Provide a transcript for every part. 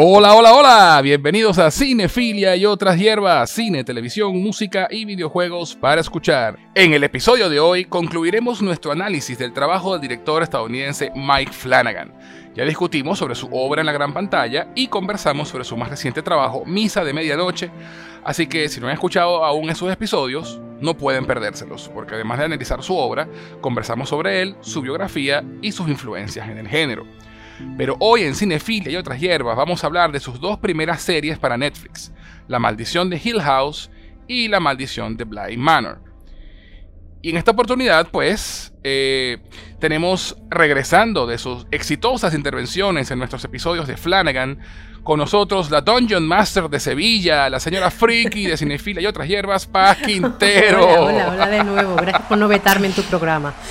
Hola, hola, hola, bienvenidos a Cinefilia y otras hierbas, cine, televisión, música y videojuegos para escuchar. En el episodio de hoy concluiremos nuestro análisis del trabajo del director estadounidense Mike Flanagan. Ya discutimos sobre su obra en la gran pantalla y conversamos sobre su más reciente trabajo, Misa de Medianoche, así que si no han escuchado aún esos episodios, no pueden perdérselos, porque además de analizar su obra, conversamos sobre él, su biografía y sus influencias en el género. Pero hoy en Cinefilia y otras hierbas vamos a hablar de sus dos primeras series para Netflix, La maldición de Hill House y La maldición de Bly Manor. Y en esta oportunidad, pues, eh, tenemos regresando de sus exitosas intervenciones en nuestros episodios de Flanagan, con nosotros la Dungeon Master de Sevilla, la señora Freaky de Cinefilia y otras hierbas, Paz Quintero. hola, hola, hola de nuevo. Gracias por no vetarme en tu programa.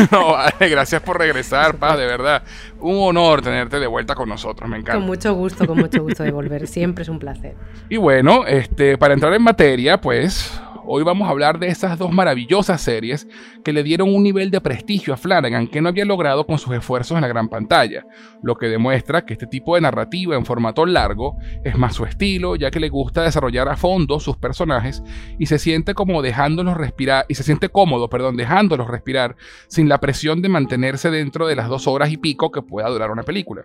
no, gracias por regresar, Paz, de verdad. Un honor tenerte de vuelta con nosotros, me encanta. Con mucho gusto, con mucho gusto de volver. Siempre es un placer. Y bueno, este, para entrar en materia, pues Hoy vamos a hablar de esas dos maravillosas series que le dieron un nivel de prestigio a Flanagan que no había logrado con sus esfuerzos en la gran pantalla, lo que demuestra que este tipo de narrativa en formato largo es más su estilo, ya que le gusta desarrollar a fondo sus personajes y se siente como dejándolos respirar y se siente cómodo, perdón, dejándolos respirar sin la presión de mantenerse dentro de las dos horas y pico que pueda durar una película.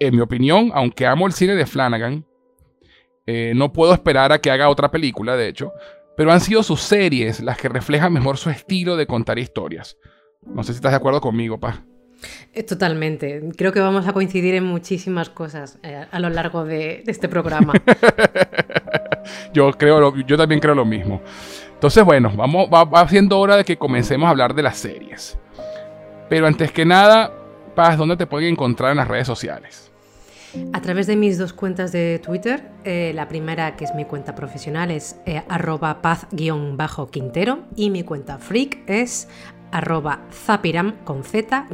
En mi opinión, aunque amo el cine de Flanagan, eh, no puedo esperar a que haga otra película, de hecho, pero han sido sus series las que reflejan mejor su estilo de contar historias. No sé si estás de acuerdo conmigo, Pa. Eh, totalmente. Creo que vamos a coincidir en muchísimas cosas eh, a lo largo de, este programa. yo, creo, yo también creo lo mismo. Entonces, bueno, vamos, va, va siendo hora de que comencemos a hablar de las series. Pero antes que nada, Paz, ¿dónde te pueden encontrar en las redes sociales? A través de mis dos cuentas de Twitter, eh, la primera que es mi cuenta profesional es eh, arroba paz-quintero y mi cuenta freak es arroba zapiram con z-rpg.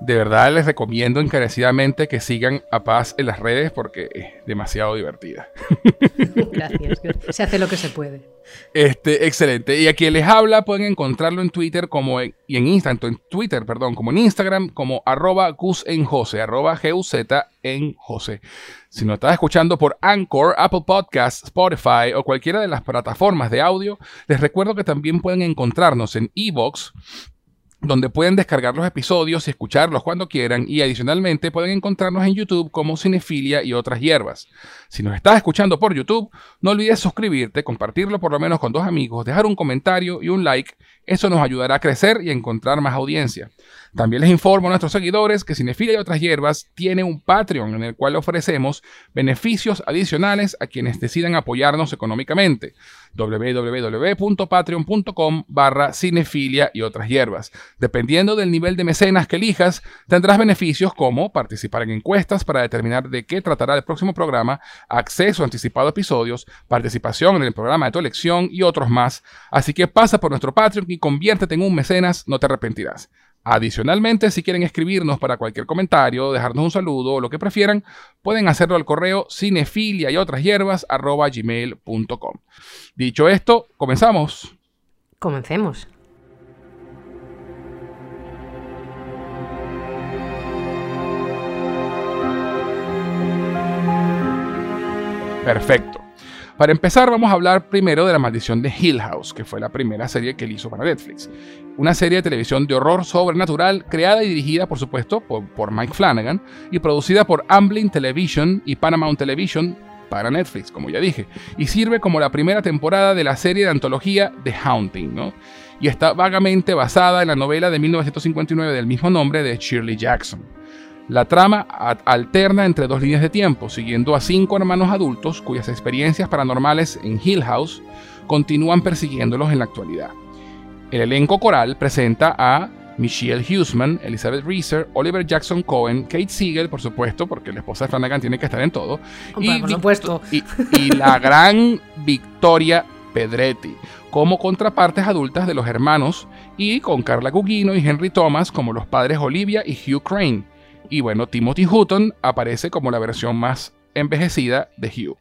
De verdad les recomiendo encarecidamente que sigan a Paz en las redes porque es demasiado divertida. Gracias, se hace lo que se puede. Este, excelente. Y a quien les habla pueden encontrarlo en Twitter como en, y en Instagram, en Twitter, perdón, como en Instagram, como arroba Gus en arroba G-U-Z en José. Si nos estás escuchando por Anchor, Apple Podcasts, Spotify o cualquiera de las plataformas de audio, les recuerdo que también pueden encontrarnos en Evox donde pueden descargar los episodios y escucharlos cuando quieran y adicionalmente pueden encontrarnos en YouTube como Cinefilia y otras hierbas. Si nos estás escuchando por YouTube, no olvides suscribirte, compartirlo por lo menos con dos amigos, dejar un comentario y un like, eso nos ayudará a crecer y a encontrar más audiencia. También les informo a nuestros seguidores que Cinefilia y otras hierbas tiene un Patreon en el cual ofrecemos beneficios adicionales a quienes decidan apoyarnos económicamente www.patreon.com barra cinefilia y otras hierbas. Dependiendo del nivel de mecenas que elijas, tendrás beneficios como participar en encuestas para determinar de qué tratará el próximo programa, acceso anticipado a episodios, participación en el programa de tu elección y otros más. Así que pasa por nuestro Patreon y conviértete en un mecenas, no te arrepentirás. Adicionalmente, si quieren escribirnos para cualquier comentario, dejarnos un saludo o lo que prefieran, pueden hacerlo al correo cinefilia y otras hierbas gmail.com. Dicho esto, comenzamos. Comencemos. Perfecto. Para empezar, vamos a hablar primero de La Maldición de Hill House, que fue la primera serie que él hizo para Netflix. Una serie de televisión de horror sobrenatural, creada y dirigida, por supuesto, por, Mike Flanagan y producida por Amblin Television y Paramount Television para Netflix, como ya dije, y sirve como la primera temporada de la serie de antología The Haunting, ¿no? Y está vagamente basada en la novela de 1959 del mismo nombre de Shirley Jackson. La trama alterna entre dos líneas de tiempo, siguiendo a cinco hermanos adultos cuyas experiencias paranormales en Hill House continúan persiguiéndolos en la actualidad. El elenco coral presenta a Michelle Huseman, Elizabeth Reeser, Oliver Jackson Cohen, Kate Siegel, por supuesto, porque la esposa de Flanagan tiene que estar en todo, y, por supuesto. y la gran Victoria Pedretti, como contrapartes adultas de los hermanos, y con Carla Gugino y Henry Thomas como los padres Olivia y Hugh Crane. Y bueno, Timothy Hutton aparece como la versión más envejecida de Hugh.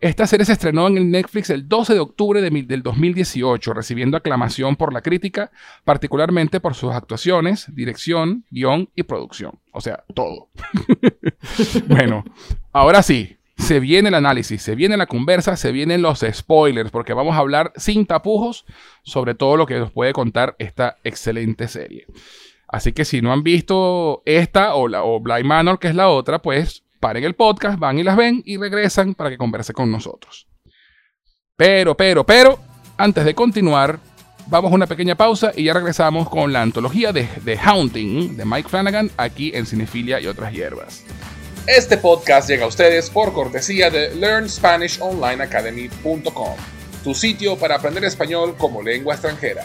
Esta serie se estrenó en el Netflix el 12 de octubre del 2018, recibiendo aclamación por la crítica, particularmente por sus actuaciones, dirección, guion y producción. O sea, todo. bueno, ahora sí, se viene el análisis, se viene la conversa, se vienen los spoilers, porque vamos a hablar sin tapujos sobre todo lo que nos puede contar esta excelente serie. Así que si no han visto esta o, la, o Blind Manor, que es la otra, pues paren el podcast, van y las ven y regresan para que converse con nosotros. Pero, pero, pero, antes de continuar, vamos a una pequeña pausa y ya regresamos con la antología de The Haunting de Mike Flanagan aquí en Cinefilia y otras hierbas. Este podcast llega a ustedes por cortesía de LearnSpanishOnlineAcademy.com, tu sitio para aprender español como lengua extranjera.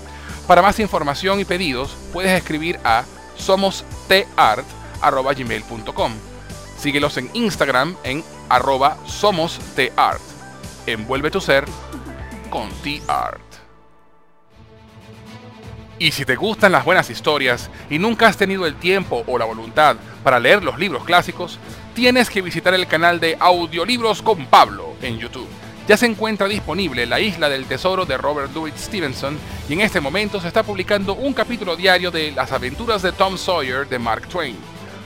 Para más información y pedidos puedes escribir a somostart.gmail.com. Síguelos en Instagram en arroba somostart. Envuelve tu ser con T-Art. Y si te gustan las buenas historias y nunca has tenido el tiempo o la voluntad para leer los libros clásicos, tienes que visitar el canal de Audiolibros con Pablo en YouTube. Ya se encuentra disponible La Isla del Tesoro de Robert Louis Stevenson y en este momento se está publicando un capítulo diario de Las aventuras de Tom Sawyer de Mark Twain.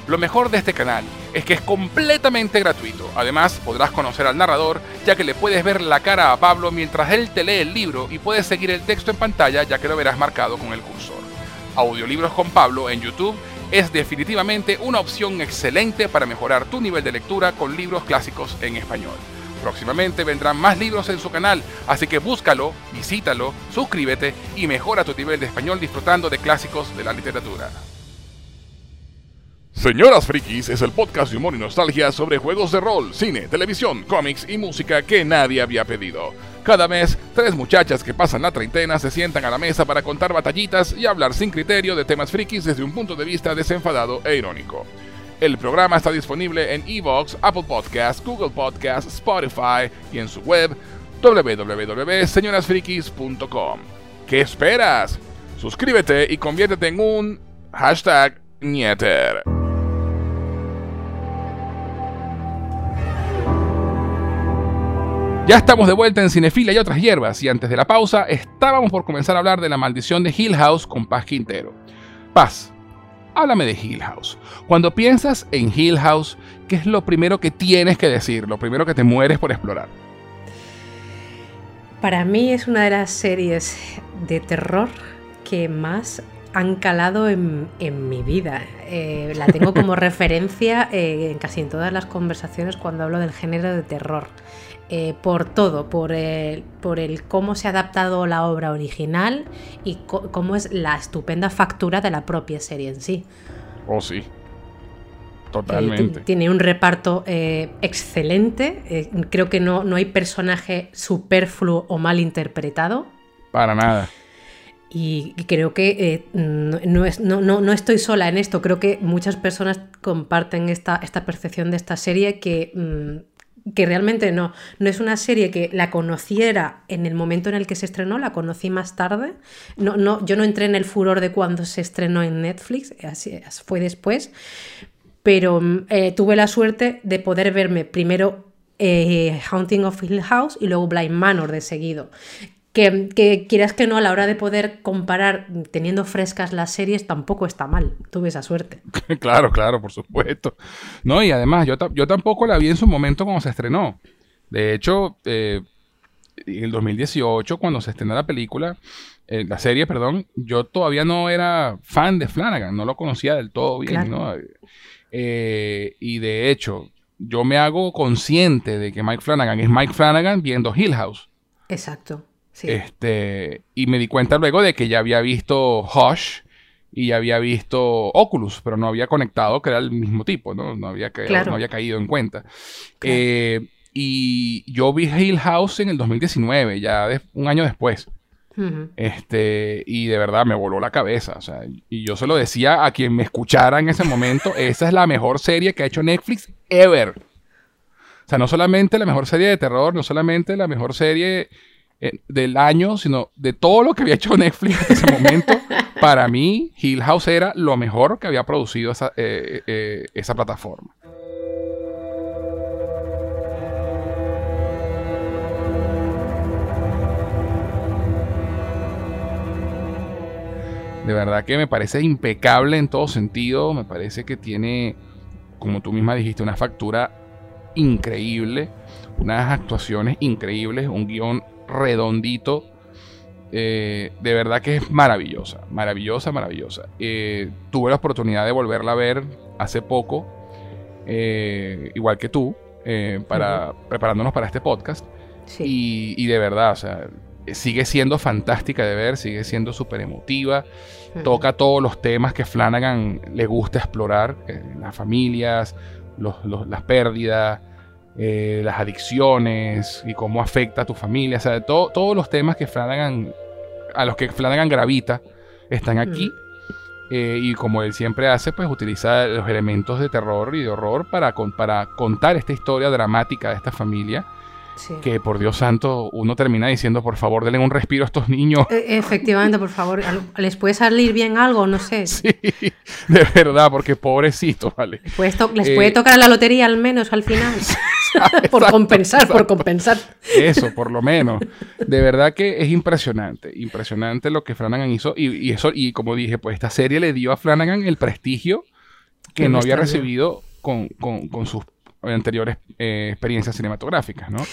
Lo mejor de este canal es que es completamente gratuito. Además, podrás conocer al narrador, ya que le puedes ver la cara a Pablo mientras él te lee el libro y puedes seguir el texto en pantalla, ya que lo verás marcado con el cursor. Audiolibros con Pablo en YouTube es definitivamente una opción excelente para mejorar tu nivel de lectura con libros clásicos en español. Próximamente vendrán más libros en su canal, así que búscalo, visítalo, suscríbete y mejora tu nivel de español disfrutando de clásicos de la literatura. Señoras Frikis es el podcast de humor y nostalgia sobre juegos de rol, cine, televisión, cómics y música que nadie había pedido. Cada mes, tres muchachas que pasan la treintena se sientan a la mesa para contar batallitas y hablar sin criterio de temas frikis desde un punto de vista desenfadado e irónico. El programa está disponible en Evox, Apple Podcasts, Google Podcasts, Spotify y en su web www.señorasfrikis.com. ¿Qué esperas? Suscríbete y conviértete en un hashtag Nieter. Ya estamos de vuelta en Cinefila y otras hierbas, y antes de la pausa estábamos por comenzar a hablar de la maldición de Hill House con Paz Quintero. Paz, háblame de Hill House. Cuando piensas en Hill House, ¿qué es lo primero que tienes que decir? Lo primero que te mueres por explorar. Para mí es una de las series de terror que más han calado en, mi vida. Eh, la tengo como referencia eh, en casi en todas las conversaciones cuando hablo del género de terror. Eh, por todo, por el, por el cómo se ha adaptado la obra original y cómo es la estupenda factura de la propia serie en sí. Oh, sí. Totalmente. tiene un reparto eh, excelente. Eh, creo que no, no hay personaje superfluo o mal interpretado. Para nada. Y creo que no, es, no, no, estoy sola en esto. Creo que muchas personas comparten esta, esta percepción de esta serie que mm, que realmente no, no es una serie que la conociera en el momento en el que se estrenó, la conocí más tarde. No, no, yo no entré en el furor de cuando se estrenó en Netflix, así, fue después, pero eh, tuve la suerte de poder verme primero eh, Haunting of Hill House y luego Blind Manor de seguido. Que, que, quieras que no, a la hora de poder comparar teniendo frescas las series, tampoco está mal. Tuve esa suerte. claro, claro, por supuesto. No, y además, yo, yo tampoco la vi en su momento cuando se estrenó. De hecho, eh, en el 2018, cuando se estrenó la película, eh, la serie, perdón, yo todavía no era fan de Flanagan, no lo conocía del todo bien, ¿no? Eh, y de hecho, yo me hago consciente de que Mike Flanagan es Mike Flanagan viendo Hill House. Exacto. Este, y me di cuenta luego de que ya había visto Hush y ya había visto Oculus, pero no había conectado que era el mismo tipo, ¿no? No había, no había caído en cuenta. Eh, y yo vi Hill House en el 2019, ya un año después. Este, y de verdad me voló la cabeza. O sea, y yo se lo decía a quien me escuchara en ese momento: esa es la mejor serie que ha hecho Netflix ever. O sea, no solamente la mejor serie de terror, no solamente la mejor serie eh, del año, sino de todo lo que había hecho Netflix en ese momento. para mí, Hill House era lo mejor que había producido esa, eh, eh, esa plataforma. De verdad que me parece impecable en todo sentido. Me parece que tiene, como tú misma dijiste, una factura increíble, unas actuaciones increíbles, un guion redondito. Eh, de verdad que es maravillosa, maravillosa, maravillosa. Eh, tuve la oportunidad de volverla a ver hace poco, eh, igual que tú, para, preparándonos para este podcast. Y, de verdad, o sea, sigue siendo fantástica de ver, sigue siendo súper emotiva. Toca todos los temas que Flanagan le gusta explorar, las familias, las pérdidas, eh, las adicciones y cómo afecta a tu familia. O sea, todos los temas que Flanagan, a los que Flanagan gravita, están aquí. Eh, y como él siempre hace, pues utiliza los elementos de terror y de horror para, para contar esta historia dramática de esta familia que por Dios santo uno termina diciendo, por favor, denle un respiro a estos niños. E, efectivamente, por favor, ¿les puede salir bien algo? No sé. Sí, de verdad, porque pobrecitos, ¿vale? ¿Les puede, eh, tocar la lotería al menos al final? por compensar, por compensar. Eso, por lo menos. De verdad que es impresionante, impresionante lo que Flanagan hizo. Y, eso, y como dije, pues esta serie le dio a Flanagan el prestigio que no había recibido con, con, con sus anteriores eh, experiencias cinematográficas, ¿no?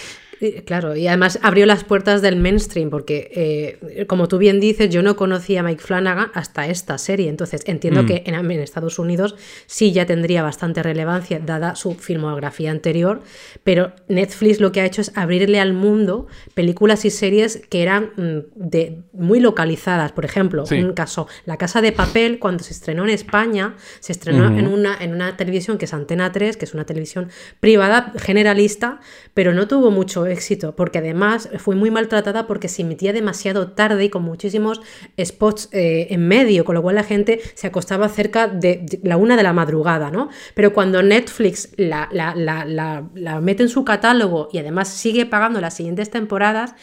Claro, y además abrió las puertas del mainstream, porque eh, como tú bien dices, yo no conocía a Mike Flanagan hasta esta serie, entonces entiendo mm. que en, Estados Unidos sí ya tendría bastante relevancia dada su filmografía anterior, pero Netflix lo que ha hecho es abrirle al mundo películas y series que eran mm, de, muy localizadas. Por ejemplo, un caso, La Casa de Papel, cuando se estrenó en España, se estrenó en, una, en una televisión que es Antena 3, que es una televisión privada, generalista, pero no tuvo mucho éxito, porque además fue muy maltratada porque se emitía demasiado tarde y con muchísimos spots eh, en medio, con lo cual la gente se acostaba cerca de la una de la madrugada, ¿no? Pero cuando Netflix la, la mete en su catálogo y además sigue pagando las siguientes temporadas,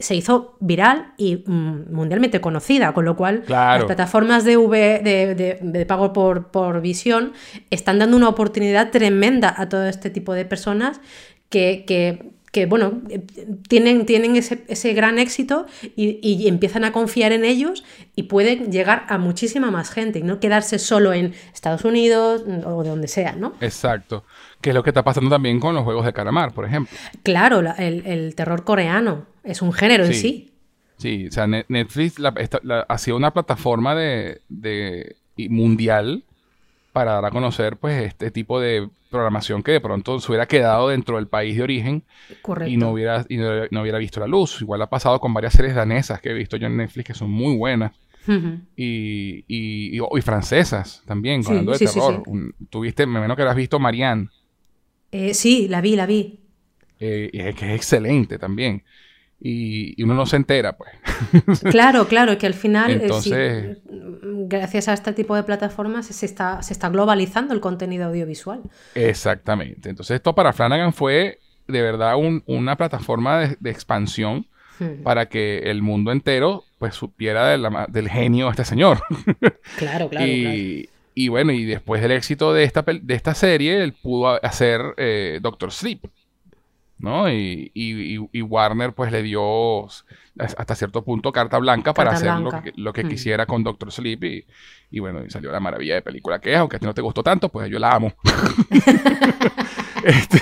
se hizo viral y mm, mundialmente conocida, con lo cual las plataformas de, v, de, pago por, por, visión están dando una oportunidad tremenda a todo este tipo de personas que, que que bueno, tienen, tienen ese, gran éxito y, empiezan a confiar en ellos y pueden llegar a muchísima más gente y no quedarse solo en Estados Unidos o de donde sea, ¿no? Exacto. Que es lo que está pasando también con los juegos de calamar, por ejemplo. Claro, el, terror coreano es un género en sí. Sí, o sea, Netflix ha sido una plataforma de, de mundial para dar a conocer pues este tipo de programación que de pronto se hubiera quedado dentro del país de origen y no hubiera y no, hubiera visto la luz. Igual ha pasado con varias series danesas que he visto yo en Netflix que son muy buenas. y, y, y, francesas también, hablando de terror. Tuviste, me imagino que has visto Marianne. Eh, sí, la vi, la vi. Eh, que es excelente también y, uno no se entera, pues. Claro, claro, que al final, eh, Entonces... gracias a este tipo de plataformas, se está, se está globalizando el contenido audiovisual. Exactamente. Entonces, esto para Flanagan fue de verdad una plataforma de, expansión hmm. para que el mundo entero pues supiera del genio de este señor. Claro, claro. y, y, bueno, y después del éxito de esta, de esta serie, él pudo hacer eh, Doctor Sleep. ¿No? Y, y, Warner pues le dio hasta cierto punto carta blanca para hacer lo que, hmm. quisiera con Doctor Sleep y, y bueno, y salió la maravilla de película que es, aunque a ti no te gustó tanto, pues yo la amo. Este.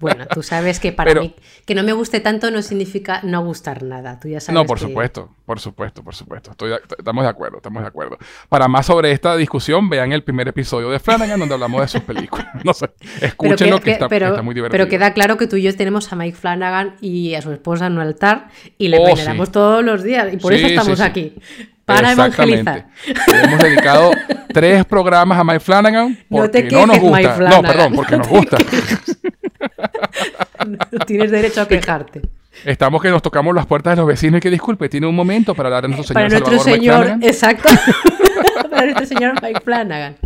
Bueno, tú sabes que para mí que no me guste tanto no significa no gustar nada. Tú ya sabes. No, por supuesto, por supuesto, por supuesto. estamos de acuerdo, estamos de acuerdo. Para más sobre esta discusión, vean el primer episodio de Flanagan donde hablamos de sus películas. No sé, escúchenlo que, está, muy divertido. Pero queda claro que tú y yo tenemos a Mike Flanagan y a su esposa en un altar y le oh, veneramos todos los días y por eso estamos aquí para evangelizar. Hemos dedicado tres programas a Mike Flanagan porque no, nos gusta. No, perdón, porque nos gusta. no tienes derecho a quejarte. Estamos que nos tocamos las puertas de los vecinos y que disculpe, tiene un momento para hablar de nuestro señor Para nuestro señor, exacto. para nuestro señor Mike Flanagan.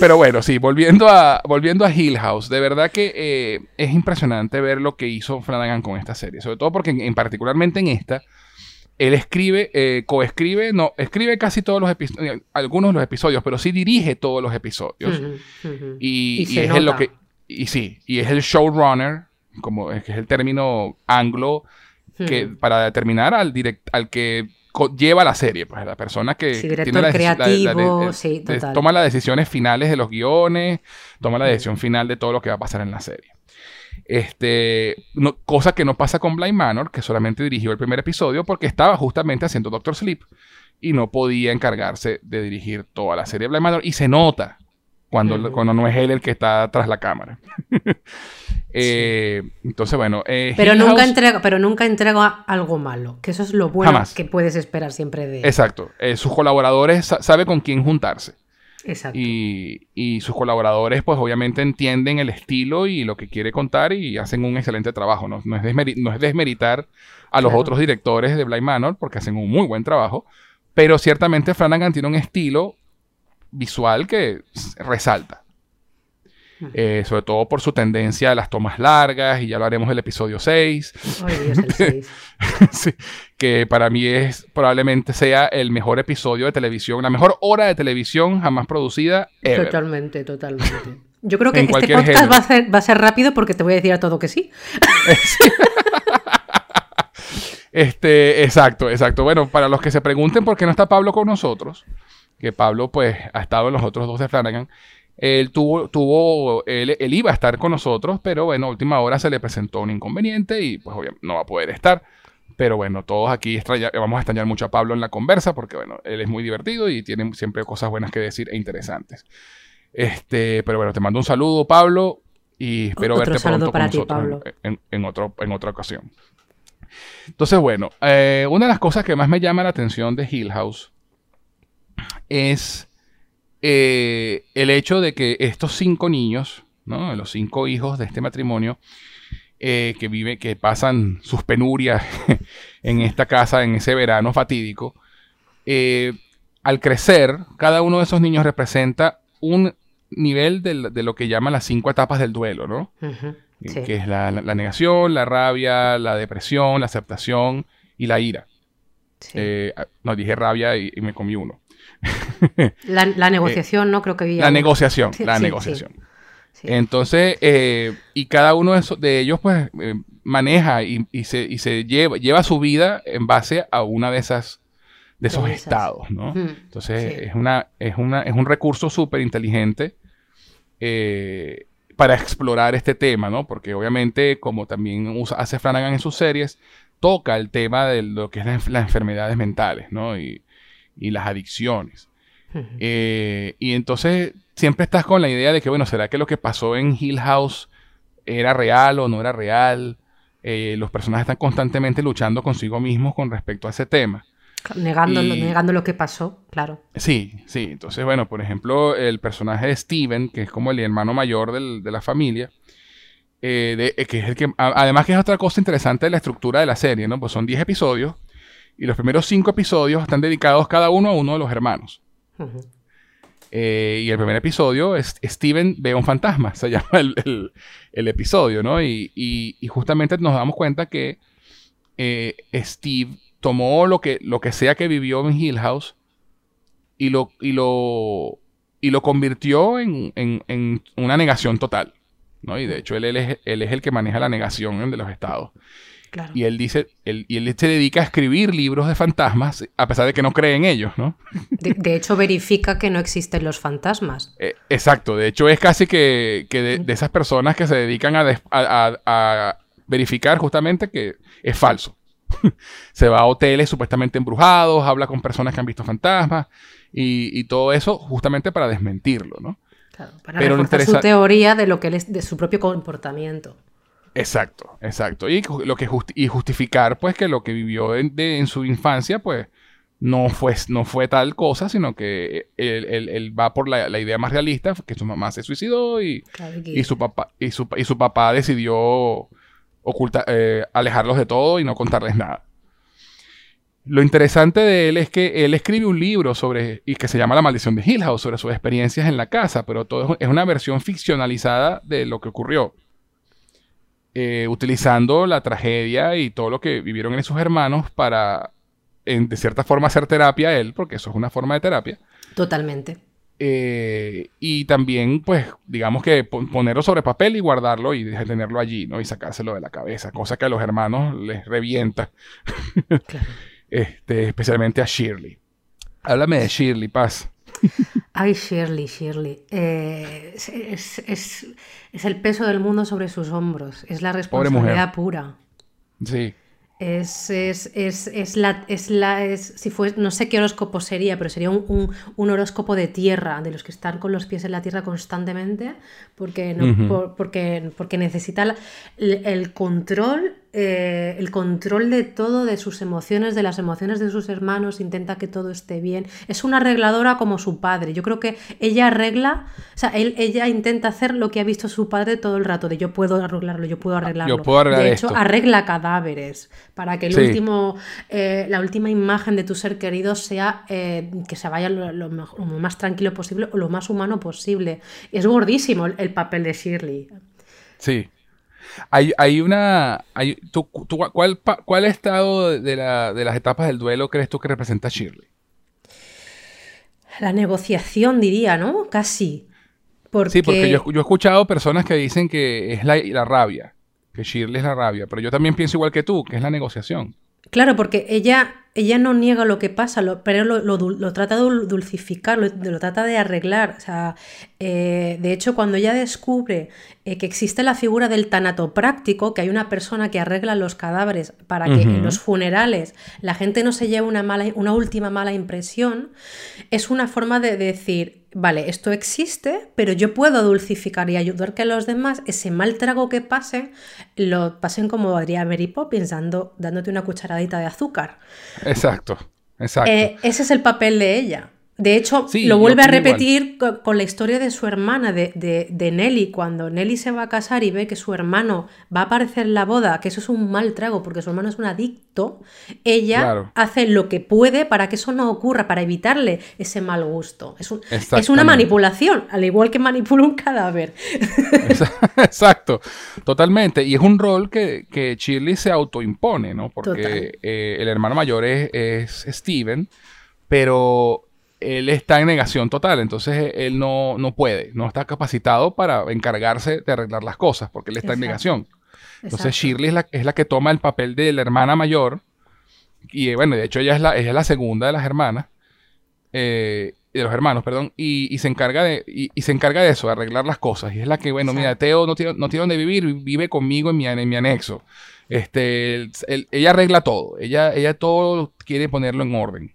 Pero bueno, sí, volviendo a, volviendo a Hill House, de verdad que eh, es impresionante ver lo que hizo Flanagan con esta serie, sobre todo porque en particularmente en esta, él escribe, eh, coescribe, no, escribe casi todos los episodios, algunos de los episodios, pero sí dirige todos los episodios. Y, es lo que, y sí, y es el showrunner, como es que es el término anglo, que para determinar al direct, al que lleva la serie, pues la persona que, tiene la, creativo, toma las decisiones finales de los guiones, toma la decisión final de todo lo que va a pasar en la serie. Este, cosa que no pasa con Blind Manor, que solamente dirigió el primer episodio porque estaba justamente haciendo Doctor Sleep y no podía encargarse de dirigir toda la serie Blind Manor. Y se nota cuando, cuando no es él el que está tras la cámara. Eh, entonces, bueno. Eh, pero, nunca entrega, pero nunca entrega algo malo, que eso es lo bueno que puedes esperar siempre de él. Exacto. Eh, sus colaboradores sabe con quién juntarse. Y, sus colaboradores, pues obviamente entienden el estilo y lo que quiere contar y hacen un excelente trabajo. No, es, desmeritar a los otros directores de Blind Manor porque hacen un muy buen trabajo, pero ciertamente Flanagan tiene un estilo visual que resalta. Eh, sobre todo por su tendencia a las tomas largas, y ya lo haremos el episodio 6. que para mí es probablemente sea el mejor episodio de televisión, la mejor hora de televisión jamás producida. Totalmente, totalmente. Yo creo que este podcast va a, ser, va a, ser, rápido porque te voy a decir a todo que sí. este, exacto, exacto. Bueno, para los que se pregunten por qué no está Pablo con nosotros, que Pablo pues ha estado en los otros dos de Flanagan, él tuvo, tuvo él, iba a estar con nosotros, pero bueno, a última hora se le presentó un inconveniente y pues obviamente no va a poder estar. Pero bueno, todos aquí vamos a extrañar mucho a Pablo en la conversa porque bueno, él es muy divertido y tiene siempre cosas buenas que decir e interesantes. Este, pero bueno, te mando un saludo, Pablo, y espero verte pronto con nosotros En, otro, en otra ocasión. Entonces, bueno, eh, una de las cosas que más me llama la atención de Hill House es eh, el hecho de que estos cinco niños, ¿no? los cinco hijos de este matrimonio, eh, que vive, que pasan sus penurias en esta casa en ese verano fatídico, eh, al crecer, cada uno de esos niños representa un nivel de, lo que llaman las cinco etapas del duelo, ¿no? Que es la, negación, la rabia, la depresión, la aceptación y la ira. no, dije rabia y me comí uno. La, negociación, ¿no? Creo que había. La negociación, la negociación. Entonces, eh, y cada uno de, ellos, pues, eh, maneja y, se, lleva, lleva su vida en base a una de esas de esos estados, ¿no? Entonces, es, una, es, una, es un recurso súper inteligente eh, para explorar este tema, ¿no? Porque obviamente, como también usa, hace Flanagan en sus series, toca el tema de lo que es las enfermedades mentales, ¿no? Y, y las adicciones. Eh, y entonces siempre estás con la idea de que, bueno, ¿será que lo que pasó en Hill House era real o no era real? Eh, los personajes están constantemente luchando consigo mismos con respecto a ese tema. Negando, negando lo que pasó, claro. Sí, sí. Entonces, bueno, por ejemplo, el personaje de Steven, que es como el hermano mayor de la familia, eh, que es el que, además que es otra cosa interesante de la estructura de la serie, ¿no? Pues son 10 episodios y los primeros cinco episodios están dedicados cada uno a uno de los hermanos. Eh, y el primer episodio es Steven ve un fantasma, se llama el, episodio, ¿no? Y, justamente nos damos cuenta que eh, Steve tomó lo que, lo que sea que vivió en Hill House y lo, y lo, y lo convirtió en, en, una negación total. ¿no? Y de hecho él, es, él es el que maneja la negación de los estados. Y él dice, él, y él se dedica a escribir libros de fantasmas, a pesar de que no cree en ellos, ¿no? De, hecho, verifica que no existen los fantasmas. Eh, exacto, de hecho es casi que, de, esas personas que se dedican a, verificar justamente que es falso. se va a hoteles supuestamente embrujados, habla con personas que han visto fantasmas y, todo eso justamente para desmentirlo, ¿no? Claro, para Pero reforzar su teoría de lo que es de su propio comportamiento. Exacto, exacto. Y lo que y justificar pues que lo que vivió en, su infancia pues no fue, no fue tal cosa, sino que él, va por la, idea más realista, que su mamá se suicidó y, y su papá y su, y su papá decidió ocultar, eh, alejarlos de todo y no contarles nada. Lo interesante de él es que él escribe un libro sobre, y que se llama La maldición de Hill House, sobre sus experiencias en la casa, pero todo es una versión ficcionalizada de lo que ocurrió. Eh, utilizando la tragedia y todo lo que vivieron en sus hermanos para, de cierta forma, hacer terapia a él, porque eso es una forma de terapia. Totalmente. Eh, y también, pues, digamos que ponerlo sobre papel y guardarlo y tenerlo allí, ¿no? Y sacárselo de la cabeza, cosa que a los hermanos les revienta. este, especialmente a Shirley. Háblame de Shirley, Paz. Ay, Shirley, Shirley. Eh, es, el peso del mundo sobre sus hombros. Es la responsabilidad pura. Sí. Es, es, es, es, la, es la es, si fue, no sé qué horóscopo sería, pero sería un, un, horóscopo de tierra, de los que están con los pies en la tierra constantemente, porque, no, porque, porque necesita el control eh, el control de todo, de sus emociones, de las emociones de sus hermanos, intenta que todo esté bien. Es una arregladora como su padre. Yo creo que ella arregla, o sea, él, ella intenta hacer lo que ha visto su padre todo el rato, de yo puedo arreglarlo, yo puedo arreglarlo. de hecho, arregla cadáveres para que el último, eh, la última imagen de tu ser querido sea eh, que se vaya lo, más tranquilo posible o lo más humano posible. Es gordísimo el, el papel de Shirley. Sí, hay, hay una. Hay, tú, ¿cuál, ¿Cuál estado de, la, de las etapas del duelo crees tú que representa Shirley? La negociación, diría, ¿no? Casi. Sí, porque yo, yo, he escuchado personas que dicen que es la, la rabia, que Shirley es la rabia, pero yo también pienso igual que tú, que es la negociación. Claro, porque ella, ella no niega lo que pasa, pero lo, trata de dulcificar, lo, trata de arreglar. O sea, eh, de hecho, cuando ella descubre eh, que existe la figura del tanatopráctico, que hay una persona que arregla los cadáveres para que en los funerales la gente no se lleve una, mala, una última mala impresión, es una forma de decir, vale, esto existe, pero yo puedo dulcificar y ayudar que los demás, ese mal trago que pasen, lo pasen como haría Mary Poppins, dándote una cucharadita de azúcar. Exacto, exacto. Eh, ese es el papel de ella. De hecho, lo vuelve a repetir con, la historia de su hermana, de, Nelly, cuando Nelly se va a casar y ve que su hermano va a aparecer en la boda, que eso es un mal trago porque su hermano es un adicto, ella hace lo que puede para que eso no ocurra, para evitarle ese mal gusto. Es, es una manipulación, al igual que manipula un cadáver. Exacto, totalmente. Y es un rol que, que Shirley se autoimpone, ¿no? Porque eh, el hermano mayor es, es Steven, pero él está en negación total, entonces él no, no, puede, no está capacitado para encargarse de arreglar las cosas, porque él está en negación. Entonces Shirley es la, es la, que toma el papel de la hermana mayor, y bueno, de hecho ella es la, ella es la segunda de las hermanas, eh, de los hermanos, perdón, y, se encarga de, y, se encarga de eso, de arreglar las cosas, y es la que, bueno, mira, Teo no tiene, no tiene donde vivir, vive conmigo en mi, en mi anexo. Este, ella arregla todo, ella, ella todo quiere ponerlo en orden.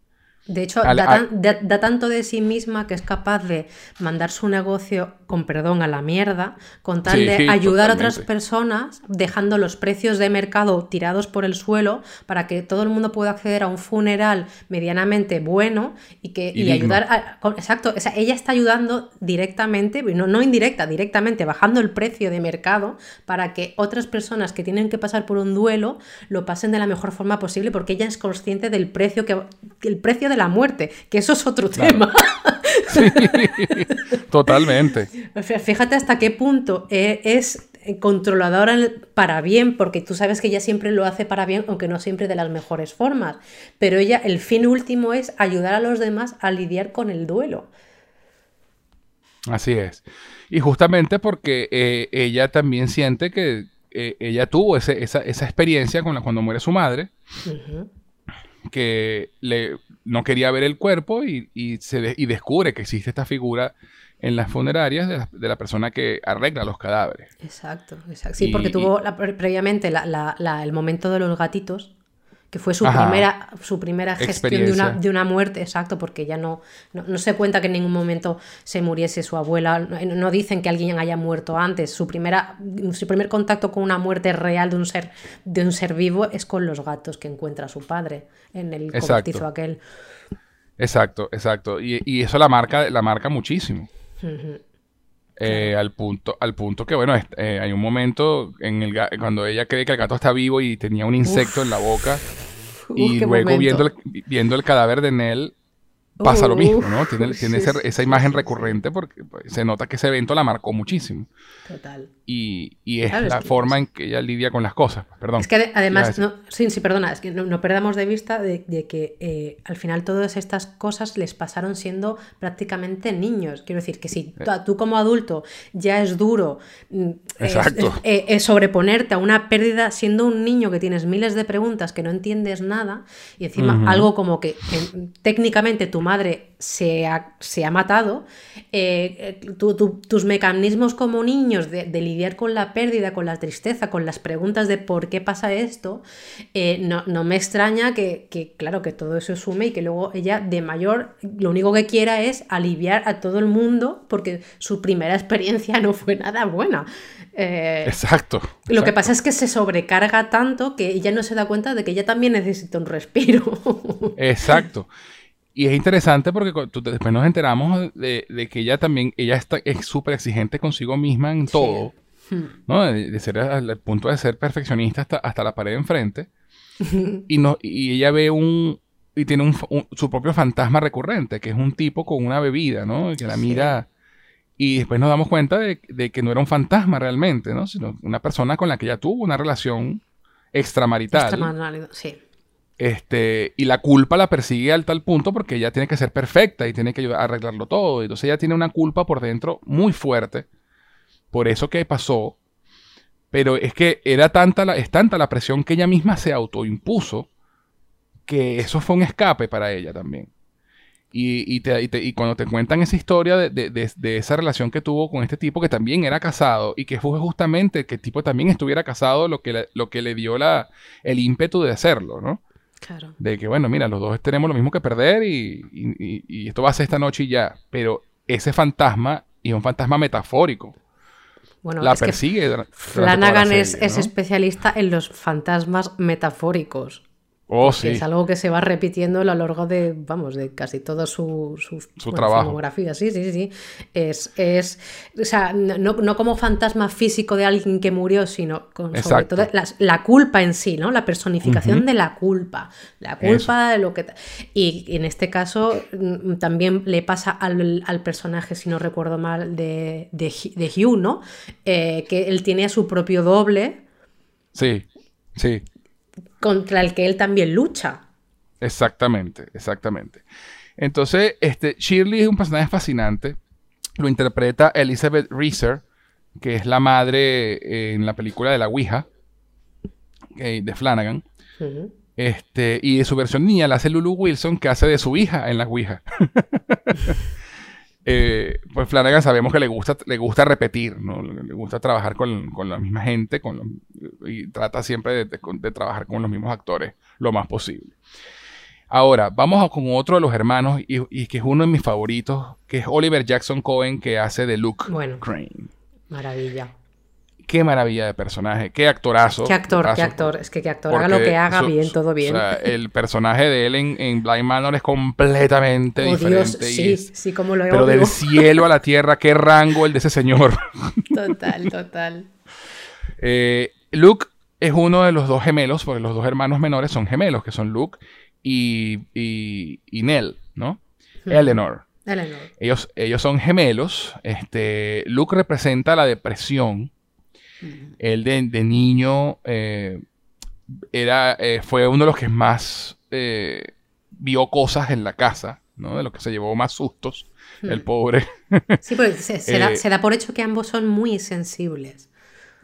De hecho, da, tanto de sí misma que es capaz de mandar su negocio, con perdón, a la mierda, con tal de ayudar a otras personas, dejando los precios de mercado tirados por el suelo para que todo el mundo pueda acceder a un funeral medianamente bueno y, que, y, ayudar a, Exacto, o sea, ella está ayudando directamente, no, no indirecta, directamente, bajando el precio de mercado para que otras personas que tienen que pasar por un duelo lo pasen de la mejor forma posible porque ella es consciente del precio que el precio de la muerte, que eso es otro tema. Sí, totalmente. Fíjate hasta qué punto e, es controladora para bien, porque tú sabes que ella siempre lo hace para bien, aunque no siempre de las mejores formas. Pero ella, el fin último es ayudar a los demás a lidiar con el duelo. Así es. Y justamente porque eh, ella también siente que eh, ella tuvo esa, experiencia con la, cuando muere su madre, que le, no quería ver el cuerpo y, se y descubre que existe esta figura en las funerarias de la, persona que arregla los cadáveres. Exacto, exacto. Sí, porque tuvo previamente el momento de los gatitos que fue su primera, su primera gestión de una, de una, muerte, exacto, porque ya no, no, se cuenta que en ningún momento se muriese su abuela, no, dicen que alguien haya muerto antes, su, primera, su primer contacto con una muerte real de un ser, de un ser vivo es con los gatos que encuentra su padre en el cobertizo aquel. Exacto, exacto, y, y, eso la marca, la marca muchísimo. Eh, al punto al punto que bueno eh, hay un momento en el cuando ella cree que el gato está vivo y tenía un insecto en la boca y luego viendo el, viendo el cadáver de Nell pasa lo mismo, ¿no? Tiene, tiene esa, imagen recurrente porque pues, se nota que ese evento la marcó muchísimo. Total. Y, y es la forma en que ella lidia con las cosas. Perdón. Es que además, no, sí, sí, perdona, es que no, perdamos de vista de, que eh, al final todas estas cosas les pasaron siendo prácticamente niños. Quiero decir que si tú, como adulto ya es duro mm, eh, sobreponerte a una pérdida siendo un niño que tienes miles de preguntas que no entiendes nada y encima algo como que técnicamente tu madre se ha, se ha matado, eh, tus mecanismos como niños de, lidiar con la pérdida, con la tristeza, con las preguntas de por qué pasa esto, eh, no, me extraña que, claro, que todo eso sume y que luego ella de mayor lo único que quiera es aliviar a todo el mundo porque su primera experiencia no fue nada buena. Eh, exacto, Lo que pasa es que se sobrecarga tanto que ella no se da cuenta de que ella también necesita un respiro. Exacto. Y es interesante porque después nos enteramos de, que ella también, ella está, es súper exigente consigo misma en todo, hmm. ¿no? De, ser al, punto de ser perfeccionista hasta, hasta la pared enfrente. y, no, y ella ve un, y tiene un, su propio fantasma recurrente, que es un tipo con una bebida, ¿no? Que la mira... Y después nos damos cuenta de, de, que no era un fantasma realmente, ¿no? Sino una persona con la que ella tuvo una relación extramarital. Extramarital, sí. Este, y la culpa la persigue al tal punto porque ella tiene que ser perfecta y tiene que ayudar a arreglarlo todo. Entonces ella tiene una culpa por dentro muy fuerte por eso que pasó. Pero es que era tanta la, es tanta la presión que ella misma se autoimpuso que eso fue un escape para ella también. Y, cuando te cuentan esa historia de, esa relación que tuvo con este tipo que también era casado y que fue justamente que el tipo también estuviera casado lo que, lo que le dio la, el ímpetu de hacerlo, ¿no? De que, bueno, mira, los dos tenemos lo mismo que perder y, esto va a ser esta noche y ya. Pero ese fantasma, y es un fantasma metafórico, bueno, la persigue. Flanagan es, es especialista en los fantasmas metafóricos. Oh, sí. Es algo que se va repitiendo a lo largo de, vamos, de casi toda su, su, trabajo. filmografía. Sí, sí, sí. Es, es o sea, no, como fantasma físico de alguien que murió, sino con sobre todo la, culpa en sí, ¿no? La personificación de la culpa. La culpa de lo que... Y, en este caso mm, también le pasa al, personaje, si no recuerdo mal, de, de, Hugh, ¿no? Eh, que él tiene a su propio doble. Sí, sí contra el que él también lucha. Exactamente, exactamente. Entonces, este, Shirley es un personaje fascinante. Lo interpreta Elizabeth Reeser, que es la madre eh, en la película de La Ouija, de Flanagan. este, y de su versión niña la hace Lulu Wilson, que hace de su hija en La Ouija. Eh, pues Flanagan sabemos que le gusta, le gusta repetir, ¿no? Le gusta trabajar con, la misma gente con y trata siempre de, trabajar con los mismos actores lo más posible. Ahora, vamos con otro de los hermanos y, que es uno de mis favoritos, que es Oliver Jackson Cohen, que hace de Luke Crane. Maravilla qué maravilla de personaje, qué actorazo. Qué actor, qué actor. Es que qué actor. Haga lo que haga, bien, todo bien. O sea, el personaje de él en, Blind Manor es completamente oh, diferente. sí, sí, como lo Pero del cielo a la tierra, qué rango el de ese señor. Total, total. Eh, Luke es uno de los dos gemelos, porque los dos hermanos menores son gemelos, que son Luke y, y, Nell, ¿no? Eleanor. Eleanor. Ellos, ellos son gemelos. Este, Luke representa la depresión. Él de, niño eh, era, eh, fue uno de los que más eh, vio cosas en la casa, ¿no? De los que se llevó más sustos, el pobre. Sí, porque se, da, por hecho que ambos son muy sensibles.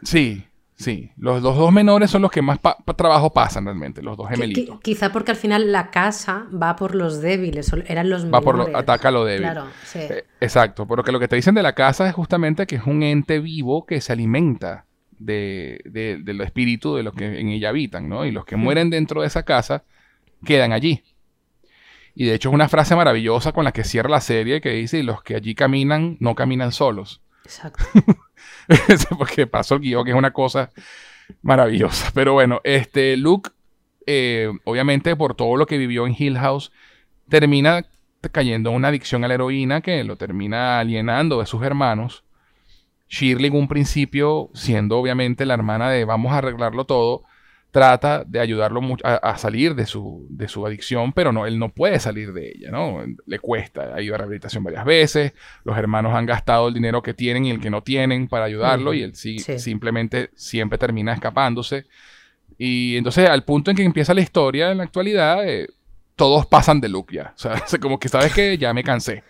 Sí, Sí, los, dos menores son los que más trabajo pasan realmente, los dos gemelitos. quizá porque al final la casa va por los débiles, eran los menores. Va por lo, ataca a lo débil. Claro, sí. Eh, exacto, porque lo que te dicen de la casa es justamente que es un ente vivo que se alimenta de, de, del espíritu de los que en ella habitan, ¿no? Y los que mueren dentro de esa casa quedan allí. Y de hecho es una frase maravillosa con la que cierra la serie que dice, los que allí caminan no caminan solos. Exacto. porque pasó el guion, que es una cosa maravillosa. Pero bueno, este Luke, eh, obviamente por todo lo que vivió en Hill House, termina cayendo en una adicción a la heroína que lo termina alienando de sus hermanos. Shirley en un principio, siendo obviamente la hermana de vamos a arreglarlo todo, trata de ayudarlo a, salir de su, de su, adicción, pero no, él no puede salir de ella, ¿no? Le cuesta, ha ido a rehabilitación varias veces, los hermanos han gastado el dinero que tienen y el que no tienen para ayudarlo y él sí, simplemente siempre termina escapándose. Y entonces al punto en que empieza la historia en la actualidad, eh, todos pasan de look ya. O sea, como que sabes que ya me cansé.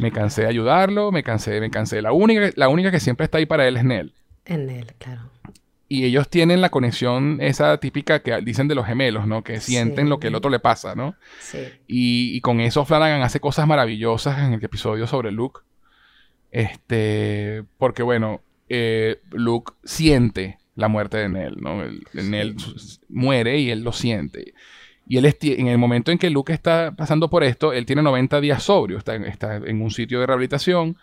Me cansé de ayudarlo, me cansé, me cansé. La única, la única que siempre está ahí para él es Nell. En Nell, claro y ellos tienen la conexión esa típica que dicen de los gemelos, ¿no? Que sienten lo que el otro le pasa, ¿no? Sí. Y, con eso Flanagan hace cosas maravillosas en el episodio sobre Luke. Este, porque bueno, eh, Luke siente la muerte de Nell, ¿no? Nell muere y él lo siente. Y él en el momento en que Luke está pasando por esto, él tiene 90 días sobrio, está, está en un sitio de rehabilitación,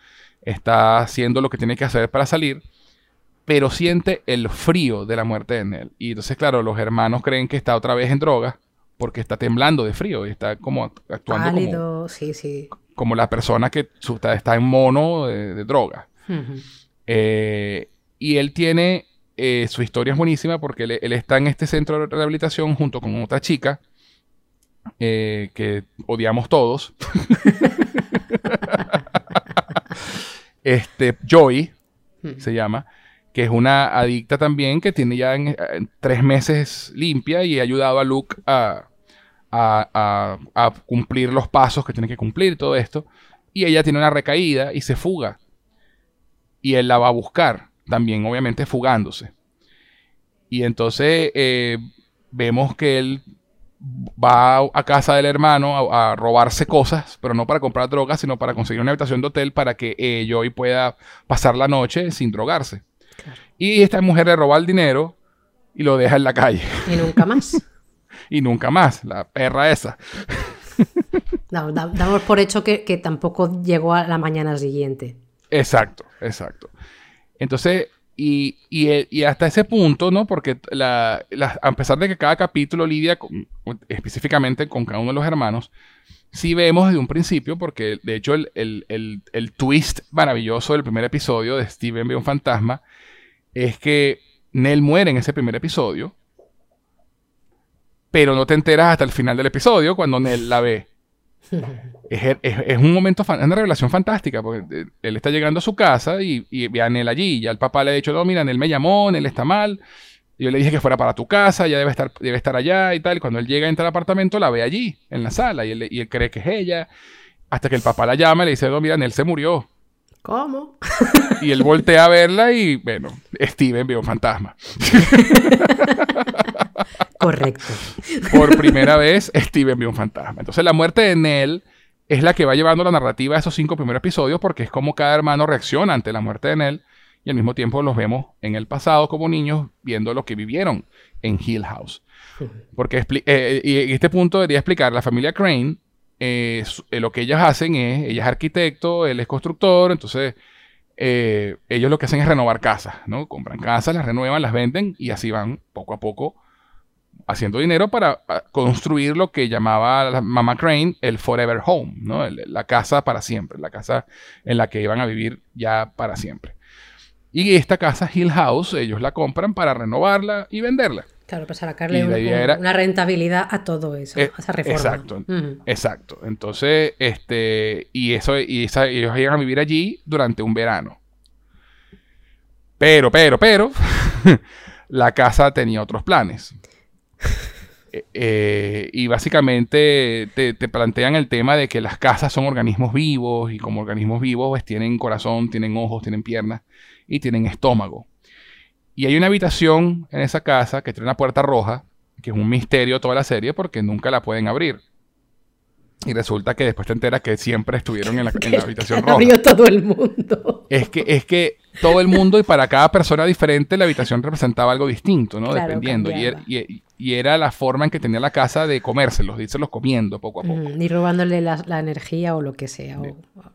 está haciendo lo que tiene que hacer para salir pero siente el frío de la muerte de Nell. Y entonces, claro, los hermanos creen que está otra vez en droga porque está temblando de frío y está como actuando como, sí, sí. como la persona que está en mono de, droga. Eh, y él tiene, eh, su historia es buenísima porque él, está en este centro de rehabilitación junto con otra chica eh, que odiamos todos. este, Joy se llama que es una adicta también, que tiene ya tres meses limpia y ha ayudado a Luke a, cumplir los pasos que tiene que cumplir, todo esto. Y ella tiene una recaída y se fuga. Y él la va a buscar, también obviamente fugándose. Y entonces eh, vemos que él va a casa del hermano a, robarse cosas, pero no para comprar drogas, sino para conseguir una habitación de hotel para que eh, Joy pueda pasar la noche sin drogarse. Y esta mujer le roba el dinero y lo deja en la calle. Y nunca más. y nunca más, la perra esa. damos por hecho que, tampoco llegó a la mañana siguiente. Exacto, exacto. Entonces, y, y, hasta ese punto, ¿no? Porque la, a pesar de que cada capítulo lidia específicamente con cada uno de los hermanos, sí vemos desde un principio, porque de hecho el, el, el twist maravilloso del primer episodio de Steven ve un fantasma es que Nell muere en ese primer episodio, pero no te enteras hasta el final del episodio cuando Nell la ve. Es, un momento, es una revelación fantástica, porque eh, él está llegando a su casa y, ve a Nell allí. Ya el papá le ha dicho, no, mira, Nell me llamó, Nell está mal. Yo le dije que fuera para tu casa, ya debe estar, debe estar allá y tal. Y cuando él llega a entrar al apartamento, la ve allí, en la sala, y él, y él cree que es ella. Hasta que el papá la llama y le dice, no, mira, Nell se murió. ¿Cómo? Y él voltea a verla y, bueno, Steven vio un fantasma. Correcto. Por primera vez, Steven vio un fantasma. Entonces, la muerte de Nell es la que va llevando la narrativa a esos cinco primeros episodios porque es como cada hermano reacciona ante la muerte de Nell y al mismo tiempo los vemos en el pasado como niños viendo lo que vivieron en Hill House. Porque eh, y en este punto debería explicar, la familia Crane eh, eh, lo que ellas hacen es, ella es arquitecto, él es constructor, entonces eh, ellos lo que hacen es renovar casas, ¿no? Compran casas, las renuevan, las venden y así van poco a poco haciendo dinero para construir lo que llamaba la Mama Crane el Forever Home, ¿no? la casa para siempre, la casa en la que iban a vivir ya para siempre. Y esta casa Hill House, ellos la compran para renovarla y venderla. Claro, para sacarle una rentabilidad a todo eso, eh, a esa reforma. Exacto, exacto. Entonces, este, y eso, y esa, ellos iban a vivir allí durante un verano. Pero, pero, pero, la casa tenía otros planes. Eh, eh, y básicamente te, plantean el tema de que las casas son organismos vivos y como organismos vivos pues, tienen corazón, tienen ojos, tienen piernas y tienen estómago. Y hay una habitación en esa casa que tiene una puerta roja, que es un misterio toda la serie porque nunca la pueden abrir. Y resulta que después te enteras que siempre estuvieron en la, habitación roja. Abrió todo el mundo. Es que, es que todo el mundo y para cada persona diferente la habitación representaba algo distinto, ¿no? Dependiendo. Y era, la forma en que tenía la casa de comérselos, de comiendo poco a poco. y mm, robándole la, energía o lo que sea.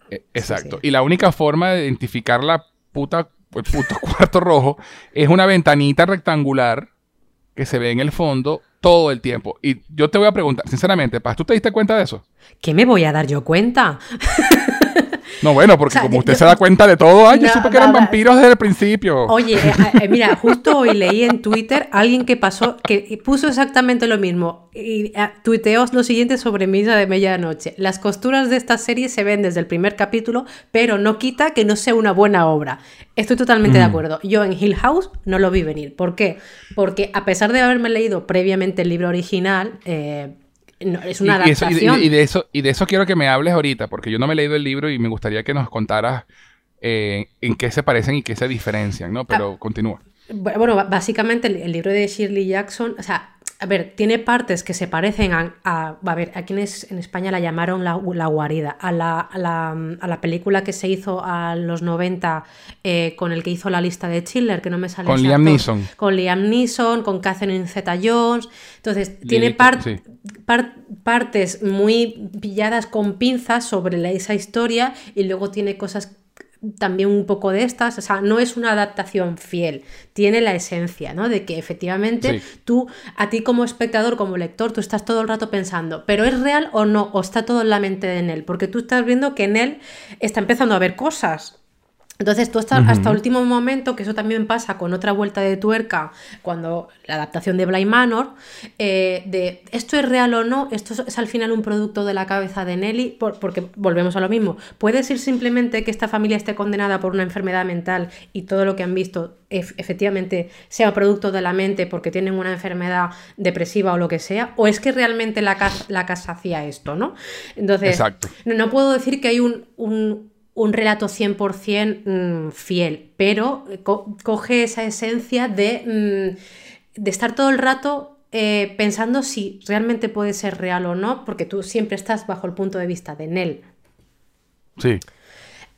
Eh, exacto. Y la única forma de identificar la puta el puto cuarto rojo, es una ventanita rectangular que se ve en el fondo todo el tiempo. Y yo te voy a preguntar, sinceramente, Paz, ¿tú te diste cuenta de eso? ¿Qué me voy a dar yo cuenta? No, bueno, porque como usted se da cuenta de todo, ay, yo supe que eran vampiros desde el principio. Oye, eh, eh, mira, justo hoy leí en Twitter alguien que pasó, que puso exactamente lo mismo. Y eh, tuiteó lo siguiente sobre Misa de Medianoche. Las costuras de esta serie se ven desde el primer capítulo, pero no quita que no sea una buena obra. Estoy totalmente de mm. acuerdo. Yo en Hill House no lo vi venir. ¿Por qué? Porque a pesar de haberme leído previamente el libro original, es una adaptación. Y, de eso, y de eso quiero que me hables ahorita, porque yo no me he leído el libro y me gustaría que nos contaras eh, en qué se parecen y qué se diferencian, ¿no? Pero ah, continúa. Bueno, básicamente el, libro de Shirley Jackson, o sea, a ver, tiene partes que se parecen a, a, ver, aquí en, en, España la llamaron la, guarida, a la, a, la, película que se hizo a los 90 eh, con el que hizo la lista de Schiller, que no me sale Con Liam Neeson. Con Liam Neeson, con Catherine Zeta-Jones. Entonces, tiene partes muy pilladas con pinzas sobre esa historia y luego tiene cosas también un poco de estas, o sea, no es una adaptación fiel, tiene la esencia, ¿no? De que efectivamente tú, a ti como espectador, como lector, tú estás todo el rato pensando, pero ¿es real o no? ¿O está todo en la mente de él? Porque tú estás viendo que en él está empezando a ver cosas, entonces tú hasta último momento, que eso también pasa con otra vuelta de tuerca, cuando la adaptación de Bly Manor, eh, de esto es real o no, esto es, al final un producto de la cabeza de Nelly, porque volvemos a lo mismo. Puede ser simplemente que esta familia esté condenada por una enfermedad mental y todo lo que han visto efectivamente sea producto de la mente porque tienen una enfermedad depresiva o lo que sea, o es que realmente la casa, la casa hacía esto, ¿no? Entonces, No, puedo decir que hay un un relato 100% mm, fiel, pero coge esa esencia de, mm, de estar todo el rato eh, pensando si realmente puede ser real o no, porque tú siempre estás bajo el punto de vista de Nell. Sí.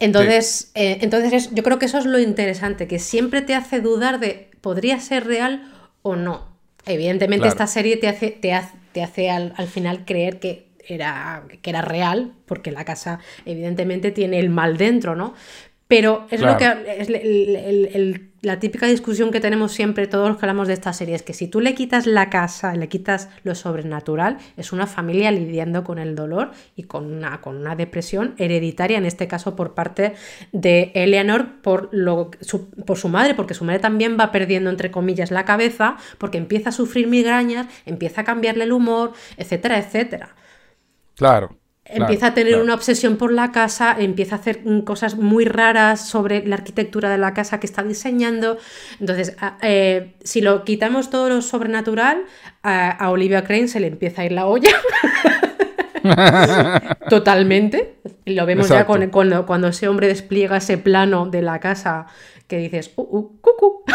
Entonces, eh, entonces yo creo que eso es lo interesante, que siempre te hace dudar de podría ser real o no. Evidentemente esta serie te hace, te hace, te hace al, al final creer que era, que era real, porque la casa evidentemente tiene el mal dentro, ¿no? Pero es lo que es la típica discusión que tenemos siempre todos los que hablamos de esta serie, es que si tú le quitas la casa, le quitas lo sobrenatural, es una familia lidiando con el dolor y con una, con una depresión hereditaria, en este caso por parte de Eleanor, por, lo, su, por su madre, porque su madre también va perdiendo, entre comillas, la cabeza, porque empieza a sufrir migrañas, empieza a cambiarle el humor, etcétera, etcétera. Claro. Empieza a tener una obsesión por la casa, empieza a hacer cosas muy raras sobre la arquitectura de la casa que está diseñando. Entonces, eh, si lo quitamos todo lo sobrenatural, a, Olivia Crane se le empieza a ir la olla. Totalmente. Lo vemos ya con, cuando, cuando, ese hombre despliega ese plano de la casa que dices, uh, uh, cucu.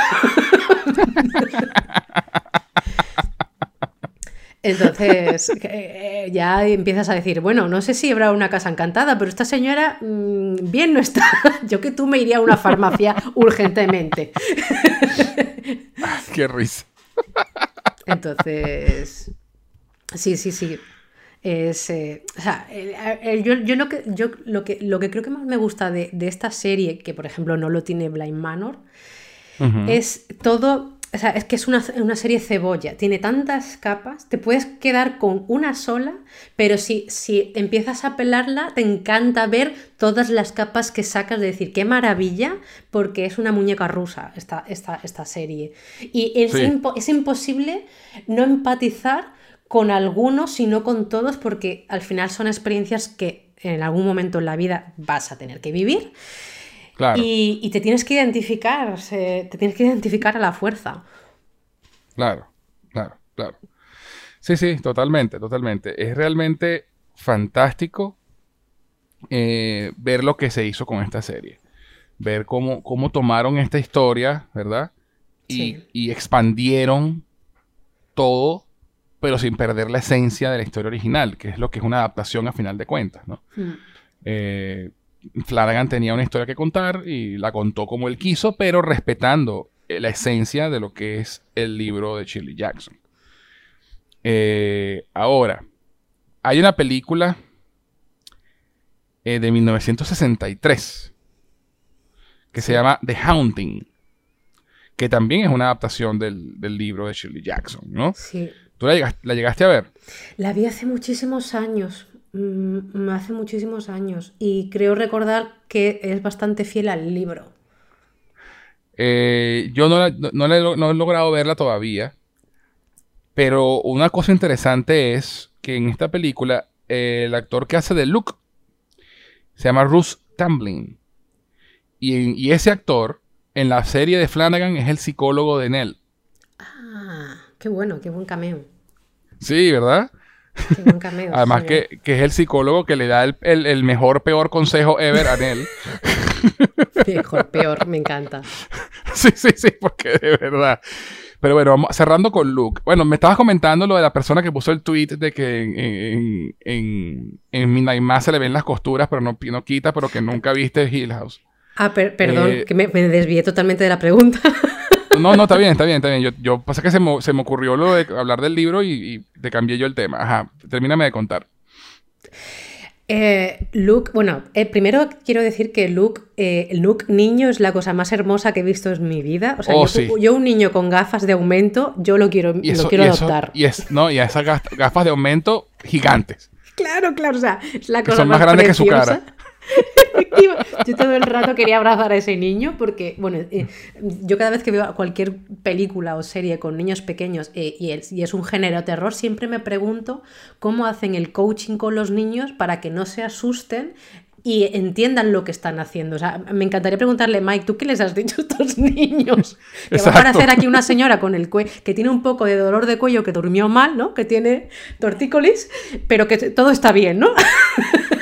Entonces eh, ya empiezas a decir, bueno, no sé si habrá una casa encantada, pero esta señora mm, bien no está. Yo que tú me iría a una farmacia urgentemente. Qué risa. Entonces, sí, sí, sí. Es, eh, o sea, yo, lo, que, yo lo, que, lo que creo que más me gusta de, esta serie, que por ejemplo no lo tiene Blind Manor, es todo o sea, es que es una, serie cebolla, tiene tantas capas, te puedes quedar con una sola, pero si, si empiezas a pelarla, te encanta ver todas las capas que sacas de decir, qué maravilla, porque es una muñeca rusa esta, esta, esta serie. Y es, es imposible no empatizar con algunos, sino con todos, porque al final son experiencias que en algún momento en la vida vas a tener que vivir. Y, te tienes que identificar, te tienes que identificar a la fuerza. Claro, claro, claro. Sí, sí, totalmente, totalmente. Es realmente fantástico eh, ver lo que se hizo con esta serie. Ver cómo, cómo tomaron esta historia, ¿verdad? Y, y, expandieron todo, pero sin perder la esencia de la historia original, que es lo que es una adaptación a final de cuentas, ¿no? Mm. Eh, Flanagan tenía una historia que contar y la contó como él quiso, pero respetando la esencia de lo que es el libro de Shirley Jackson. Eh, ahora, hay una película eh, de 1963 que se llama The Haunting, que también es una adaptación del, libro de Shirley Jackson, ¿no? Sí. ¿Tú la llegaste a ver? La vi hace muchísimos años. Mm, hace muchísimos años y creo recordar que es bastante fiel al libro. Eh, yo no, he, logrado verla todavía, pero una cosa interesante es que en esta película el actor que hace de Luke se llama Bruce Tamblyn y, y ese actor en la serie de Flanagan es el psicólogo de Nell. Ah, qué bueno, qué buen cameo. Sí, ¿verdad? Además que, es el psicólogo que le da el, mejor, peor consejo ever a Nell. mejor, peor, me encanta. Sí, sí, sí, porque de verdad. Pero bueno, vamos, cerrando con Luke. Bueno, me estabas comentando lo de la persona que puso el tweet de que en, en, en, Midnight se le ven las costuras, pero no, no quita, pero que nunca viste Hill House. Ah, perdón, eh, que me, me desvié totalmente de la pregunta. No, no, está bien, está bien, está bien. Yo, yo pasa que se me, se me ocurrió lo de hablar del libro y, te cambié yo el tema. Ajá, termíname de contar. Eh, Luke, bueno, eh, primero quiero decir que Luke, eh, el Luke niño es la cosa más hermosa que he visto en mi vida. O sea, oh, yo, un niño con gafas de aumento, yo lo quiero, lo quiero adoptar. y, es, no, y esas gafas de aumento gigantes. Claro, claro, o sea, es la cosa son más, grandes que su cara. yo todo el rato quería abrazar a ese niño porque, bueno, eh, yo cada vez que veo cualquier película o serie con niños pequeños eh, y, es, un género terror, siempre me pregunto cómo hacen el coaching con los niños para que no se asusten y entiendan lo que están haciendo. O sea, me encantaría preguntarle, Mike, ¿tú qué les has dicho a estos niños? Que va a aparecer aquí una señora con el que tiene un poco de dolor de cuello, que durmió mal, ¿no? Que tiene tortícolis, pero que todo está bien, ¿no?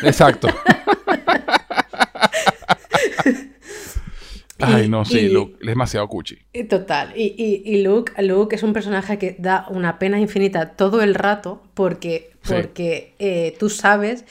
Exacto. Ay, no, sí, Luke es demasiado cuchi. Total. Y, Luke, Luke es un personaje que da una pena infinita todo el rato porque, porque eh, tú sabes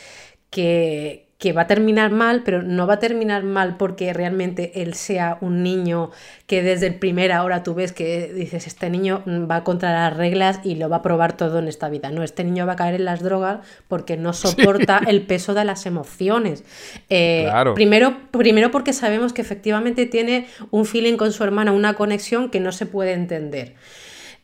que, que va a terminar mal, pero no va a terminar mal porque realmente él sea un niño que desde el primera hora tú ves que dices, este niño va contra las reglas y lo va a probar todo en esta vida. No, este niño va a caer en las drogas porque no soporta el peso de las emociones. Eh, primero, primero porque sabemos que efectivamente tiene un feeling con su hermana, una conexión que no se puede entender.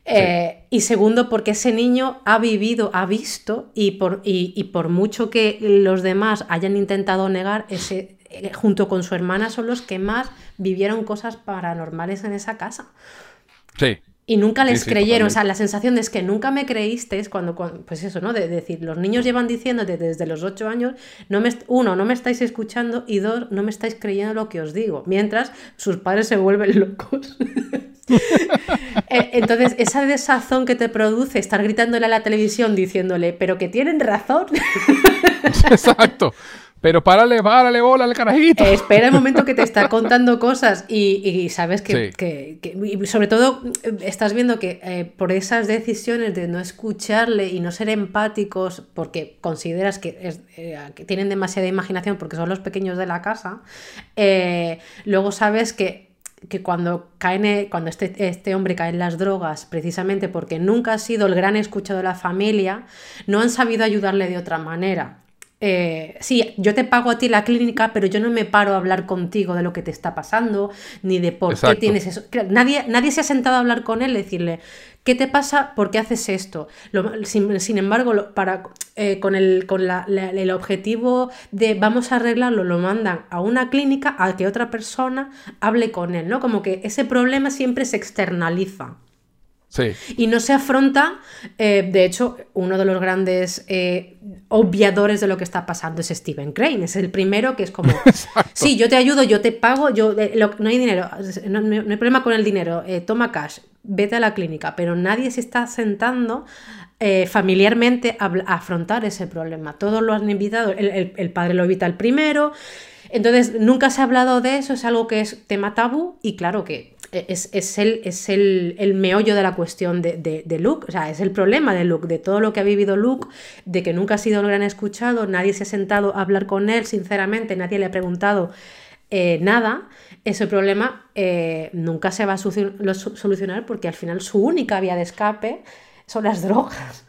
Eh, y segundo, porque ese niño ha vivido, ha visto, y por, y, por mucho que los demás hayan intentado negar, ese, eh, junto con su hermana son los que más vivieron cosas paranormales en esa casa. Sí. Y nunca les creyeron, o sea, la sensación es que nunca me creísteis cuando, pues eso, ¿no? De, decir, los niños llevan diciéndote desde los ocho años, no me, uno, no me estáis escuchando y dos, no me estáis creyendo lo que os digo, mientras sus padres se vuelven locos. Eh, entonces, esa desazón que te produce estar gritándole a la televisión diciéndole, pero que tienen razón. Exacto. Pero párale, párale, bola al carajito. Eh, espera el momento que te está contando cosas y, sabes que, y sobre todo eh, estás viendo que por esas decisiones de no escucharle y no ser empáticos porque consideras que, que tienen demasiada imaginación porque son los pequeños de la casa, luego sabes que que cuando, cae, cuando este, este, hombre cae en las drogas, precisamente porque nunca ha sido el gran escuchado de la familia, no han sabido ayudarle de otra manera. Eh, sí, yo te pago a ti la clínica, pero yo no me paro a hablar contigo de lo que te está pasando, ni de por qué tienes eso. Nadie, nadie se ha sentado a hablar con él y decirle, ¿qué te pasa? ¿Por qué haces esto? sin, embargo, para, eh, con, el, con el objetivo de vamos a arreglarlo, lo mandan a una clínica a que otra persona hable con él, ¿no? Como que ese problema siempre se externaliza. Y no se afronta, eh, de hecho, uno de los grandes eh, obviadores de lo que está pasando es Steven Crane. Es el primero que es como, sí, yo te ayudo, yo te pago, yo eh, no hay dinero, no, hay problema con el dinero, toma cash, vete a la clínica, pero nadie se está sentando familiarmente a, afrontar ese problema. Todos lo han invitado, el, el padre lo evita el primero. Entonces, nunca se ha hablado de eso, es algo que es tema tabú y claro que es, es, el, es el, meollo de la cuestión de, de, Luke, o sea, es el problema de Luke, de todo lo que ha vivido Luke, de que nunca ha sido el gran escuchado, nadie se ha sentado a hablar con él, sinceramente, nadie le ha preguntado eh, nada, ese problema eh, nunca se va a solucionar porque al final su única vía de escape son las drogas.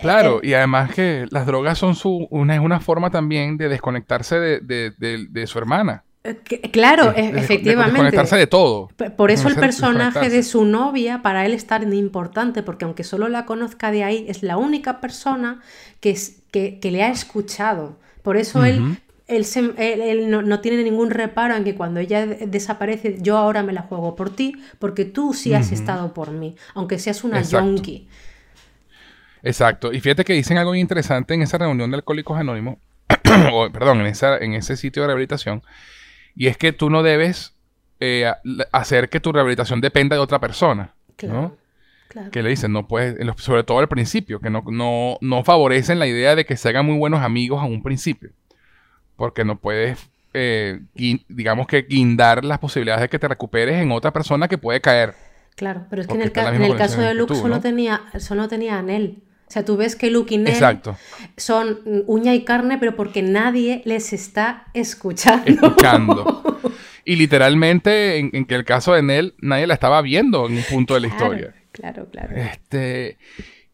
Claro, y además que las drogas son su, una, es una forma también de desconectarse de, de su hermana. Eh, claro, e, efectivamente. desconectarse de todo. Por eso el personaje de su novia, para él es tan importante, porque aunque solo la conozca de ahí, es la única persona que, que, le ha escuchado. Por eso él, él, no, tiene ningún reparo en que cuando ella desaparece, yo ahora me la juego por ti, porque tú sí has estado por mí, aunque seas una yonki. Exacto. Y fíjate que dicen algo interesante en esa reunión de Alcohólicos Anónimos, perdón, en, esa, en ese sitio de rehabilitación y es que tú no debes eh, hacer que tu rehabilitación dependa de otra persona. Claro. Claro. Que le dicen, no puedes, sobre todo al principio, que no, no, no favorecen la idea de que se hagan muy buenos amigos a un principio. Porque no puedes, eh, digamos que guindar las posibilidades de que te recuperes en otra persona que puede caer. Claro, pero es que en el, caso de Luke solo, tenía, solo tenía a Nell. O sea, tú ves que Luke y Nell son uña y carne, pero porque nadie les está escuchando. Escuchando. y literalmente, en, que el caso de Nell, nadie la estaba viendo en un punto de la historia. Claro, claro. Este,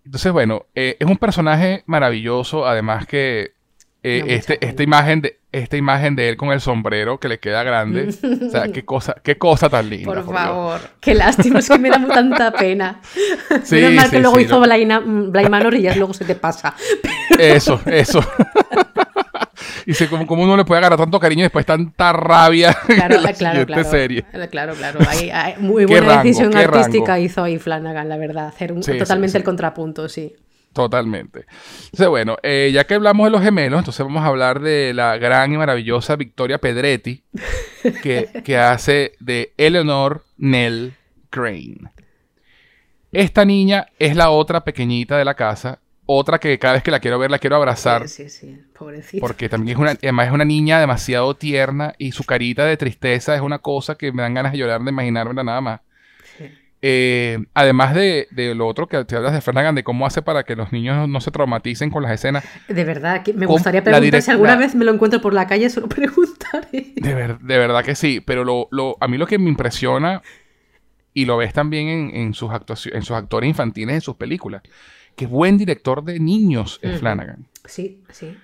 entonces, bueno, eh, es un personaje maravilloso, además que eh, este, esta imagen de esta imagen de él con el sombrero que le queda grande. o sea, qué cosa, qué cosa tan linda. Por, favor. Qué lástima, es que me da tanta pena. Sí, Menos mal que luego hizo no. Blind Manor y ya luego se te pasa. Eso, eso. y sé cómo, uno le puede agarrar tanto cariño y después tanta rabia claro, en la claro, claro, serie. Claro, claro. muy buena decisión artística hizo ahí Flanagan, la verdad. Hacer totalmente el contrapunto, sí. Totalmente. Entonces, bueno, eh, ya que hablamos de los gemelos, entonces vamos a hablar de la gran y maravillosa Victoria Pedretti, que, hace de Eleanor Nell Crane. Esta niña es la otra pequeñita de la casa, otra que cada vez que la quiero ver la quiero abrazar. Sí, sí, pobrecita. Porque también es una, además es una niña demasiado tierna y su carita de tristeza es una cosa que me dan ganas de llorar de imaginarme nada más. Eh, además de, lo otro que te hablas de Flanagan, de cómo hace para que los niños no se traumaticen con las escenas. De verdad, que me gustaría preguntar si alguna vez me lo encuentro por la calle, solo preguntaré. De, de verdad que sí, pero lo, lo, a mí lo que me impresiona, y lo ves también en, sus actuaciones, en sus actores infantiles en sus películas, que buen director de niños es Flanagan. Sí, sí.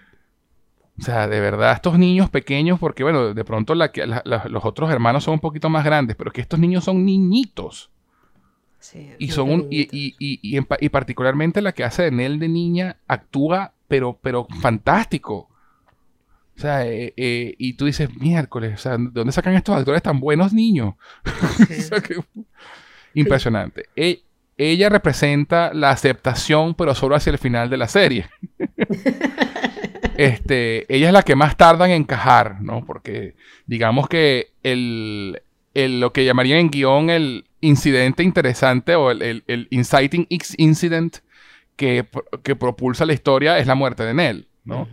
O sea, de verdad, estos niños pequeños, porque bueno, de pronto la, los otros hermanos son un poquito más grandes, pero que estos niños son niñitos y son un, y, y, y, y, particularmente la que hace de Nell de niña actúa pero pero fantástico. O sea eh, eh, y tú dices miércoles o sea de dónde sacan estos actores tan buenos niños impresionante. E, ella representa la aceptación pero solo hacia el final de la serie. Este ella es la que más tarda en encajar no porque digamos que el, el lo que llamarían en guion el incidente interesante o el, el, inciting incident que, que, propulsa la historia es la muerte de Nell, ¿no?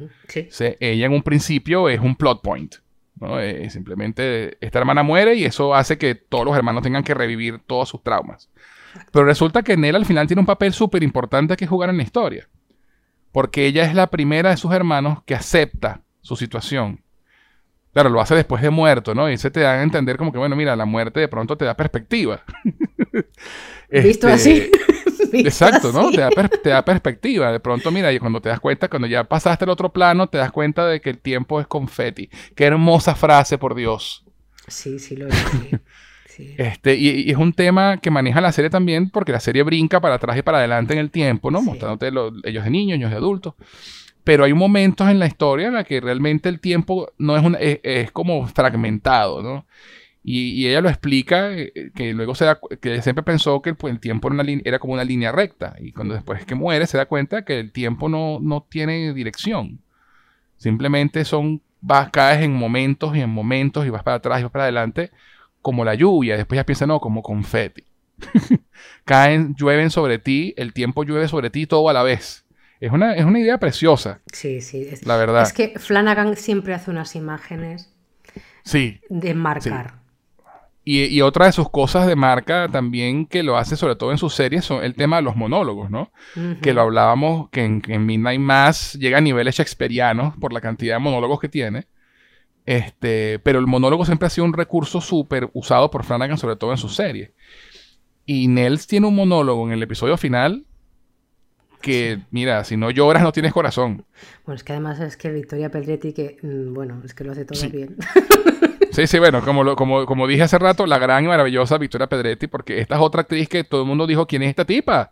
ella en un principio es un plot point, ¿no? Eh, simplemente esta hermana muere y eso hace que todos los hermanos tengan que revivir todos sus traumas. Pero resulta que Nell al final tiene un papel súper importante que jugar en la historia. Porque ella es la primera de sus hermanos que acepta su situación. Claro, lo hace después de muerto, ¿no? Y se te da a entender como que, bueno, mira, la muerte de pronto te da perspectiva. Visto Este, así. Exacto, ¿no? Te da, per- te da perspectiva. De pronto, mira, y cuando te das cuenta, cuando ya pasaste al otro plano, te das cuenta de que el tiempo es confeti. Qué hermosa frase, por Dios. Sí, sí, lo es. Sí. Este, y, y es un tema que maneja la serie también, porque la serie brinca para atrás y para adelante en el tiempo, ¿no? Sí. Mostrándote lo- ellos de niños, ellos de adultos. Pero hay momentos en la historia en la que realmente el tiempo no es, como fragmentado, ¿no? Y, ella lo explica, eh, que luego se da, que siempre pensó que pues, el tiempo era, una era como una línea recta. Y cuando después que muere se da cuenta que el tiempo no, no tiene dirección. Simplemente son, vas, caes en momentos y en momentos y vas para atrás y vas para adelante como la lluvia. Después ya piensa, no, como confeti. Caen, llueven sobre ti, el tiempo llueve sobre ti todo a la vez. Es una, es una idea preciosa, Sí, sí. Es, la verdad. es que Flanagan siempre hace unas imágenes Sí. de marcar. Y, y otra de sus cosas de marca también que lo hace sobre todo en sus series son el tema de los monólogos, ¿no? Que lo hablábamos, que en, que en Midnight Mass llega a niveles shakespearianos por la cantidad de monólogos que tiene. Este, pero el monólogo siempre ha sido un recurso súper usado por Flanagan, sobre todo en sus series. Y Nels tiene un monólogo en el episodio final que, mira, si no lloras no tienes corazón. Bueno, es que además es que Victoria Pedretti, que mm, bueno, es que lo hace todo Sí. bien. Sí, sí, bueno, como, lo- como, como dije hace rato, la gran y maravillosa Victoria Pedretti, porque esta es otra actriz que todo el mundo dijo, ¿quién es esta tipa?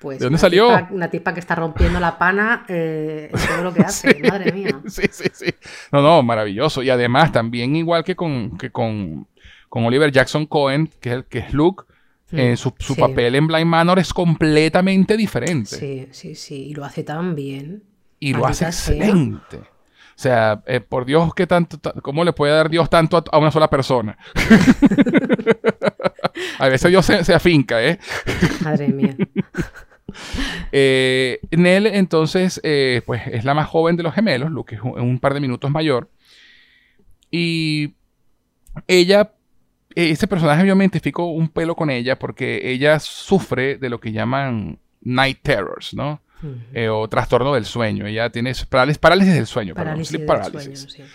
Pues ¿De dónde una salió? tipa- una tipa que está rompiendo la pana eh, en todo lo que hace, madre mía. Sí, sí, sí. No, no, maravilloso. Y además, también igual que con, que con, con Oliver Jackson Cohen, que es, el, que es Luke, eh, su, su Sí. papel en Blind Manor es completamente diferente. Sí, sí, sí. Y lo hace tan bien. Y lo hace sea. excelente. O sea, eh, por Dios, ¿qué tanto, ta- ¿cómo le puede dar Dios tanto a, a una sola persona? a veces Dios se, se afinca, ¿eh? Madre mía. Eh, Nell, entonces, eh, pues es la más joven de los gemelos, Luke es un, un par de minutos mayor. Y ella, ese personaje yo me identifico un pelo con ella porque ella sufre de lo que llaman night terrors, ¿no? Eh, o trastorno del sueño. Ella tiene parálisis, parálisis del sueño, perdón, Parálisis sleep del sueño, sí.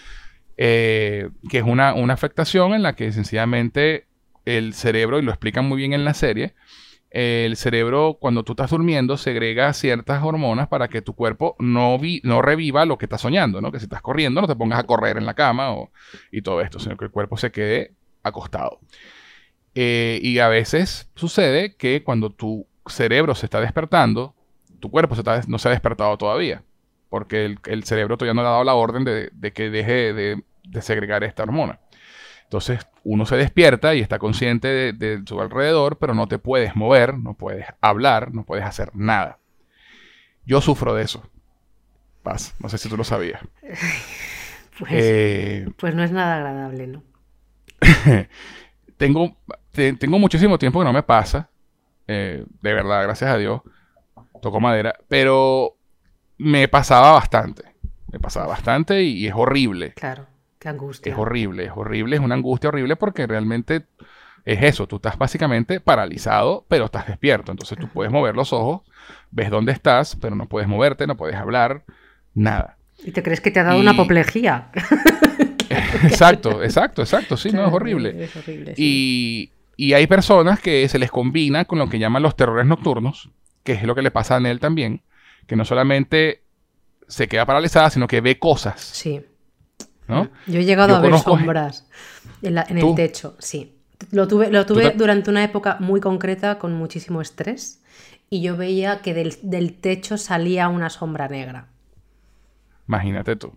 Eh, que es una, una afectación en la que sencillamente el cerebro, y lo explican muy bien en la serie, eh, el cerebro cuando tú estás durmiendo segrega ciertas hormonas para que tu cuerpo no, vi- no reviva lo que estás soñando, ¿no? Que si estás corriendo no te pongas a correr en la cama o, y todo esto, sino que el cuerpo se quede acostado. Eh, y a veces sucede que cuando tu cerebro se está despertando, tu cuerpo se está des- no se ha despertado todavía, porque el, el cerebro todavía no le ha dado la orden de, de que deje de, de segregar esta hormona. Entonces uno se despierta y está consciente de, de su alrededor, pero no te puedes mover, no puedes hablar, no puedes hacer nada. Yo sufro de eso. Paz, no sé si tú lo sabías. Pues, Eh, pues no es nada agradable, ¿no? tengo, te- tengo muchísimo tiempo que no me pasa. eh, de verdad, gracias a Dios. Toco madera. Pero me pasaba bastante. Me pasaba bastante y, y es horrible. Claro, qué angustia. Es horrible, es horrible, es una angustia horrible porque realmente es eso. Tú estás básicamente paralizado, pero estás despierto. Entonces tú puedes mover los ojos, ves dónde estás, pero no puedes moverte, no puedes hablar, nada. ¿Y te crees que te ha dado Y- una apoplejía? exacto, exacto, exacto. Sí, no, es horrible. Es horrible, sí. Y, y hay personas que se les combina con lo que llaman los terrores nocturnos, que es lo que le pasa a Nell también, que no solamente se queda paralizada, sino que ve cosas, Sí. ¿no? Yo he llegado Yo a ver sombras en, la- en el techo, sí. Lo tuve, lo tuve te- durante una época muy concreta con muchísimo estrés y yo veía que del, del techo salía una sombra negra. Imagínate tú.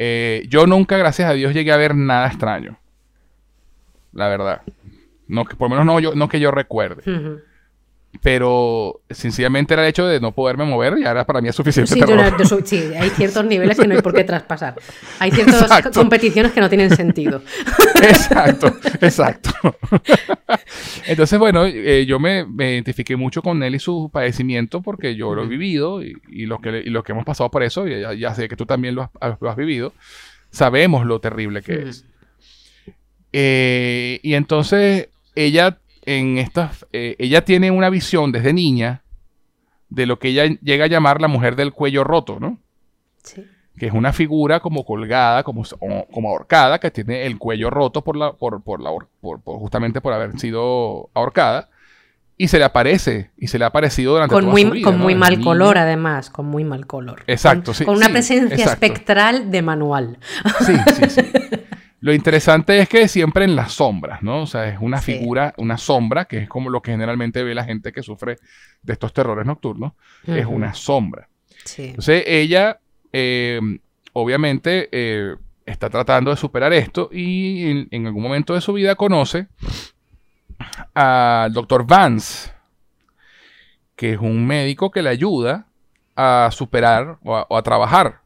Eh, yo nunca, gracias a Dios, llegué a ver nada extraño. La verdad. No, que, por lo menos no, yo, no que yo recuerde. Pero sencillamente era el hecho de no poderme mover y ahora para mí es suficiente Sí, yo terror. yo soy- sí, hay ciertos niveles que no hay por qué traspasar. Hay ciertas Exacto. competiciones que no tienen sentido. exacto, exacto. Entonces, bueno, eh, yo me, me identifiqué mucho con él y su padecimiento porque yo lo he vivido y, y los que, y los que hemos pasado por eso, y ya, ya sé que tú también lo has, lo has vivido, sabemos lo terrible que Mm. es. Eh, y entonces ella en estas, eh, ella tiene una visión desde niña de lo que ella llega a llamar la mujer del cuello roto, ¿no? Sí. que es una figura como colgada, como, como ahorcada, que tiene el cuello roto por la, por, por la, por, justamente por haber sido ahorcada. Y se le aparece, y se le ha aparecido durante con toda muy, su vida, Con ¿no? muy mal color, además, con muy mal color. Exacto, Con, sí, con una sí, presencia exacto. espectral de manual. Sí, sí, sí. Lo interesante es que siempre en las sombras, ¿no? O sea, es una Sí. figura, una sombra, que es como lo que generalmente ve la gente que sufre de estos terrores nocturnos, es una sombra. Sí. Entonces ella, eh, obviamente, eh, está tratando de superar esto y en, en algún momento de su vida conoce al doctor Vance, que es un médico que le ayuda a superar o a, o a trabajar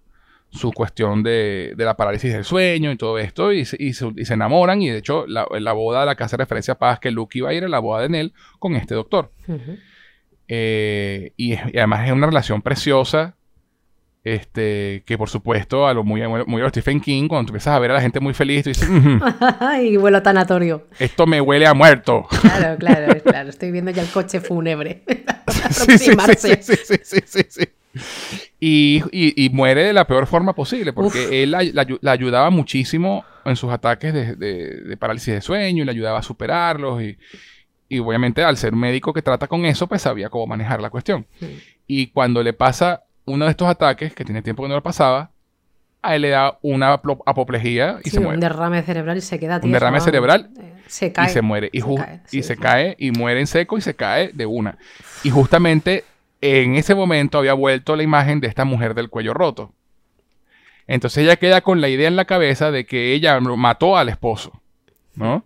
su cuestión de, de la parálisis del sueño y todo esto, y se, y se- y se enamoran, y de hecho la, la boda de la que hace referencia a Paz que Luke iba a ir a la boda de Nell con este doctor. Ujú. Eh, y, y además es una relación preciosa. Este, que por supuesto, a lo muy, muy a lo Stephen King, cuando tú empiezas a ver a la gente muy feliz, tú dices, "Ujú, y vuelo a tanatorio. esto me huele a muerto. Claro, claro, claro. Estoy viendo ya el coche fúnebre. Sí, sí, sí, sí, sí, sí, sí. Y, y- y muere de la peor forma posible, porque Uf. él la, la la ayudaba muchísimo en sus ataques de, de- de parálisis de sueño y le ayudaba a superarlos. Y, y obviamente, al ser un médico que trata con eso, pues sabía cómo manejar la cuestión. Sí. Y cuando le pasa uno de estos ataques, que tiene tiempo que no le pasaba, a él le da una apoplejía y Sí, se un muere. derrame cerebral y se queda Un derrame vamos. cerebral Eh, Se cae. y se muere. Y, Se cae, y sí, se sí. cae y muere en seco y se cae de una. Y justamente en ese momento había vuelto la imagen de esta mujer del cuello roto. Entonces ella queda con la idea en la cabeza de que ella mató al esposo, ¿no?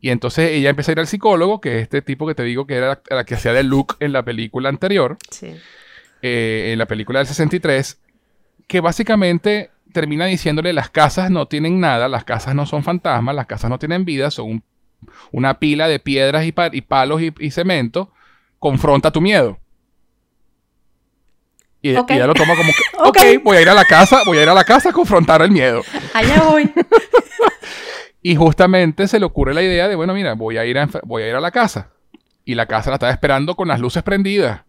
Y entonces ella empieza a ir al psicólogo, que es este tipo que te digo que era la, la que hacía de Luke en la película anterior, Sí. eh, en la película del 63, que básicamente termina diciéndole las casas no tienen nada, las casas no son fantasmas, las casas no tienen vida, son un- una pila de piedras y, pa- y palos y, y cemento, confronta tu miedo. Y, y Ok. ella lo toma como que, Ok. ok, voy a ir a la casa, voy a ir a la casa a confrontar el miedo. Allá voy. Y justamente se le ocurre la idea de, bueno, mira, voy a ir a, voy a, ir a la casa. Y la casa la estaba esperando con las luces prendidas.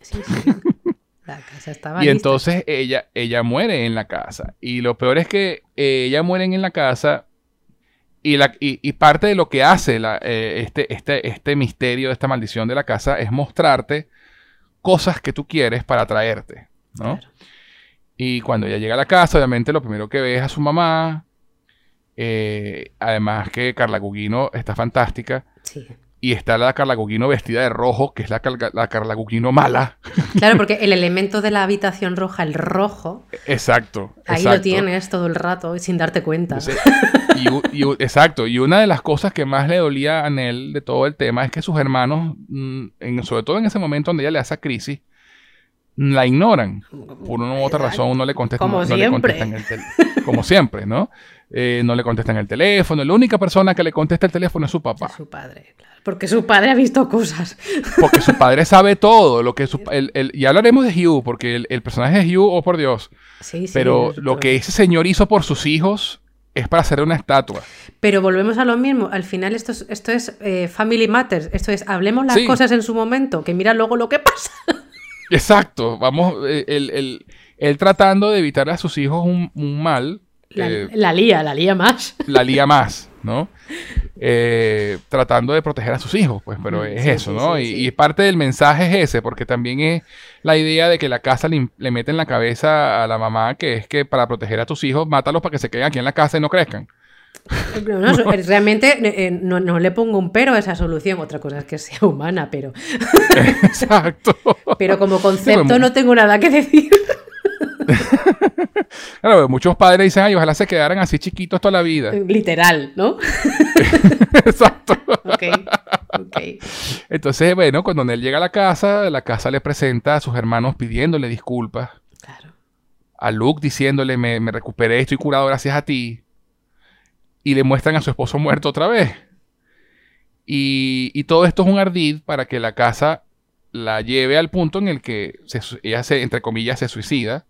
Sí, sí. La casa estaba Y lista. entonces ella, ella muere en la casa. Y lo peor es que eh, ella muere en la casa. Y, la, y, y parte de lo que hace la- eh, este, este, este misterio, esta maldición de la casa, es mostrarte cosas que tú quieres para atraerte. ¿no? Claro. Y cuando ella llega a la casa, obviamente lo primero que ve es a su mamá. Eh, además que Carla Gugino está fantástica. Sí. Y está la Carla Gugino vestida de rojo, que es la, Carla- la Carla Gugino mala. Claro, porque el elemento de la habitación roja, el rojo, Exacto. ahí exacto. lo tienes todo el rato sin darte cuenta. Y exacto. Y una de las cosas que más le dolía a Nell de todo el tema es que sus hermanos, mm, en- sobre todo en ese momento donde ella le hace crisis, la ignoran. Por una u otra razón no le contestan. Como no le siempre. contestan el tel- como siempre, ¿no? Eh, no le contestan el teléfono. La única persona que le contesta el teléfono es su papá. Es su padre, claro. Porque su padre ha visto cosas. Porque su padre sabe todo. Lo que su- el- el- y hablaremos de Hugh, porque el, el personaje de Hugh, oh por Dios. Sí, sí. Pero lo que ese señor hizo por sus hijos es para hacerle una estatua. Pero volvemos a lo mismo. Al final esto es, esto es eh, Family Matters. Esto es, hablemos las Sí. cosas en su momento, que mira luego lo que pasa. Exacto, vamos, eh, él, él- él tratando de evitar a sus hijos un, un mal, La, eh, la lía, la lía más. la lía más, ¿no? Eh, tratando de proteger a sus hijos, pues, pero es sí, eso, sí, ¿no? sí, y, parte del mensaje es ese, porque también es la idea de que la casa le, mete en la cabeza a la mamá que es que para proteger a tus hijos, mátalos para que se queden aquí en la casa y no crezcan. No, no, so- realmente eh, no, no le pongo un pero a esa solución. Otra cosa es que sea humana, pero, Exacto. pero como concepto mu- no tengo nada que decir. Claro, muchos padres dicen, ay, ojalá se quedaran así chiquitos toda la vida. Literal, ¿no? Exacto. Entonces, bueno, cuando él llega a la casa, la casa le presenta a sus hermanos pidiéndole disculpas. Claro. A Luke diciéndole, me, me recuperé, estoy curado gracias a ti. Y le muestran a su esposo muerto otra vez. Y, y todo esto es un ardid para que la casa la lleve al punto en el que se ella se, entre comillas, se suicida.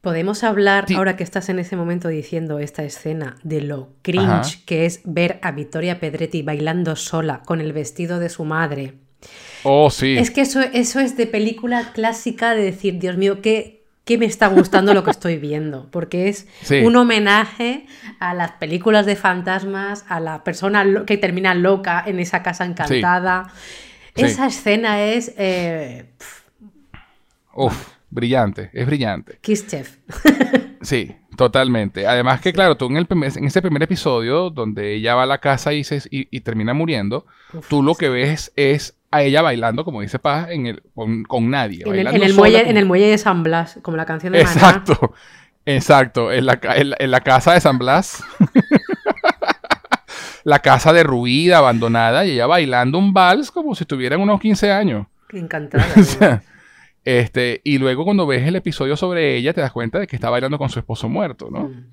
Podemos hablar, Sí. ahora que estás en ese momento diciendo esta escena, de lo cringe Ajá. que es ver a Vittoria Pedretti bailando sola con el vestido de su madre. Oh, sí. Es que eso, eso es de película clásica de decir, Dios mío, qué, que me está gustando lo que estoy viendo, porque es Sí. un homenaje a las películas de fantasmas, a la persona que termina loca en esa casa encantada. Sí. Esa escena es eh, Uf, brillante, es brillante. Kiss Chef. Sí, totalmente. Además que, claro, tú en, el primer- en ese primer episodio donde ella va a la casa y, se, y, y termina muriendo, Uf, tú lo que ves es a ella bailando, como dice Paz, en el, con, con nadie. En el, en el muelle, con- en el muelle de San Blas, como la canción de Maná. Exacto, exacto. En la, en la- en la casa de San Blas. la casa derruida, abandonada, y ella bailando un vals como si tuvieran unos 15 años. Encantada. O sea, este, y luego cuando ves el episodio sobre ella, te das cuenta de que está bailando con su esposo muerto, ¿no? Mm.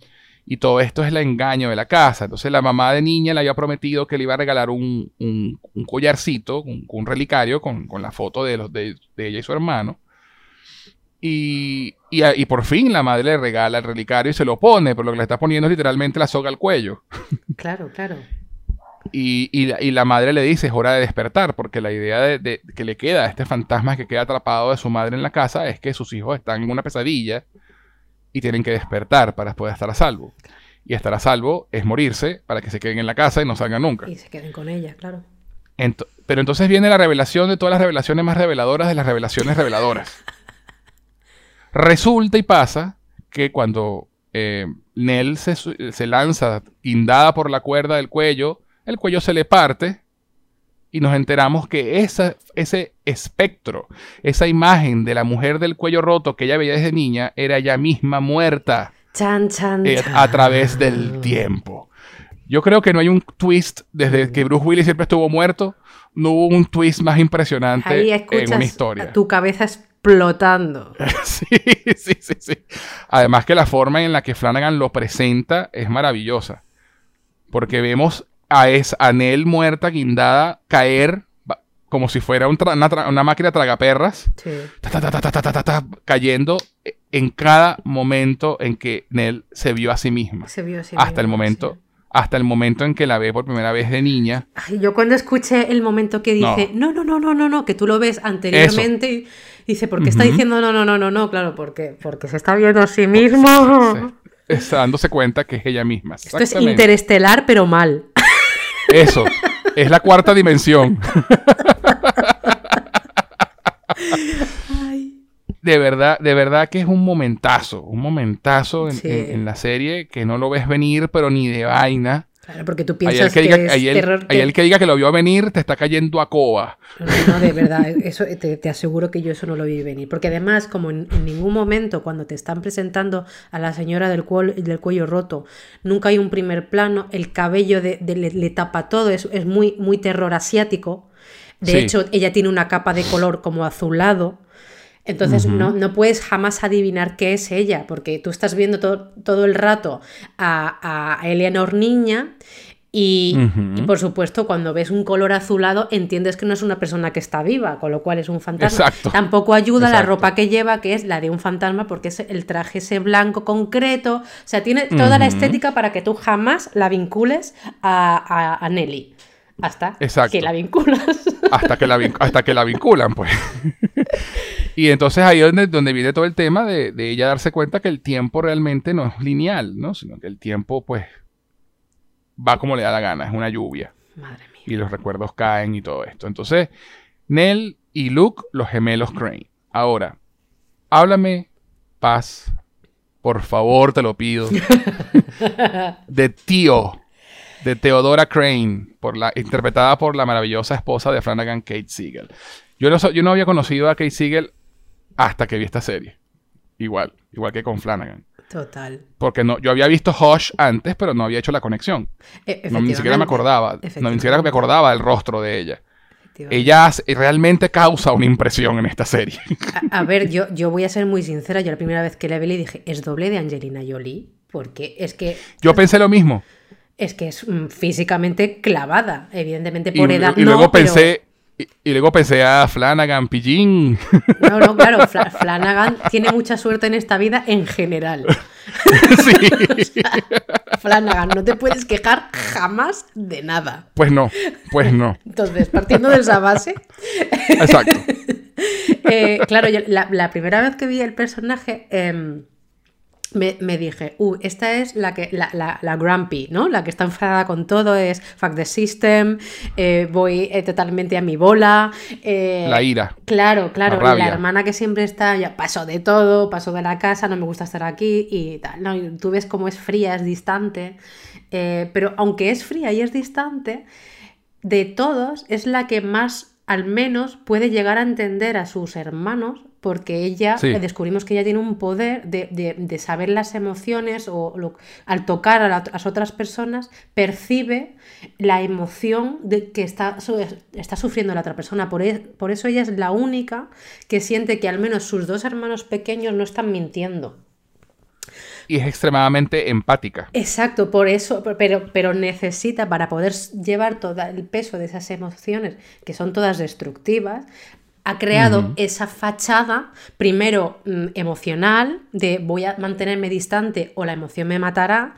Y todo esto es el engaño de la casa. Entonces la mamá de niña le había prometido que le iba a regalar un, un- un collarcito, un, un relicario con, con la foto de, los, de, de ella y su hermano. Y, y, y por fin la madre le regala el relicario y se lo pone, pero lo que le está poniendo es literalmente la soga al cuello. Claro, claro. Y, y la, y la madre le dice, es hora de despertar, porque la idea de, de- que le queda a este fantasma que queda atrapado de su madre en la casa es que sus hijos están en una pesadilla y tienen que despertar para poder estar a salvo. Y estar a salvo es morirse para que se queden en la casa y no salgan nunca. Y se queden con ella, claro. Pero entonces viene la revelación de todas las revelaciones más reveladoras de las revelaciones reveladoras. Resulta y pasa que cuando eh, Nell se, se lanza guindada por la cuerda del cuello, el cuello se le parte y nos enteramos que esa, ese espectro, esa imagen de la mujer del cuello roto que ella veía desde niña, era ella misma muerta Chan, chan, eh, chan. a través del tiempo. Yo creo que no hay un twist desde que Bruce Willis siempre estuvo muerto. No hubo un twist más impresionante Ahí en una historia. tu cabeza explotando. sí, sí, sí, sí. Además que la forma en la que Flanagan lo presenta es maravillosa. Porque vemos a, es, a Nell muerta, guindada, caer como si fuera un una, una, máquina tragaperras, sí. ta, ta, ta, cayendo eh, en cada momento en que Nell se vio a sí misma. Se vio a sí hasta misma, el momento. Sí. Hasta el momento en que la ve por primera vez de niña. Ay, yo cuando escuché el momento que dije, no, no, no, no, no, no, que tú lo ves anteriormente, Eso. y dice, ¿por qué está uh -huh. diciendo no, no, no, no, no? Claro, porque, porque se está viendo a sí mismo. Está dándose cuenta que es ella misma. Esto es interestelar, pero mal. Eso. Es la cuarta dimensión. Ay. De verdad, de verdad que es un momentazo. Un momentazo en, Sí. en- en la serie que no lo ves venir, pero ni de vaina. Claro, porque tú piensas que, es hay terror. hay que- el que diga que lo vio venir, te está cayendo a coba. No, de verdad, eso te, te aseguro que yo eso no lo vi venir. Porque además, como en, en ningún momento cuando te están presentando a la señora del, cuel- del cuello roto, nunca hay un primer plano, el cabello de, de- le, le tapa todo, es, es muy, muy terror asiático. De Sí. hecho, ella tiene una capa de color como azulado. Entonces no, no puedes jamás adivinar qué es ella, porque tú estás viendo todo, todo el rato a, a Eleanor niña y, por supuesto cuando ves un color azulado entiendes que no es una persona que está viva, con lo cual es un fantasma. Exacto. Tampoco ayuda la ropa que lleva, que es la de un fantasma, porque es el traje ese blanco concreto. O sea, tiene toda la estética para que tú jamás la vincules a, a- a Nelly. Hasta Exacto. que la vinculas. Hasta que la, hasta que la vinculan, pues. y entonces ahí es donde, donde viene todo el tema de, de ella darse cuenta que el tiempo realmente no es lineal, ¿no? Sino que el tiempo, pues, va como le da la gana, es una lluvia. Madre mía. Y los recuerdos caen y todo esto. Entonces, Nell y Luke, los gemelos Crane. Ahora, háblame, Paz, por favor, te lo pido, de Tío, de Theodora Crane, por la, interpretada por la maravillosa esposa de Flanagan, Kate Siegel. Yo no, yo no había conocido a Kate Siegel hasta que vi esta serie. Igual, igual que con Flanagan. Total. Porque no, yo había visto Hush antes, pero no había hecho la conexión. E- No, ni siquiera me acordaba. No, ni siquiera me acordaba del rostro de ella. Ella hace- realmente causa una impresión en esta serie. A, a ver, yo, yo voy a ser muy sincera. Yo la primera vez que la vi le dije, ¿es doble de Angelina Jolie? Porque es que Yo pensé lo mismo. Es, que es mm, físicamente clavada. Evidentemente Y, por edad y no, luego pero- pensé. Y, y luego pensé a Flanagan, Pillín. No, no, claro, Fla- Flanagan tiene mucha suerte en esta vida en general. sí. Flanagan, no te puedes quejar jamás de nada. Pues no, pues no. Entonces, partiendo de esa base, Exacto. Eh, claro, la, primera vez que vi el personaje... Em, me, dije, uh, esta es la que la, la, grumpy, ¿no? La que está enfadada con todo, es fuck the system, eh, voy eh, totalmente a mi bola. Eh, la ira. Claro, claro. La, la, hermana que siempre está, ya paso de todo, paso de la casa, no me gusta estar aquí y tal. ¿no? tú ves cómo es fría, es distante. pero aunque es fría y es distante, de todos es la que más al menos puede llegar a entender a sus hermanos porque ella, eh, descubrimos que ella tiene un poder de, saber las emociones o al tocar a las otras personas, percibe la emoción de que está, está sufriendo la otra persona. Por, e, por eso ella es la única que siente que al menos sus dos hermanos pequeños no están mintiendo y es extremadamente empática. Exacto, por eso, pero, pero necesita para poder llevar todo el peso de esas emociones, que son todas destructivas, ha creado esa fachada, primero mm, emocional, de voy a mantenerme distante o la emoción me matará,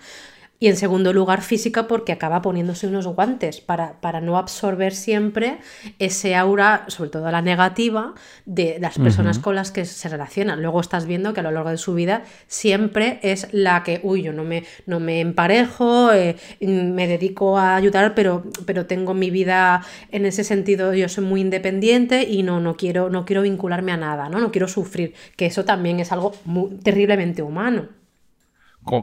y en segundo lugar, física, porque acaba poniéndose unos guantes para, para, no absorber siempre ese aura, sobre todo la negativa, de las personas con las que se relacionan. Luego estás viendo que a lo largo de su vida siempre es la que, uy, yo no me, no me emparejo, eh, me dedico a ayudar, pero, pero tengo mi vida en ese sentido, yo soy muy independiente y no, no, quiero, no quiero vincularme a nada, ¿no? no quiero sufrir, que eso también es algo muy, terriblemente humano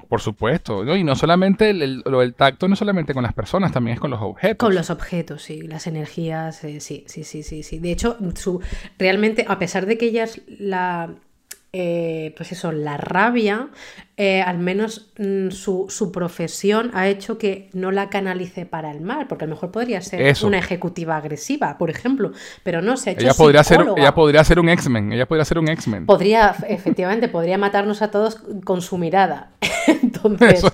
por supuesto, ¿no? y no solamente el, lo del tacto, no solamente con las personas, también es con los objetos. Con los objetos, sí, las energías, eh, sí, sí, sí, sí, sí. De hecho, su, realmente, a pesar de que ella es la, eh, pues eso, la rabia, eh, al menos mm, su, profesión ha hecho que no la canalice para el mal, porque a lo mejor podría ser una ejecutiva agresiva, por ejemplo, pero no se ha hecho ella podría ser Ella podría ser un X-Men, ella podría ser un X-Men. Podría, efectivamente, podría matarnos a todos con su mirada. Entonces,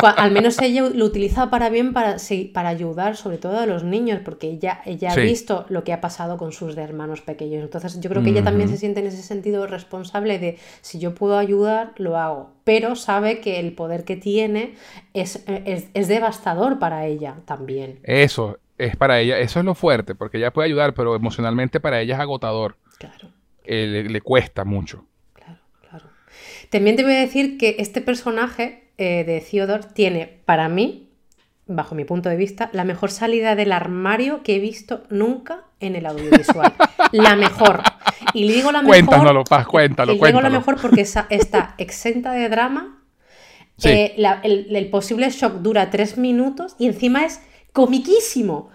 al menos ella lo utiliza para bien, para, para ayudar sobre todo a los niños, porque ella, ella ha visto lo que ha pasado con sus hermanos pequeños. Entonces, yo creo que ella también se siente en ese sentido responsable de si yo puedo ayudar, lo hago pero sabe que el poder que tiene es, devastador para ella también. Eso, es para ella, eso es lo fuerte, porque ella puede ayudar, pero emocionalmente para ella es agotador. Claro. Eh, le, cuesta mucho. Claro, claro. También te voy a decir que este personaje eh, de Theodore tiene, para mí, bajo mi punto de vista, la mejor salida del armario que he visto nunca en el audiovisual. la mejor. Y le digo la mejor. Cuéntanos, Paz, cuéntalo, y le digo la mejor porque está exenta de drama. Eh, el, posible shock dura tres minutos y encima es comiquísimo.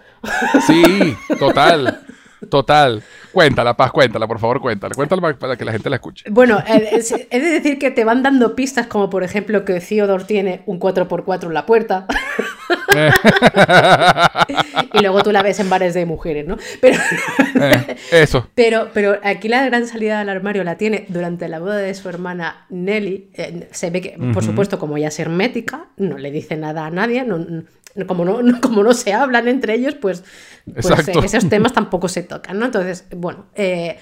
Sí, total. Total. Cuéntala, Paz, cuéntala, por favor, cuéntala. Cuéntala para, que la gente la escuche. Bueno, he de decir que te van dando pistas como por ejemplo que Theodore tiene un 4x4 en la puerta. y luego tú la ves en bares de mujeres, ¿no? Pero, eh, eso. Pero, pero aquí la gran salida del armario la tiene durante la boda de su hermana Nelly. Eh, se ve que, por supuesto, como ella es hermética, no le dice nada a nadie, como, no, como no se hablan entre ellos, pues, pues esos temas tampoco se tocan, ¿no? Entonces, bueno, eh,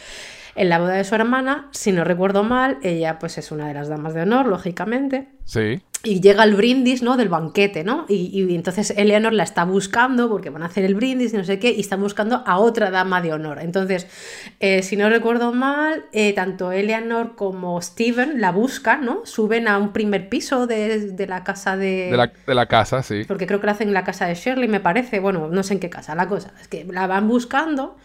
en la boda de su hermana, si no recuerdo mal, ella pues es una de las damas de honor, lógicamente. Sí y llega el brindis, ¿no? Del banquete, ¿no? Y, entonces Eleanor la está buscando porque van a hacer el brindis y no sé qué, y están buscando a otra dama de honor. Entonces, eh, si no recuerdo mal, eh, tanto Eleanor como Steven la buscan, ¿no? Suben a un primer piso de, la casa de... De la, de la, casa, sí. Porque creo que lo hacen en la casa de Shirley, me parece. Bueno, no sé en qué casa, la cosa. Es que la van buscando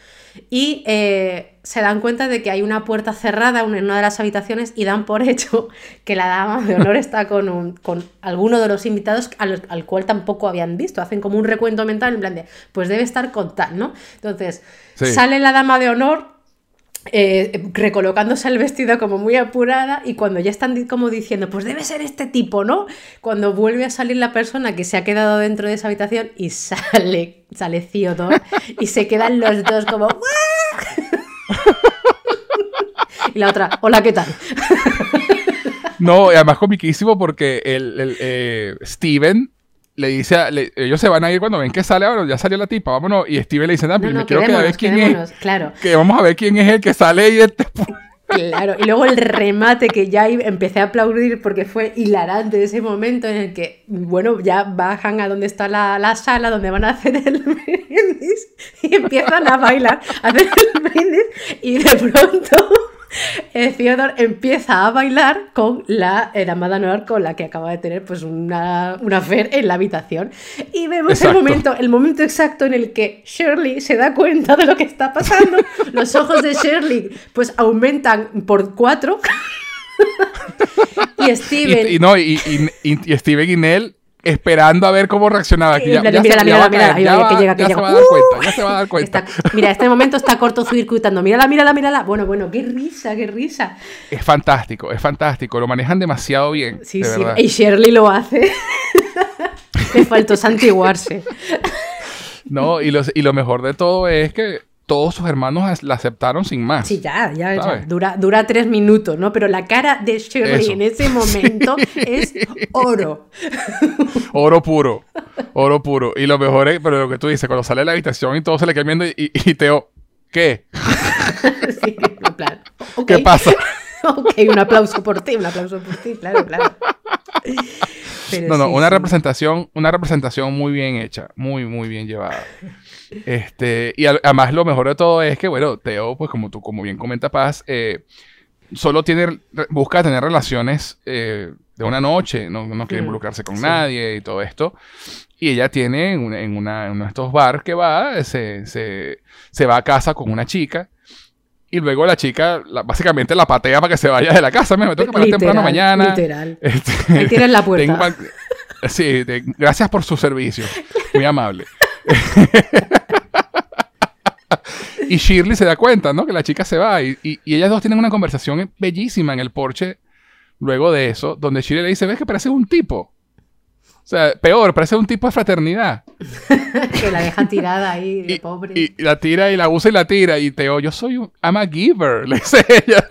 y eh, se dan cuenta de que hay una puerta cerrada en una de las habitaciones y dan por hecho que la dama de honor está con, un, con alguno de los invitados al, cual tampoco habían visto. Hacen como un recuento mental en plan de, pues debe estar con tal, ¿no? Entonces, sale la dama de honor eh, recolocándose el vestido como muy apurada y cuando ya están como diciendo, pues debe ser este tipo, ¿no? Cuando vuelve a salir la persona que se ha quedado dentro de esa habitación y sale, sale Theodore y se quedan los dos como... y la otra, hola, ¿qué tal? no, además comiquísimo porque el, eh, Steven le dice, ellos se van a ir cuando ven que sale, bueno, ya salió la tipa, vámonos. Y Steve le dice, no, no, quiero que ver quién es. Claro. Que vamos a ver quién es el que sale y este... Claro, y luego el remate que ya empecé a aplaudir porque fue hilarante ese momento en el que, bueno, ya bajan a donde está la, la sala donde van a hacer el brindis y empiezan a bailar, a hacer el brindis y de pronto eh, Theodore empieza a bailar con la eh, amada Noir con la que acaba de tener pues una, una en la habitación. Y vemos el momento, el momento exacto en el que Shirley se da cuenta de lo que está pasando. Los ojos de Shirley pues aumentan por cuatro. y Steven. Y, no, y, y, Steven y Nell esperando a ver cómo reaccionaba. ya, mira, mira, mira, mira, mira, que llega, que llega. Se va a dar cuenta, ya se va a dar cuenta. mira, este momento está cortocircuitando. Mírala, mírala, mírala. Bueno, bueno, qué risa, qué risa. Es fantástico, es fantástico. Lo manejan demasiado bien. Sí, sí. Y Shirley lo hace. Le faltó santiguarse. No, y, los, y lo mejor de todo es que todos sus hermanos la aceptaron sin más. Sí, ya, ya, ya. Dura, dura tres minutos, ¿no? Pero la cara de Shirley en ese momento es oro. oro puro. Oro puro. Y lo mejor es, pero lo que tú dices, cuando sale de la habitación y todo se le queda viendo y, y Teo, ¿qué? sí, en plan. ¿Qué pasa? ok, un aplauso por ti, un aplauso por ti, claro, claro. no, no, una representación, una representación muy bien hecha, muy, muy bien llevada. Este, y además lo mejor de todo es que, bueno, Teo, pues como tú, como bien comenta Paz, eh, solo tiene, busca tener relaciones eh, de una noche, no, quiere involucrarse con nadie y todo esto. Y ella tiene en, en, una, uno de estos bar que va, se, se, va a casa con una chica. Y luego la chica básicamente la patea para que se vaya de la casa. Me, tengo que parar temprano mañana. Literal. Este, Ahí tienes la puerta. sí, gracias por su servicio. Muy amable. y Shirley se da cuenta, ¿no? Que la chica se va y, y, ellas dos tienen una conversación bellísima en el porche luego de eso, donde Shirley le dice, ves que parece un tipo. O sea, peor, parece un tipo de fraternidad. que la deja tirada ahí, de pobre. Y, la tira y la usa y la tira. Y Teo, yo soy un... I'm a giver, le dice ella.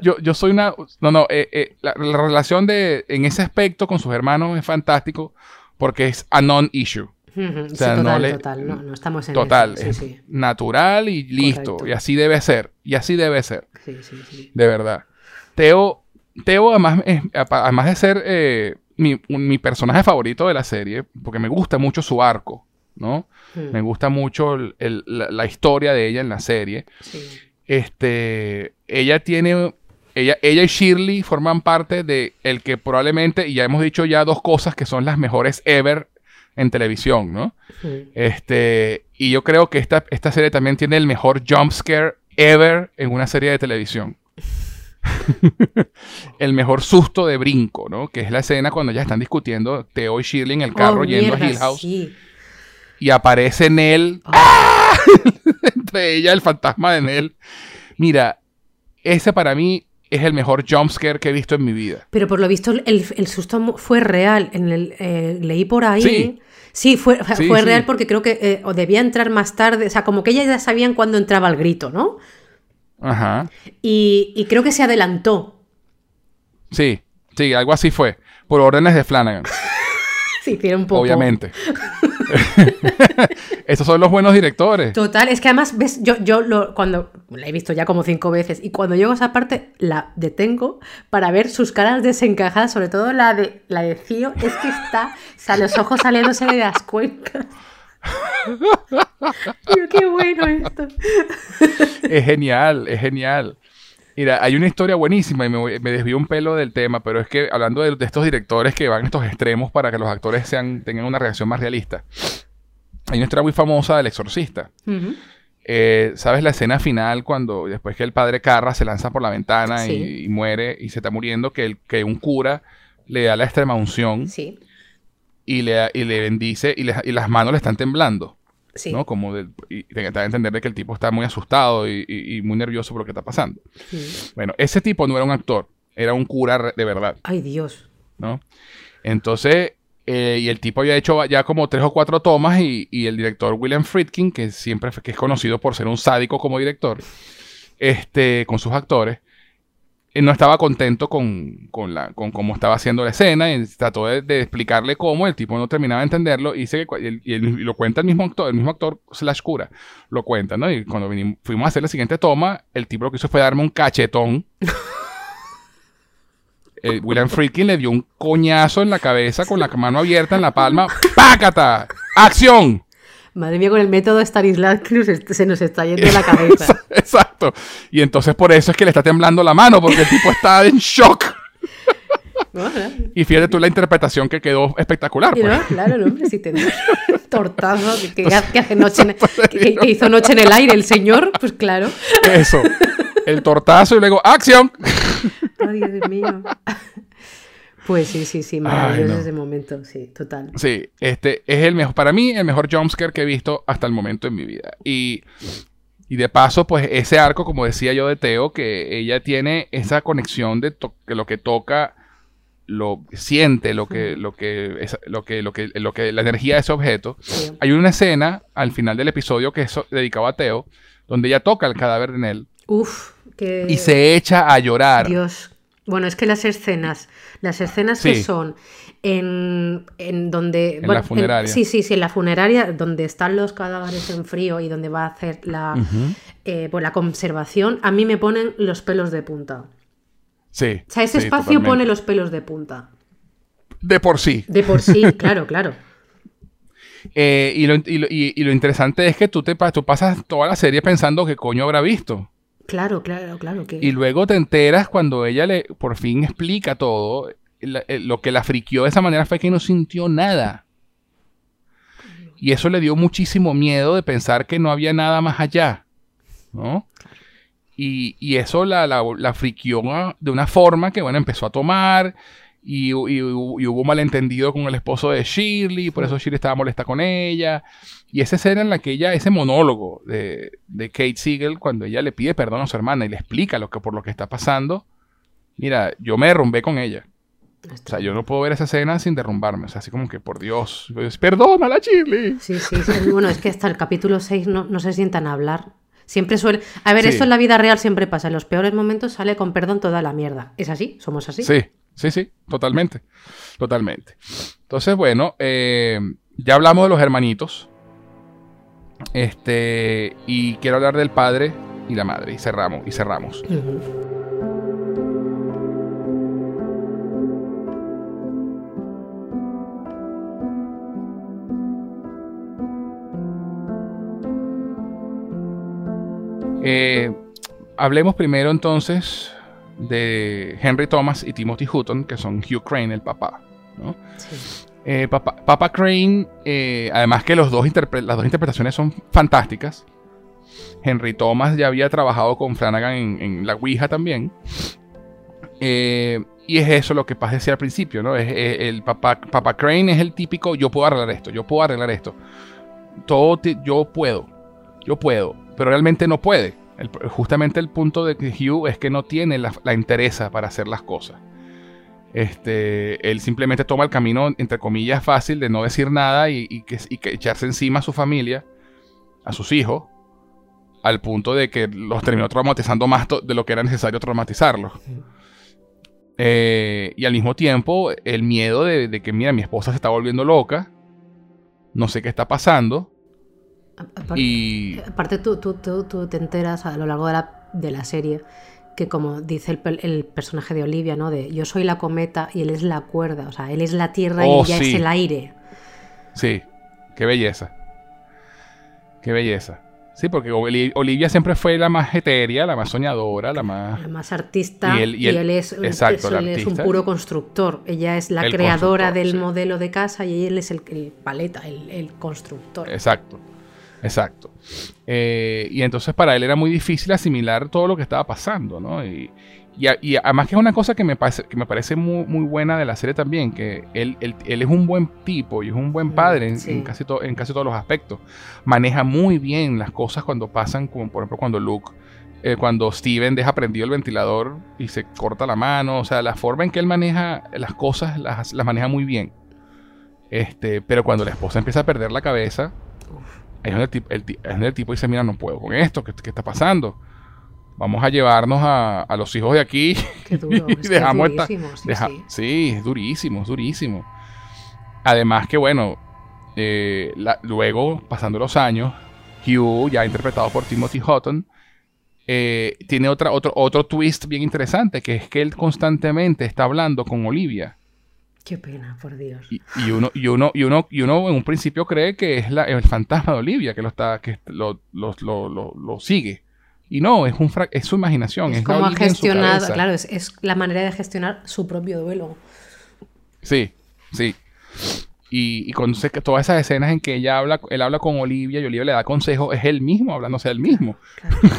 Yo, yo soy una... No, no, eh, eh, la, la, relación de, en ese aspecto con sus hermanos es fantástico porque es a non-issue. o sea, total, no le, total, no, no, estamos en Total, es natural y listo. Y así debe ser. Y así debe ser. Sí, sí, sí. De verdad. Teo, Teo además, además de ser eh, mi, mi, personaje favorito de la serie, porque me gusta mucho su arco, ¿no? Hmm. Me gusta mucho el, la, la, historia de ella en la serie. Sí. Este, ella tiene ella, ella y Shirley forman parte de el que probablemente, y ya hemos dicho ya dos cosas que son las mejores ever en televisión, ¿no? Este, y yo creo que esta, esta serie también tiene el mejor jump scare ever en una serie de televisión. el mejor susto de brinco, ¿no? Que es la escena cuando ya están discutiendo Theo y Shirley en el carro oh, yendo a Hill House. Y aparece Nell. ¡Ah! Entre ella, el fantasma de Nell. Mira, ese para mí es el mejor jumpscare que he visto en mi vida. Pero por lo visto el, susto fue real. En el, eh, leí por ahí. Sí. fue, fue real porque creo que eh, o debía entrar más tarde. O sea, como que ellas ya sabían cuándo entraba el grito, ¿no? Ajá. Y, y creo que se adelantó. Sí, sí, algo así fue. Por órdenes de Flanagan. sí, tiene un poco. Obviamente. Esos son los buenos directores. Total, es que además, ves, yo, yo lo, cuando la he visto ya como cinco veces y cuando llego a esa parte la detengo para ver sus caras desencajadas, sobre todo la de la de Cío, es que está, o sea, los ojos saliéndose de las cuencas. qué bueno esto. es genial, es genial. Mira, hay una historia buenísima y me, me desvío un pelo del tema, pero es que hablando de, estos directores que van a estos extremos para que los actores sean, tengan una reacción más realista. Hay una historia muy famosa del exorcista. Eh, ¿Sabes la escena final cuando después que el padre Carra se lanza por la ventana y, muere y se está muriendo, que, el, que un cura le da la extrema unción y, le, y le bendice y, y las manos le están temblando? ¿No? Como de, y te da a entender de que el tipo está muy asustado y, muy nervioso por lo que está pasando. Bueno, ese tipo no era un actor, era un cura de verdad. Ay, Dios. ¿No? Entonces, eh, y el tipo había hecho ya como tres o cuatro tomas y, el director William Friedkin, que siempre que es conocido por ser un sádico como director, este, con sus actores, él no estaba contento con, con, la, con cómo estaba haciendo la escena y trató de, explicarle cómo, el tipo no terminaba de entenderlo y, que, y, lo cuenta el mismo actor, el mismo actor slash cura, lo cuenta, ¿no? Y cuando fuimos a hacer la siguiente toma, el tipo lo que hizo fue darme un cachetón. William Friedkin le dio un coñazo en la cabeza con la mano abierta en la palma. ¡Pácata! ¡Acción! Madre mía, con el método Stanislavski se nos está yendo la cabeza. Exacto. Y entonces por eso es que le está temblando la mano, porque el tipo está en shock. y fíjate tú la interpretación que quedó espectacular. Pues. claro, no, hombre, si tenemos tortazo que, hace noche que, hizo noche en el aire el señor, pues claro. Eso. El tortazo y luego ¡acción! Ay, Dios mío. Pues sí, sí, sí, maravilloso ese momento, sí, total. Sí, este es el mejor, para mí, el mejor jumpscare que he visto hasta el momento en mi vida. Y, de paso, pues ese arco, como decía yo de Teo, que ella tiene esa conexión de que lo que toca lo siente, lo que, lo que, lo que, lo que, lo que, la energía de ese objeto. Hay una escena al final del episodio que es dedicado a Teo, donde ella toca el cadáver de él. Uf, que... Y se echa a llorar. Dios, bueno, es que las escenas, las escenas que son en, en donde... En la funeraria. sí, sí, sí, en la funeraria, donde están los cadáveres en frío y donde va a hacer la, eh, pues, la conservación, a mí me ponen los pelos de punta. Sí. O sea, ese espacio pone los pelos de punta. De por sí. De por sí, claro, claro. Eh, y, lo, y, lo, interesante es que tú, te, tú pasas toda la serie pensando que coño habrá visto. Claro, claro, claro. Y luego te enteras cuando ella le por fin explica todo. Eh, lo que la friquió de esa manera fue que no sintió nada. Y eso le dio muchísimo miedo de pensar que no había nada más allá. ¿No? Y, eso la, la, la, de una forma que, bueno, empezó a tomar. Y, y, hubo malentendido con el esposo de Shirley, por eso Shirley estaba molesta con ella. Y esa escena en la que ella, ese monólogo de, Kate Siegel, cuando ella le pide perdón a su hermana y le explica lo que, por lo que está pasando, mira, yo me derrumbé con ella. O sea, yo no puedo ver esa escena sin derrumbarme. O sea, así como que, por Dios, perdónala, Shirley. Sí, sí, sí. Bueno, es que hasta el capítulo 6 no, no se sientan a hablar. Siempre suele... A ver, esto en la vida real siempre pasa. En los peores momentos sale con perdón toda la mierda. ¿Es así? ¿Somos así? Sí, sí, sí, totalmente. Totalmente. Entonces, bueno, eh, ya hablamos de los hermanitos. Este, y quiero hablar del padre y la madre. Y cerramos, y cerramos. Eh, hablemos primero entonces de Henry Thomas y Timothy Hutton, que son Hugh Crane, el papá. ¿no? Sí. Eh, Papa, Crane, eh, además que los dos las dos interpretaciones son fantásticas. Henry Thomas ya había trabajado con Flanagan en, La Ouija también. Eh, y es eso lo que Paz decía al principio, ¿no? Es, el Papa, Crane es el típico, yo puedo arreglar esto, yo puedo arreglar esto. Todo, yo puedo, yo puedo, pero realmente no puede. Justamente el punto de Hugh es que no tiene la, la interesa para hacer las cosas. Este, él simplemente toma el camino, entre comillas, fácil de no decir nada y, que, echarse encima a su familia, a sus hijos, al punto de que los terminó traumatizando más de lo que era necesario traumatizarlos. Eh, y al mismo tiempo, el miedo de, que, mira, mi esposa se está volviendo loca, no sé qué está pasando. Aparte, y... aparte tú, tú, tú, te enteras a lo largo de la, de la serie que como dice el, personaje de Olivia, ¿no? De yo soy la cometa y él es la cuerda, o sea, él es la tierra y oh, ella es el aire. Sí, qué belleza. Qué belleza. Sí, porque Olivia siempre fue la más etérea, la más soñadora, la más... La más artista y él, es, un puro constructor. Ella es la creadora del modelo de casa y él es el, paleta, el constructor. Exacto. Exacto. Eh, y entonces para él era muy difícil asimilar todo lo que estaba pasando, ¿no? Y, además que es una cosa que me parece, que me parece muy, muy buena de la serie también, que él, es un buen tipo y es un buen mm, padre en, casi en casi todos los aspectos. Maneja muy bien las cosas cuando pasan, como por ejemplo cuando Luke, eh, cuando Steven deja prendido el ventilador y se corta la mano, o sea, la forma en que él maneja las cosas las, las maneja muy bien. Este, pero cuando la esposa empieza a perder la cabeza, es donde el, tipo, dice, mira, no puedo con esto, ¿qué, está pasando? vamos a llevarnos a, los hijos de aquí. Qué duro, es dejamos sí, es durísimo, es durísimo. Además que bueno, eh, luego, pasando los años, Hugh, ya interpretado por Timothy Hutton, eh, tiene otra, otro, otro twist bien interesante, que es que él constantemente está hablando con Olivia. Qué pena, por Dios. Y, uno, y, uno, y, uno, y uno en un principio cree que es el fantasma de Olivia que lo está, que lo, sigue. Y no, es, un es su imaginación. Es, como ha gestionado, claro, es, es, la manera de gestionar su propio duelo. Sí, sí. Y, y cuando que todas esas escenas en que ella habla, él habla con Olivia y Olivia le da consejo, es él mismo hablándose a él mismo.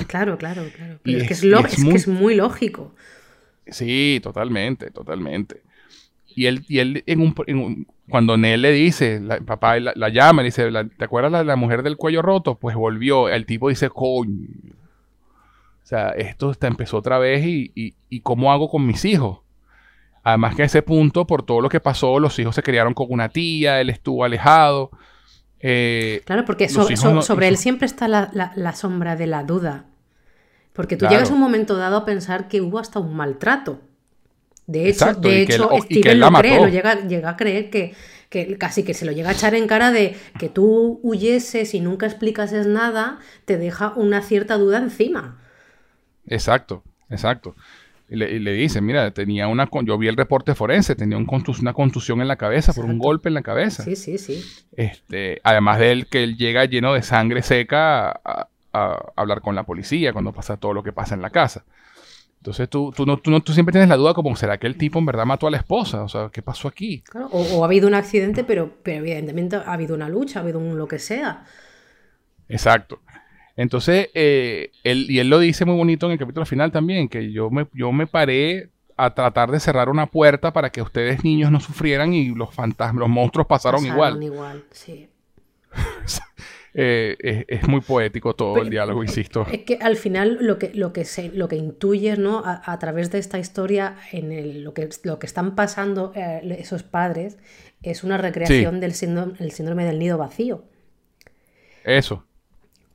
Claro, claro, claro. Pero es, que es, muy, es, muy, lógico. Sí, totalmente, totalmente. Y él, y él en un, cuando Nell le dice, el papá la, llama, le dice, ¿te acuerdas la, la mujer del cuello roto? Pues volvió. El tipo dice, coño. O sea, esto está, empezó otra vez y, y, y ¿cómo hago con mis hijos? Además que a ese punto, por todo lo que pasó, los hijos se criaron con una tía, él estuvo alejado. Eh, claro, porque sobre él siempre está la, sombra de la duda. Porque tú llegas a un momento dado a pensar que hubo hasta un maltrato. De hecho, de hecho Steven lo, cree, lo llega, llega, a creer que, que, casi que se lo llega a echar en cara de que tú huyeses y nunca explicases nada, te deja una cierta duda encima. Exacto, exacto. Y le, dice, mira, tenía una, yo vi el reporte forense, tenía un una contusión en la cabeza por un golpe en la cabeza. Sí, sí, sí. Este, además de él, que él llega lleno de sangre seca a, hablar con la policía cuando pasa todo lo que pasa en la casa. Entonces tú, tú, no, tú, no, tú siempre tienes la duda como, ¿será que el tipo en verdad mató a la esposa? O sea, ¿qué pasó aquí? o, ha habido un accidente, pero, pero evidentemente ha habido una lucha, ha habido un lo que sea. Exacto. Entonces, eh, él, y él lo dice muy bonito en el capítulo final también, que yo me, yo me paré a tratar de cerrar una puerta para que ustedes niños no sufrieran y los fantasmas, los monstruos pasaron, igual. igual, sí. Eh, es, muy poético todo el diálogo, insisto. Es que al final lo que, lo que, se, lo que intuyes ¿no? a, través de esta historia, en el, lo, que, lo que están pasando eh, esos padres, es una recreación del el síndrome del nido vacío. Eso.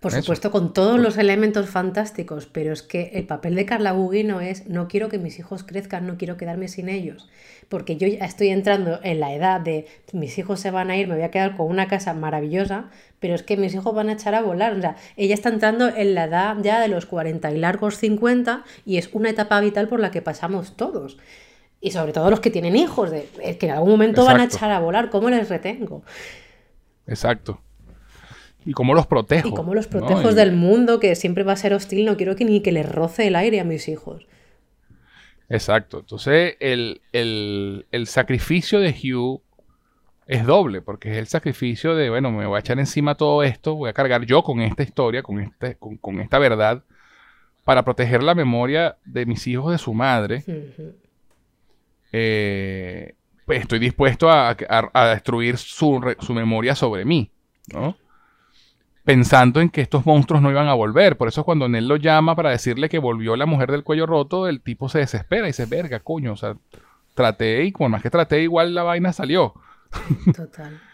Por supuesto, con todos los elementos fantásticos, pero es que el papel de Carla Gugino es no quiero que mis hijos crezcan, no quiero quedarme sin ellos, porque yo ya estoy entrando en la edad de mis hijos se van a ir, me voy a quedar con una casa maravillosa, pero es que mis hijos van a echar a volar, o sea, ella está entrando en la edad ya de los 40 y largos 50 y es una etapa vital por la que pasamos todos. Y sobre todo los que tienen hijos, de, que en algún momento van a echar a volar, ¿cómo les retengo? Exacto y cómo los protejo. Y cómo los protejo del mundo que siempre va a ser hostil. No quiero que ni que les roce el aire a mis hijos. Exacto. Entonces, el, sacrificio de Hugh es doble, porque es el sacrificio de, bueno, me voy a echar encima todo esto, voy a cargar yo con esta historia, con, este, con, esta verdad, para proteger la memoria de mis hijos de su madre. Eh, pues estoy dispuesto a, destruir su, su memoria sobre mí, ¿no? Pensando en que estos monstruos no iban a volver. Por eso cuando Nell lo llama para decirle que volvió la mujer del cuello roto, el tipo se desespera y dice, verga, coño, o sea, traté y por más que traté, igual la vaina salió. Total.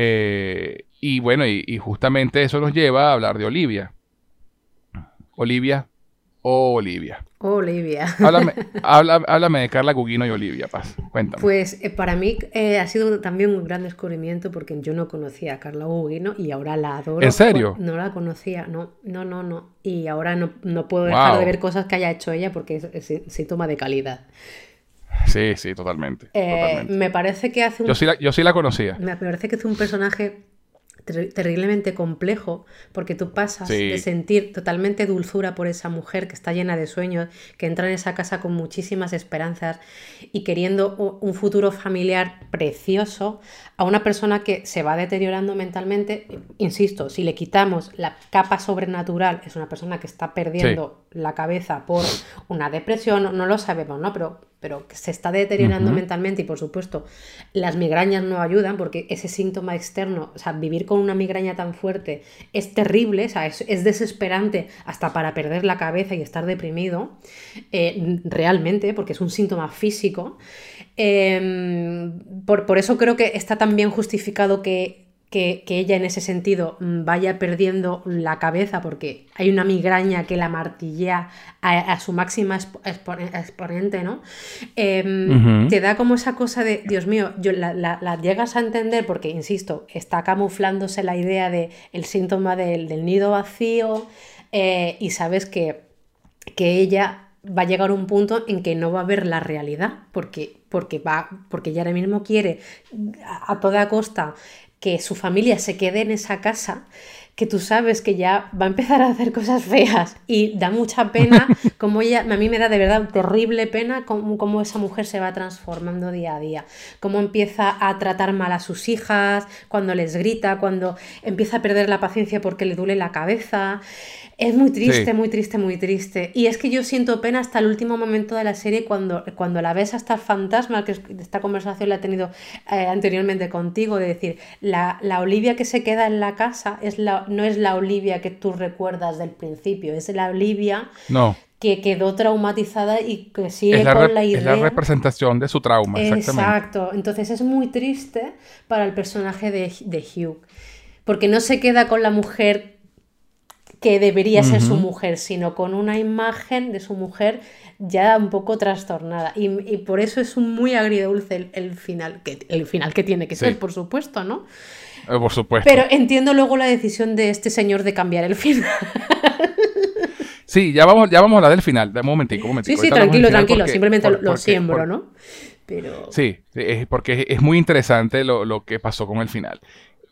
Eh, y bueno, y, justamente eso nos lleva a hablar de Olivia. Olivia, oh Olivia. Olivia. Háblame, de Carla Gugino y Olivia, Paz. Cuéntame. Pues eh, para mí eh, ha sido también un gran descubrimiento porque yo no conocía a Carla Gugino y ahora la adoro. ¿En serio? No la conocía, no, no, no, no. Y ahora no, puedo dejar de ver cosas que haya hecho ella porque es, síntoma de calidad. Sí, sí, totalmente, eh, Me parece que hace un... Yo sí, la, yo sí la conocía. Me parece que hace un personaje terriblemente complejo, porque tú pasas de sentir totalmente dulzura por esa mujer que está llena de sueños, que entra en esa casa con muchísimas esperanzas y queriendo un futuro familiar precioso, a una persona que se va deteriorando mentalmente. Insisto, si le quitamos la capa sobrenatural, es una persona que está perdiendo la cabeza por una depresión, no lo sabemos, ¿no? Pero pero se está deteriorando mentalmente y por supuesto las migrañas no ayudan porque ese síntoma externo, o sea, vivir con una migraña tan fuerte es terrible, o sea, es, desesperante hasta para perder la cabeza y estar deprimido, eh, realmente, porque es un síntoma físico. Em, por, por eso creo que está tan bien justificado que que, ella en ese sentido mm, vaya perdiendo la cabeza porque hay una migraña que la martillea a, su máxima exponente, ¿no? Em, te da como esa cosa de, Dios mío, yo, la, llegas a entender porque, insisto, está camuflándose la idea de el síntoma del, nido vacío eh, y sabes que, que ella va a llegar un punto en que no va a ver la realidad, porque, porque, va, porque ella ahora mismo quiere a toda costa que su familia se quede en esa casa, que tú sabes que ya va a empezar a hacer cosas feas y da mucha pena, como ella, a mí me da de verdad terrible pena cómo, esa mujer se va transformando día a día, cómo empieza a tratar mal a sus hijas, cuando les grita, cuando empieza a perder la paciencia porque le duele la cabeza. Es muy triste, muy triste, muy triste. Y es que yo siento pena hasta el último momento de la serie cuando, cuando la ves hasta el fantasma, que esta conversación la he tenido eh, anteriormente contigo, de decir, la, Olivia que se queda en la casa es la, no es la Olivia que tú recuerdas del principio, es la Olivia no. que quedó traumatizada y que sigue con la idea. Es la representación de su trauma, Exacto. Entonces es muy triste para el personaje de, de Hugh, porque no se queda con la mujer que debería ser su mujer, sino con una imagen de su mujer ya un poco trastornada. Y, por eso es un muy agridulce el, final, que, el final que tiene que ser, por supuesto, ¿no? Eh, por supuesto. Pero entiendo luego la decisión de este señor de cambiar el final. sí, ya vamos, ya vamos a hablar del final. Un momentico, un momentico. Sí, sí, tranquilo, tranquilo. Simplemente lo, siembro, ¿no? Pero... Sí, porque es muy interesante lo, lo que pasó con el final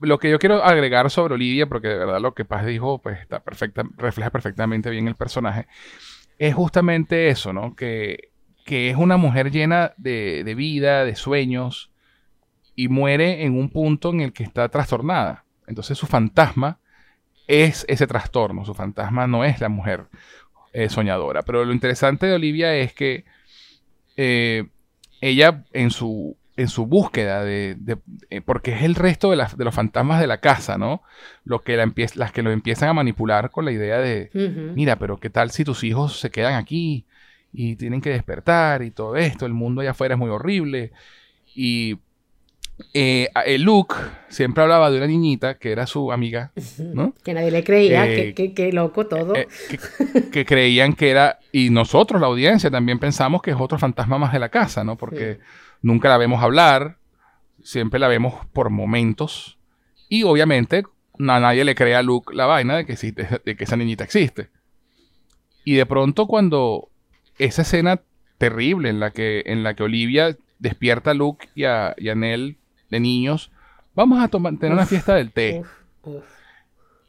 lo que yo quiero agregar sobre Olivia, porque de verdad lo que Paz dijo, pues está perfecta, refleja perfectamente bien el personaje, es justamente eso, ¿no? Que, que es una mujer llena de, de, vida, de sueños, y muere en un punto en el que está trastornada. Entonces su fantasma es ese trastorno, su fantasma no es la mujer eh, soñadora. Pero lo interesante de Olivia es que eh, ella en su en su búsqueda de, eh, porque es el resto de, de, los fantasmas de la casa, ¿no? Lo que la las que lo empiezan a manipular con la idea de, mira, pero qué tal si tus hijos se quedan aquí y tienen que despertar y todo esto, el mundo allá afuera es muy horrible. Y eh, el Luke siempre hablaba de una niñita que era su amiga, ¿no? Que nadie le creía, eh, que, loco todo. que, creían que era, y nosotros, la audiencia, también pensamos que es otro fantasma más de la casa, ¿no? Porque nunca la vemos hablar, siempre la vemos por momentos. Y obviamente a nadie le cree a Luke la vaina de que, de que esa niñita existe. Y de pronto cuando esa escena terrible en la que, en la que Olivia despierta a Luke y a, y Nell de niños, vamos a tomar, tener una fiesta del té.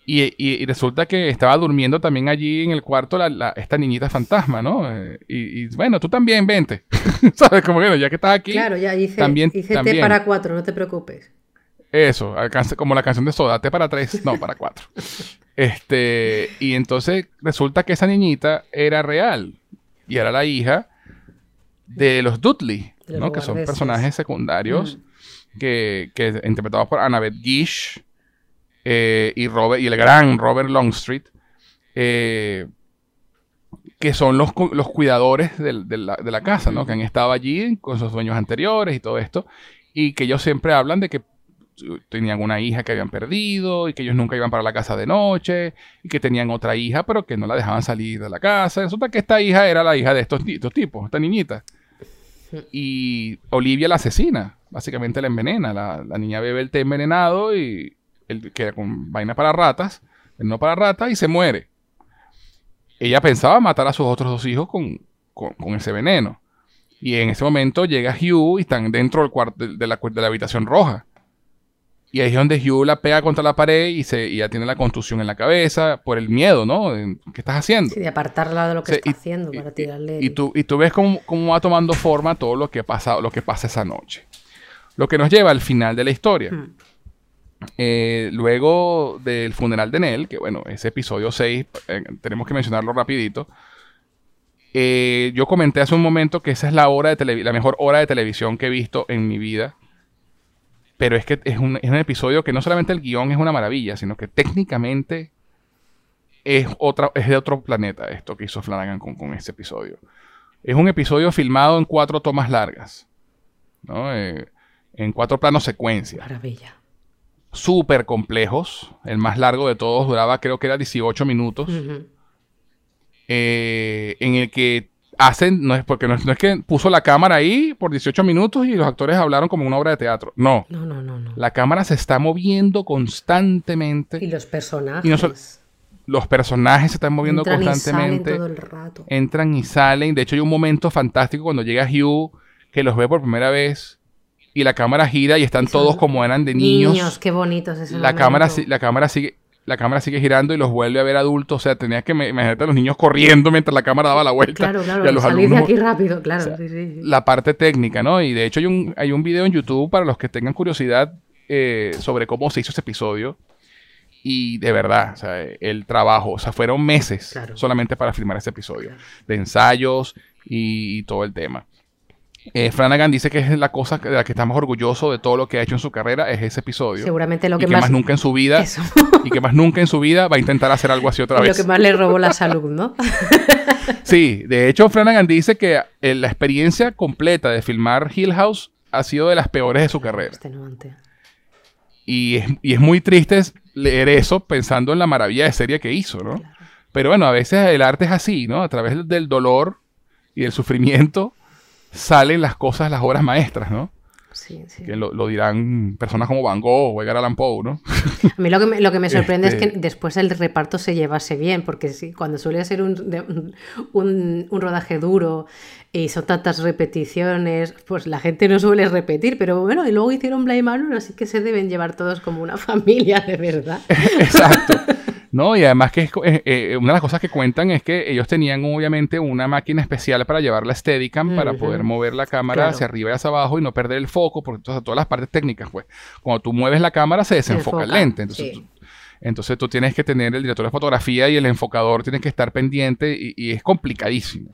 Y, resulta que estaba durmiendo también allí en el cuarto la, esta niñita fantasma, ¿no? Eh, y, bueno, tú también vente. ¿Sabes? Como bueno, ya que estás aquí. Claro, ya hice, también, hice té para cuatro, no te preocupes. Eso, como la canción de Soda, té para tres, no, para cuatro. este, y entonces resulta que esa niñita era real. Y era la hija de los Dudley, ¿no? Que son personajes secundarios que, que interpretados por Annabeth Gish eh, y, Robert, y el gran Robert Longstreet, eh, que son los, los cuidadores de, la, casa, ¿no? Que han estado allí con sus dueños anteriores y todo esto, y que ellos siempre hablan de que tenían una hija que habían perdido y que ellos nunca iban para la casa de noche y que tenían otra hija pero que no la dejaban salir de la casa. Resulta que esta hija era la hija de estos, estos tipos, esta niñita. Y Olivia la asesina, básicamente la envenena. La, la niña bebe el té envenenado y, él queda con vaina para ratas, no para ratas, y se muere. Ella pensaba matar a sus otros dos hijos con, ese veneno. Y en ese momento llega Hugh y están dentro del cuarto de, la, de la habitación roja. Y ahí es donde Hugh la pega contra la pared y, se, ya tiene la contusión en la cabeza por el miedo, ¿no? ¿Qué estás haciendo? Sí, de apartarla de lo que está haciendo para tirarle. Y, tú, y tú ves cómo, va tomando forma todo lo que, pasa, lo que pasa esa noche. Lo que nos lleva al final de la historia. Hmm. Eh, luego del funeral de Nell, que bueno, ese episodio 6, eh, tenemos que mencionarlo rapidito. Eh, yo comenté hace un momento que esa es la, hora de la mejor hora de televisión que he visto en mi vida. Pero es que es un, episodio que no solamente el guion es una maravilla, sino que técnicamente es, otra, es de otro planeta esto que hizo Flanagan con, con este episodio. Es un episodio filmado en cuatro tomas largas. en cuatro planos secuencia. Maravilla súper complejos. El más largo de todos duraba, creo que era 18 minutos. Eh, en el que hacen, no es porque no es, no es que puso la cámara ahí por 18 minutos y los actores hablaron como una obra de teatro. No. No, no, no, no. La cámara se está moviendo constantemente. Y los personajes. Y no sol- Los personajes se están moviendo entran y salen constantemente. todo el rato. entran y salen. De hecho, hay un momento fantástico cuando llega Hugh, que los ve por primera vez, y la cámara gira y están todos como eran de niños. qué bonitos ese la, cámara, momento. la cámara sigue. La cámara sigue girando y los vuelve a ver adultos. O sea, tenías que imaginarte a los niños corriendo mientras la cámara daba la vuelta. Claro, claro, y a los salir de aquí rápido, claro. o sea, sí, sí, sí. la parte técnica, ¿no? Y de hecho hay un, hay un video en YouTube para los que tengan curiosidad eh, sobre cómo se hizo ese episodio. Y de verdad, o sea, el trabajo, o sea, fueron meses Claro. solamente para filmar ese episodio, Claro. de ensayos y, todo el tema. Eh, Flanagan dice que es la cosa de la que está más orgulloso de todo lo que ha hecho en su carrera, es ese episodio. Seguramente lo y que, más, nunca en su vida, Eso. y que más nunca en su vida va a intentar hacer algo así otra lo vez. que más le robó la salud, ¿no? Sí, de hecho Flanagan dice que eh, la experiencia completa de filmar Hill House ha sido de las peores de su carrera. Extenuante. Y es, y es muy triste leer eso pensando en la maravilla de serie que hizo, ¿no? Claro. Pero bueno, a veces el arte es así, ¿no? A través del dolor y del sufrimiento salen las cosas, las obras maestras, ¿no? Sí, sí. Que lo, lo dirán personas como Van Gogh o Edgar Allan Poe, ¿no? A mí lo que me, lo que me sorprende es Este- que después el reparto se llevase bien, porque sí, cuando suele ser un, un- un rodaje duro y son tantas repeticiones, pues la gente no suele repetir, pero bueno, y luego hicieron Blade Manor, así que se deben llevar todos como una familia de verdad. Exacto. No, y además que es eh, eh, una de las cosas que cuentan es que ellos tenían obviamente una máquina especial para llevar la Steadicam para poder mover la cámara Claro. hacia arriba y hacia abajo y no perder el foco, porque entonces todas las partes técnicas, pues, cuando tú mueves la cámara se desenfoca el lente. Entonces, sí. tú, entonces tú tienes que tener el director de fotografía y el enfocador tienen que estar pendiente y, y es complicadísimo.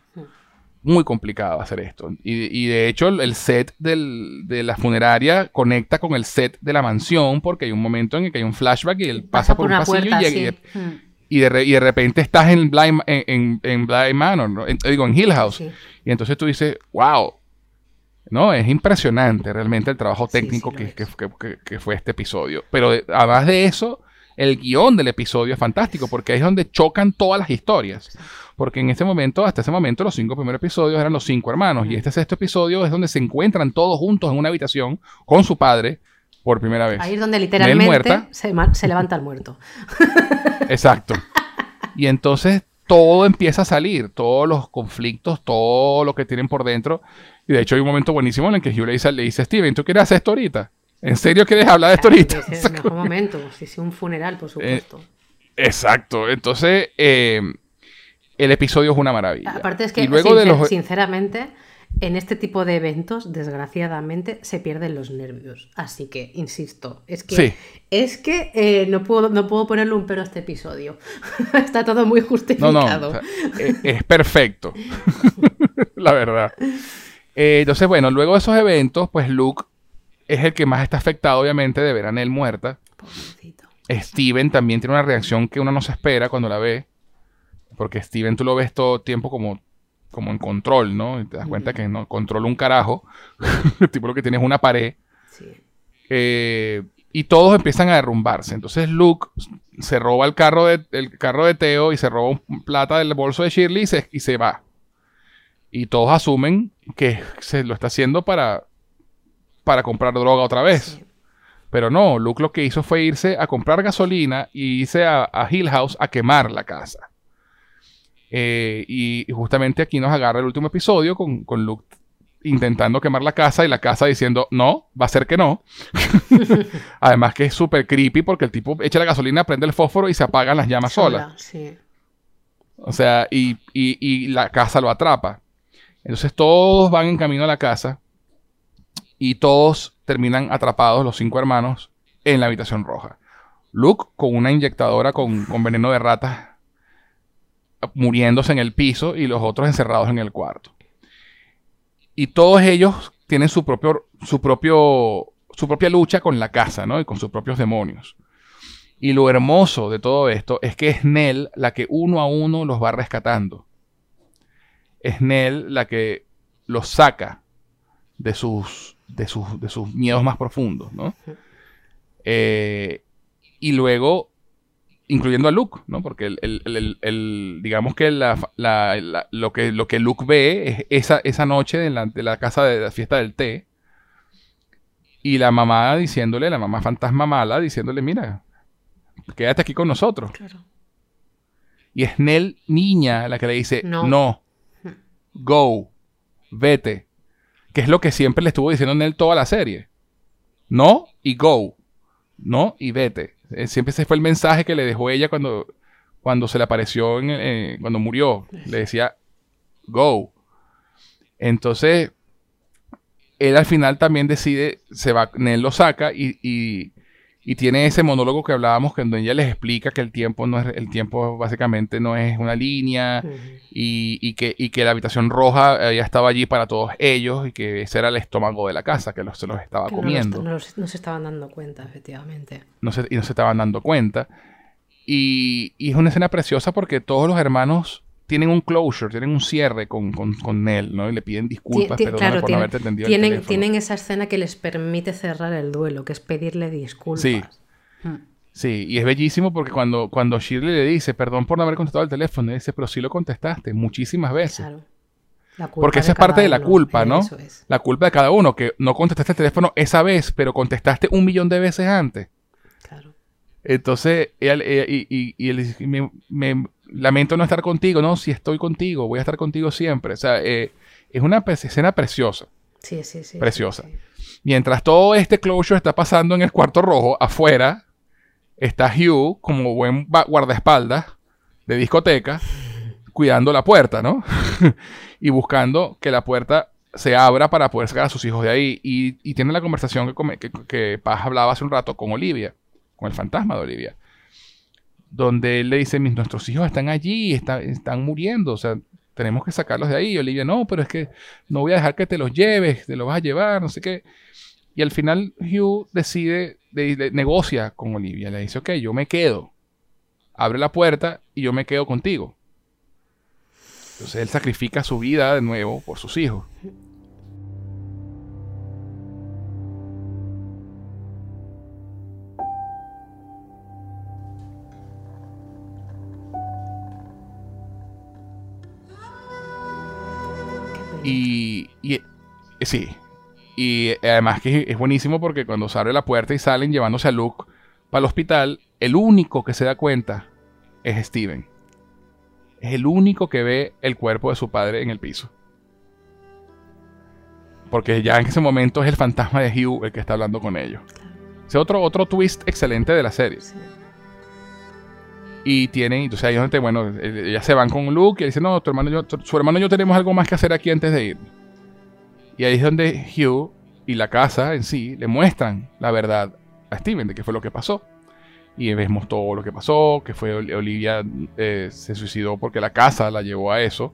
Muy complicado hacer esto. Y, y de hecho el, set del- de la funeraria conecta con el set de la mansión porque hay un momento en el que hay un flashback y él pasa, por un pasillo y, llega- sí. Mm, y de, re- y de repente estás en Ma- en, en, Manor, ¿no? En- digo, en Hill House. sí. Y entonces tú dices, wow. No, es impresionante realmente el trabajo técnico sí que, es. que- que- que- que fue este episodio. Pero de- además de eso, el guion del episodio es fantástico porque es donde chocan todas las historias. Porque en este momento, hasta ese momento, los cinco primeros episodios eran los cinco hermanos. Y este sexto episodio es donde se encuentran todos juntos en una habitación con su padre por primera vez. Ahí es donde literalmente muerta. se, levanta el muerto. Exacto. Y entonces todo empieza a salir, todos los conflictos, todo lo que tienen por dentro. Y de hecho hay un momento buenísimo en el que Hugh le dice, le dice Steven, ¿tú quieres hacer esto ahorita? ¿En serio quieres hablar de esto ahorita? Es el mejor momento. Sí, sí, un funeral, por supuesto. Exacto. Entonces, eh, el episodio es una maravilla. Aparte es que, y luego de sincer- los... sinceramente, en este tipo de eventos, desgraciadamente, se pierden los nervios. Así que, insisto, es que, Sí. es que eh, no, puedo, no puedo ponerle un pero a este episodio. Está todo muy No, justificado. no, o sea, es, es perfecto. La verdad. Eh, entonces, bueno, luego de esos eventos, pues Luke es el que más está afectado, obviamente, de ver a Nell muerta. Pobrecito. Steven también tiene una reacción que uno no se espera cuando la ve. Porque Steven tú lo ves todo el tiempo como, como en control, ¿no? Y te das cuenta que no controla un carajo. el tipo lo que tiene es una pared. Sí. Eh, y todos empiezan a derrumbarse. Entonces Luke se roba el carro de, el carro de Teo y se roba plata del bolso de Shirley y se, y se va. Y todos asumen que se lo está haciendo para, para comprar droga otra vez. sí. Pero no, Luke lo que hizo fue irse a comprar gasolina y irse a, a Hill House a quemar la casa. Eh, y, justamente aquí nos agarra el último episodio con, con Luke intentando quemar la casa y la casa diciendo, no, va a ser que no. Además que es súper creepy porque el tipo echa la gasolina, prende el fósforo y se apagan las llamas solas. Sola, sí. O sea, y, y- y la casa lo atrapa. Entonces todos van en camino a la casa y todos terminan atrapados, los cinco hermanos, en la habitación roja. Luke con una inyectadora con, con veneno de ratas muriéndose en el piso y los otros encerrados en el cuarto. Y todos ellos tienen su propio, su propio, su propia lucha con la casa, ¿no? Y con sus propios demonios. Y lo hermoso de todo esto es que es Nell la que uno a uno los va rescatando. Es Nell la que los saca de sus, de sus, de sus miedos más profundos, ¿no? Eh, y luego, incluyendo a Luke, ¿no? Porque el, digamos que, lo que lo que Luke ve es esa, esa noche de la, de la casa de la fiesta del té. Y la mamá diciéndole, la mamá fantasma mala, diciéndole, mira, quédate aquí con nosotros. Claro. Y es Nell niña la que le dice, no, no hmm. go, vete. Que es lo que siempre le estuvo diciendo Nell toda la serie. No y go. No y vete. Eh, siempre ese fue el mensaje que le dejó ella cuando, cuando se le apareció, en, eh, cuando murió. Le decía, go. Entonces, él al final también decide, se va, Nell lo saca y y tiene ese monólogo que hablábamos, que donde ella les explica que el tiempo no es, el tiempo básicamente no es una línea y, que, que la habitación roja eh, ya estaba allí para todos ellos y que ese era el estómago de la casa, que se los estaba comiendo. No, se estaban dando cuenta, efectivamente. No se, y no se estaban dando cuenta. Y, y es una escena preciosa porque todos los hermanos tienen un closure, tienen un cierre con, con, él, ¿no? Y le piden disculpas, claro, por no haberte entendido tienen, tienen esa escena que les permite cerrar el duelo, que es pedirle disculpas. Sí. Hmm. Sí, y es bellísimo porque cuando, cuando Shirley le dice, perdón por no haber contestado el teléfono, le dice, pero sí lo contestaste muchísimas veces. Claro. porque esa es parte de la culpa, ¿no? La culpa de cada uno, que no contestaste el teléfono esa vez, pero contestaste un millón de veces antes. Claro. Entonces, ella, y, y, y él me, me, lamento no estar contigo, no, si estoy contigo, voy a estar contigo siempre. O sea, eh, es una escena preciosa. Sí, sí, sí. Preciosa. Mientras todo este closure está pasando en el cuarto rojo, afuera está Hugh como buen guardaespaldas de discoteca, cuidando la puerta, ¿no? y buscando que la puerta se abra para poder sacar a sus hijos de ahí. Y, tiene la conversación que, que Paz hablaba hace un rato con Olivia, con el fantasma de Olivia donde él le dice, nuestros hijos están allí, están muriendo, o sea, tenemos que sacarlos de ahí. Y Olivia, no, pero es que no voy a dejar que te los lleves, te los vas a llevar, no sé qué. Y al final Hugh decide, de, negocia con Olivia, le dice, ok, yo me quedo, abre la puerta y yo me quedo contigo. Entonces él sacrifica su vida de nuevo por sus hijos. Y, y eh, sí. Y además que es buenísimo porque cuando se abre la puerta y salen llevándose a Luke para el hospital, el único que se da cuenta es Steven. Es el único que ve el cuerpo de su padre en el piso. Porque ya en ese momento es el fantasma de Hugh el que está hablando con ellos. Es otro, otro twist excelente de la serie. Y tienen, entonces ahí es donde, bueno, ellas se van con Luke y dice, no, tu hermano yo, su hermano y yo tenemos algo más que hacer aquí antes de ir. Y ahí es donde Hugh y la casa en sí le muestran la verdad a Steven de qué fue lo que pasó. Y vemos todo lo que pasó, que fue Olivia eh, se suicidó porque la casa la llevó a eso.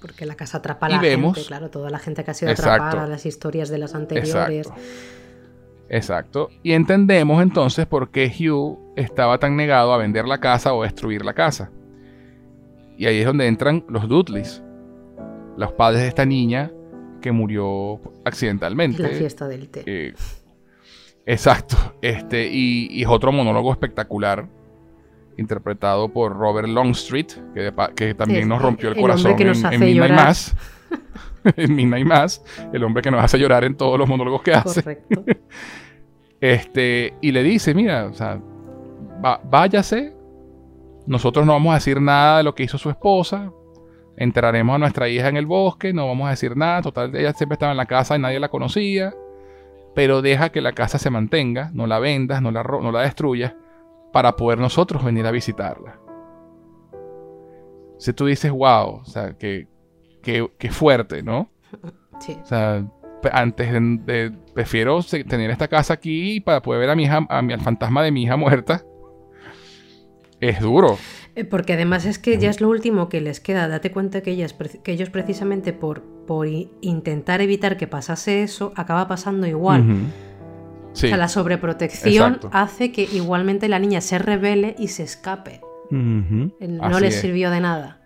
Porque la casa atrapa a la gente, claro, toda la gente que ha sido atrapada, las historias de las anteriores. Exacto. Y entendemos entonces por qué Hugh estaba tan negado a vender la casa o destruir la casa. Y ahí es donde entran los Dudleys, los padres de esta niña que murió accidentalmente. la fiesta del té. Eh, exacto. Este, y, es otro monólogo espectacular, interpretado por Robert Longstreet, que, que también nos rompió el, corazón en, en Midnight Mass. en Midnight Mass, el hombre que nos hace llorar en todos los monólogos que hace. Correcto. este, y le dice, mira, o sea, váyase, nosotros no vamos a decir nada de lo que hizo su esposa, enterraremos a nuestra hija en el bosque, no vamos a decir nada, total, ella siempre estaba en la casa y nadie la conocía, pero deja que la casa se mantenga, no la vendas, no la, no la destruyas, para poder nosotros venir a visitarla. Si tú dices, wow, o sea, que, que, fuerte, ¿no? Sí. O sea, antes de, prefiero tener esta casa aquí para poder ver a mi hija, a mi, al fantasma de mi hija muerta es duro. Eh, porque además es que ya es lo último que les queda. Date cuenta que, ellas, que ellos precisamente por, por intentar evitar que pasase eso, acaba pasando igual. O sea, la sobreprotección hace que igualmente la niña se revele y se escape. No le sirvió de nada.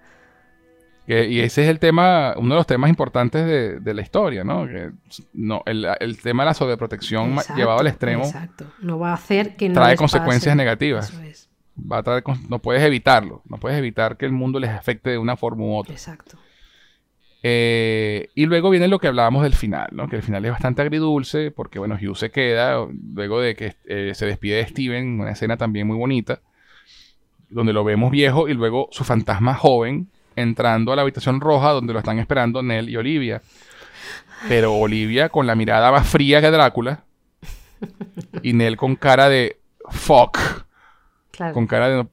Y ese es el tema, uno de los temas importantes de, la historia, ¿no? Que no el, tema de la sobreprotección llevado al extremo. Exacto. No va a hacer que no trae consecuencias negativas. Eso es. Va a traer, no puedes evitarlo. No puedes evitar que el mundo les afecte de una forma u otra. Exacto. Eh, y luego viene lo que hablábamos del final, ¿no? Que el final es bastante agridulce, porque bueno, Hugh se queda, luego de que eh, se despide de Steven, una escena también muy bonita, donde lo vemos viejo y luego su fantasma joven entrando a la habitación roja donde lo están esperando Nell y Olivia. Pero Olivia con la mirada más fría que Drácula y Nell con cara de fuck. Con cara de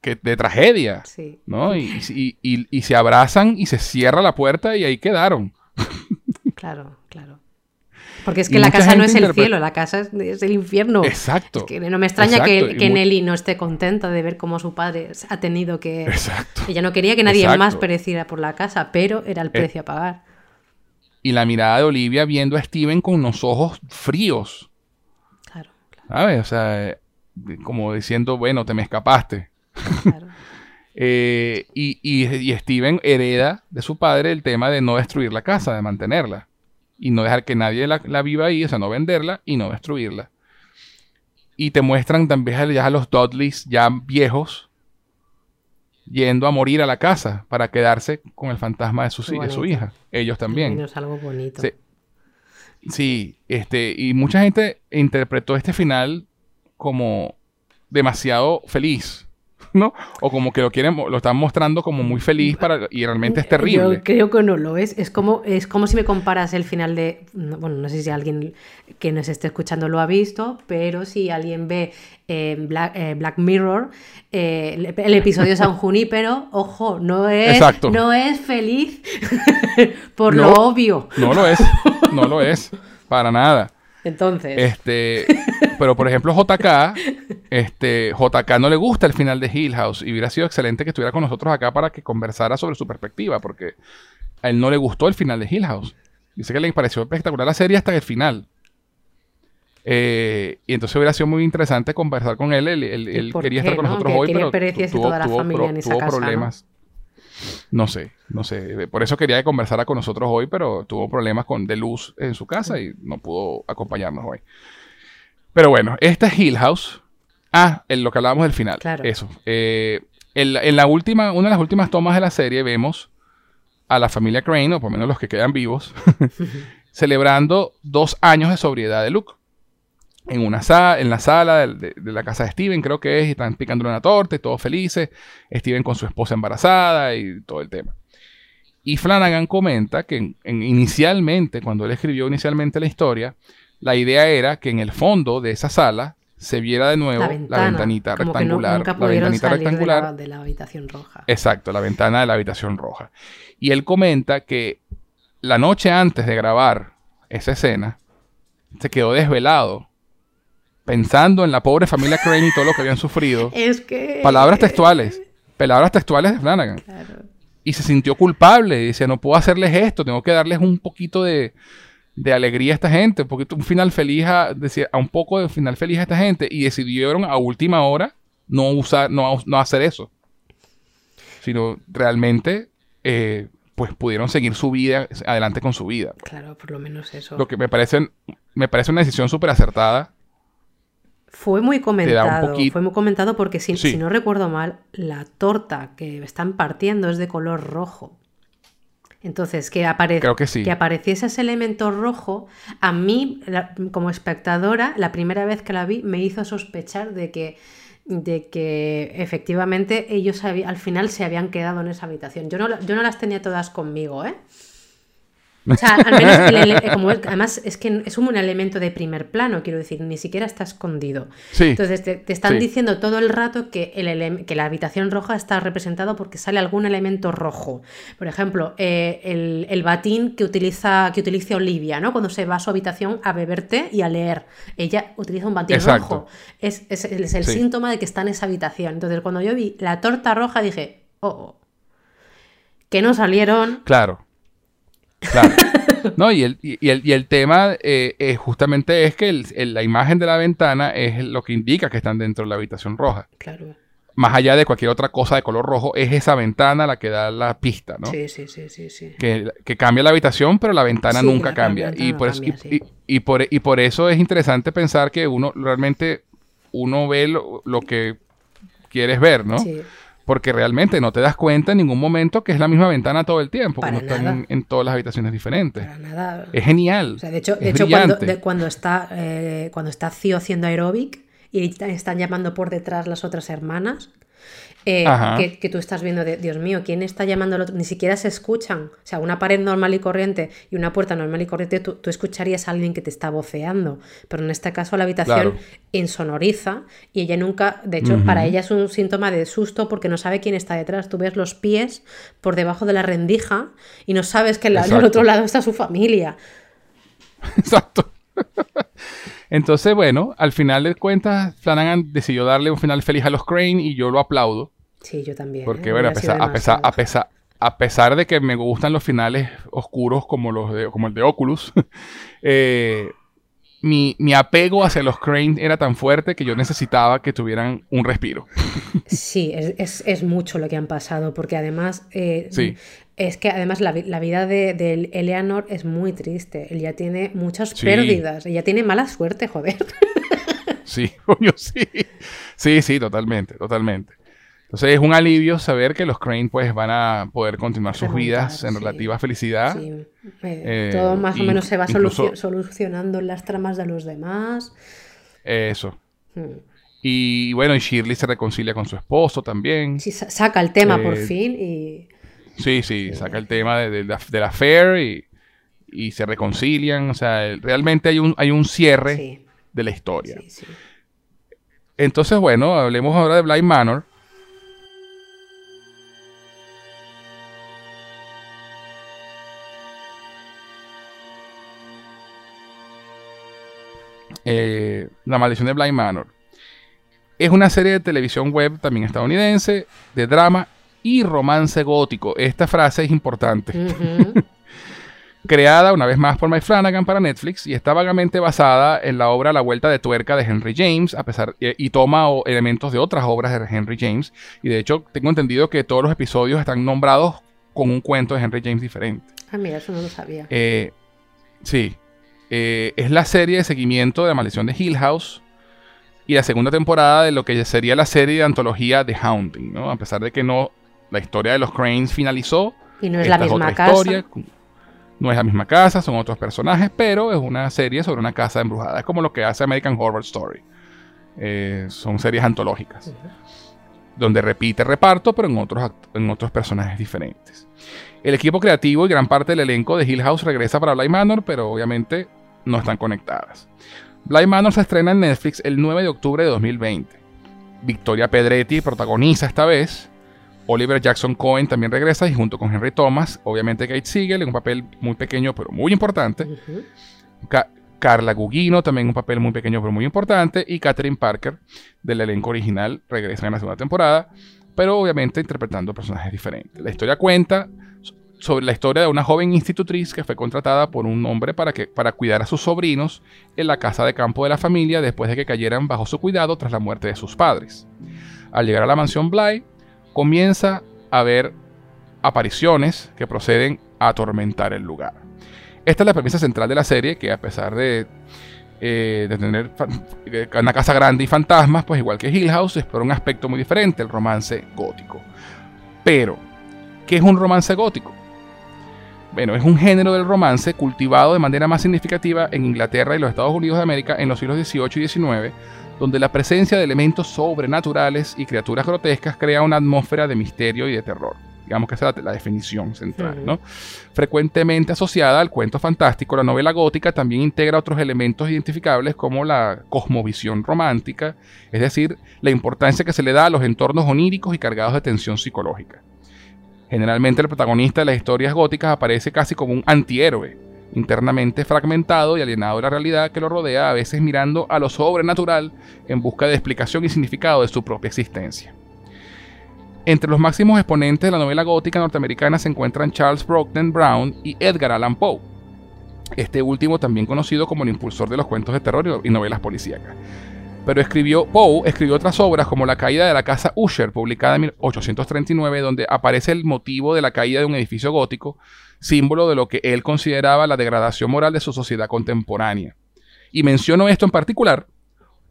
de tragedia. ¿no? Y, se abrazan y se cierra la puerta y ahí quedaron. Claro, claro. Porque es que la casa no es el cielo, la casa es, el infierno. Exacto. que no me extraña que, Nelly no esté contenta de ver cómo su padre ha tenido que. Exacto. Ella no quería que nadie más pereciera por la casa, pero era el eh, precio a pagar. Y la mirada de Olivia viendo a Steven con los ojos fríos. Claro. claro. ¿Sabes? O sea, como diciendo, bueno, te me escapaste. Eh, y, Steven hereda de su padre el tema de no destruir la casa, de mantenerla. Y no dejar que nadie la, viva ahí, o sea, no venderla y no destruirla. Y te muestran también ya a los Dudleys ya viejos yendo a morir a la casa para quedarse con el fantasma de su, de su hija. Ellos también. Es algo bonito. Sí. sí, este, y mucha gente interpretó este final como demasiado feliz. ¿no? O como que lo quieren, lo están mostrando como muy feliz para, y realmente es terrible. Yo creo que no lo es. Es como, es como si me comparas el final de. Bueno, no sé si alguien que nos esté escuchando lo ha visto, pero si alguien ve eh, Black, Mirror, eh, el, episodio San Junípero, ojo, no es, no es feliz por lo obvio. No lo es, no lo es, para nada. Entonces. Este, pero por ejemplo, JK, este, JK no le gusta el final de Hill House y hubiera sido excelente que estuviera con nosotros acá para que conversara sobre su perspectiva, porque a él no le gustó el final de Hill House. Dice que le pareció espectacular la serie hasta el final. Eh, y entonces hubiera sido muy interesante conversar con él. Él, quería estar con nosotros hoy, pero tuvo, problemas. No sé, no sé. Por eso quería que conversara con nosotros hoy, pero tuvo problemas con, de luz en su casa y no pudo acompañarnos hoy. Pero bueno, esta es Hill House. Ah, en lo que hablábamos del final. Eso. Eh, en, la, última, una de las últimas tomas de la serie vemos a la familia Crane, o por lo menos los que quedan vivos, celebrando dos años de sobriedad de Luke en, una sala, en la sala de, la casa de Steven, creo que es, y están picando una torta y todos felices. Steven con su esposa embarazada y todo el tema. Y Flanagan comenta que inicialmente, cuando él escribió inicialmente la historia, la idea era que en el fondo de esa sala se viera de nuevo la, ventanita rectangular. la ventanita rectangular. De la, habitación roja. Exacto, la ventana de la habitación roja. Y él comenta que la noche antes de grabar esa escena, se quedó desvelado pensando en la pobre familia Crane y todo lo que habían sufrido. Es que... Palabras textuales. Palabras textuales de Flanagan. Y se sintió culpable. Y decía, no puedo hacerles esto, tengo que darles un poquito de, alegría a esta gente, poquito un final feliz a, decía, a un poco de final feliz a esta gente. Y decidieron a última hora no usar, no, no hacer eso. Sino realmente, eh, pues pudieron seguir su vida, adelante con su vida. Claro, por lo menos eso. Lo que me parece, me parece una decisión súper acertada fue muy comentado, fue muy comentado porque si, no recuerdo mal, la torta que están partiendo es de color rojo. Entonces, que, que, apareciese ese elemento rojo, a mí, como espectadora, la primera vez que la vi, me hizo sospechar de que, de que efectivamente ellos al final se habían quedado en esa habitación. Yo no, yo no las tenía todas conmigo, ¿eh? O sea, al menos, como, además es que es un elemento de primer plano, quiero decir, ni siquiera está escondido. Entonces te, están diciendo todo el rato que, el que la habitación roja está representado porque sale algún elemento rojo. Por ejemplo, eh, el, batín que utiliza, que utiliza Olivia, ¿no? Cuando se va a su habitación a beber té y a leer. Ella utiliza un batín rojo. Es, es, el síntoma de que está en esa habitación. Entonces, cuando yo vi la torta roja, dije, oh, oh que no salieron. Claro. Claro. No, y el, y el, y el tema eh, justamente es que la imagen de la ventana es lo que indica que están dentro de la habitación roja. Claro. más allá de cualquier otra cosa de color rojo, es esa ventana la que da la pista, ¿no? Sí, sí, sí, sí. sí. Que, que cambia la habitación, pero la ventana Sí, nunca la cambia. ventana Y por, eso, cambia, sí. y por, y por eso es interesante pensar que uno realmente uno ve lo, lo que quieres ver, ¿no? Sí. Porque realmente no te das cuenta en ningún momento que es la misma ventana todo el tiempo, Para como están nada. en, en todas las habitaciones diferentes. Para nada. Es genial. O sea, de hecho, de hecho cuando, de- cuando está eh, cuando está Cío haciendo aeróbic y están llamando por detrás las otras hermanas, eh, que, que tú estás viendo de Dios mío, ¿quién está llamando al otro? Ni siquiera se escuchan. O sea, una pared normal y corriente y una puerta normal y corriente, tú, tú escucharías a alguien que te está voceando. Pero en este caso la habitación Claro. insonoriza y ella nunca, de hecho, para ella es un síntoma de susto porque no sabe quién está detrás. Tú ves los pies por debajo de la rendija y no sabes que del Exacto. otro lado está su familia. Exacto. Entonces, bueno, al final de cuentas, Flanagan decidió darle un final feliz a los Crane y yo lo aplaudo. Sí, yo también. Porque, ¿eh? bueno, a pesar, a, pesar, a, pesar, a pesar de que me gustan los finales oscuros como, los de, como el de Oculus, eh, mi, mi apego hacia los Crane era tan fuerte que yo necesitaba que tuvieran un respiro. Sí, es, es- es mucho lo que han pasado, porque además. eh, Sí. Es que además la, la vida de, de Eleanor es muy triste. Ella tiene muchas Sí. pérdidas. Ella tiene mala suerte, joder. Sí, coño, sí. Sí, sí, totalmente, totalmente. Entonces es un alivio saber que los Crane pues van a poder continuar sus vidas en sí. relativa felicidad. Sí, eh, Eh, todo más o menos se va incluso- solucio- solucionando en las tramas de los demás. Eso. Hmm. Y bueno, y Shirley se reconcilia con su esposo también. Sí, sa- saca el tema por Eh, fin y. Sí, sí, saca el tema de, de la, de la affair y, y se reconcilian. O sea, realmente hay un, hay un cierre Sí, de la historia. sí, sí. Entonces, bueno, hablemos ahora de Blind Manor. Eh, la maldición de Blind Manor. Es una serie de televisión web también estadounidense, de drama y romance gótico. Esta frase es importante. Creada una vez más por Mike Flanagan para Netflix y está vagamente basada en la obra La Vuelta de Tuerca de Henry James, a pesar y, y toma o- elementos de otras obras de Henry James. Y de hecho, tengo entendido que todos los episodios están nombrados con un cuento de Henry James diferente. Ah, mira, eso no lo sabía. Eh, sí, Eh, es la serie de seguimiento de la maldición de Hill House y la segunda temporada de lo que sería la serie de antología The Haunting, ¿no? A pesar de que no la historia de los Cranes finalizó, Y no es esta la misma otra casa. historia. No es la misma casa, son otros personajes, pero es una serie sobre una casa embrujada. Es como lo que hace American Horror Story. Eh, son series antológicas, donde repite reparto, pero en otros, en otros personajes diferentes. El equipo creativo y gran parte del elenco de Hill House regresa para Bly Manor, pero obviamente no están conectadas. Bly Manor se estrena en Netflix el 9 de octubre de 2020. Victoria Pedretti protagoniza esta vez. Oliver Jackson Cohen también regresa y junto con Henry Thomas, obviamente Kate Siegel en un papel muy pequeño pero muy importante. Ca- Carla Gugino también un papel muy pequeño pero muy importante. Y Catherine Parker del elenco original regresa en la segunda temporada, pero obviamente interpretando personajes diferentes. La historia cuenta sobre la historia de una joven institutriz que fue contratada por un hombre para, que, para cuidar a sus sobrinos en la casa de campo de la familia después de que cayeran bajo su cuidado tras la muerte de sus padres. Al llegar a la mansión Bly, comienza a ver apariciones que proceden a atormentar el lugar. Esta es la premisa central de la serie, que a pesar de, eh, de tener una casa grande y fantasmas, pues igual que Hill House, explora un aspecto muy diferente, el romance gótico. Pero, ¿qué es un romance gótico? Bueno, es un género del romance cultivado de manera más significativa en Inglaterra y los Estados Unidos de América en los siglos XVIII y XIX, donde la presencia de elementos sobrenaturales y criaturas grotescas crea una atmósfera de misterio y de terror. Digamos que esa es la, la definición central. ¿no? Frecuentemente asociada al cuento fantástico, la novela gótica también integra otros elementos identificables como la cosmovisión romántica, es decir, la importancia que se le da a los entornos oníricos y cargados de tensión psicológica. Generalmente el protagonista de las historias góticas aparece casi como un antihéroe, internamente fragmentado y alienado de la realidad que lo rodea, a veces mirando a lo sobrenatural en busca de explicación y significado de su propia existencia. Entre los máximos exponentes de la novela gótica norteamericana se encuentran Charles Brockden Brown y Edgar Allan Poe. Este último también conocido como el impulsor de los cuentos de terror y novelas policíacas. Pero escribió Poe escribió otras obras como La caída de la casa Usher, publicada en 1839, donde aparece el motivo de la caída de un edificio gótico, símbolo de lo que él consideraba la degradación moral de su sociedad contemporánea. Y menciono esto en particular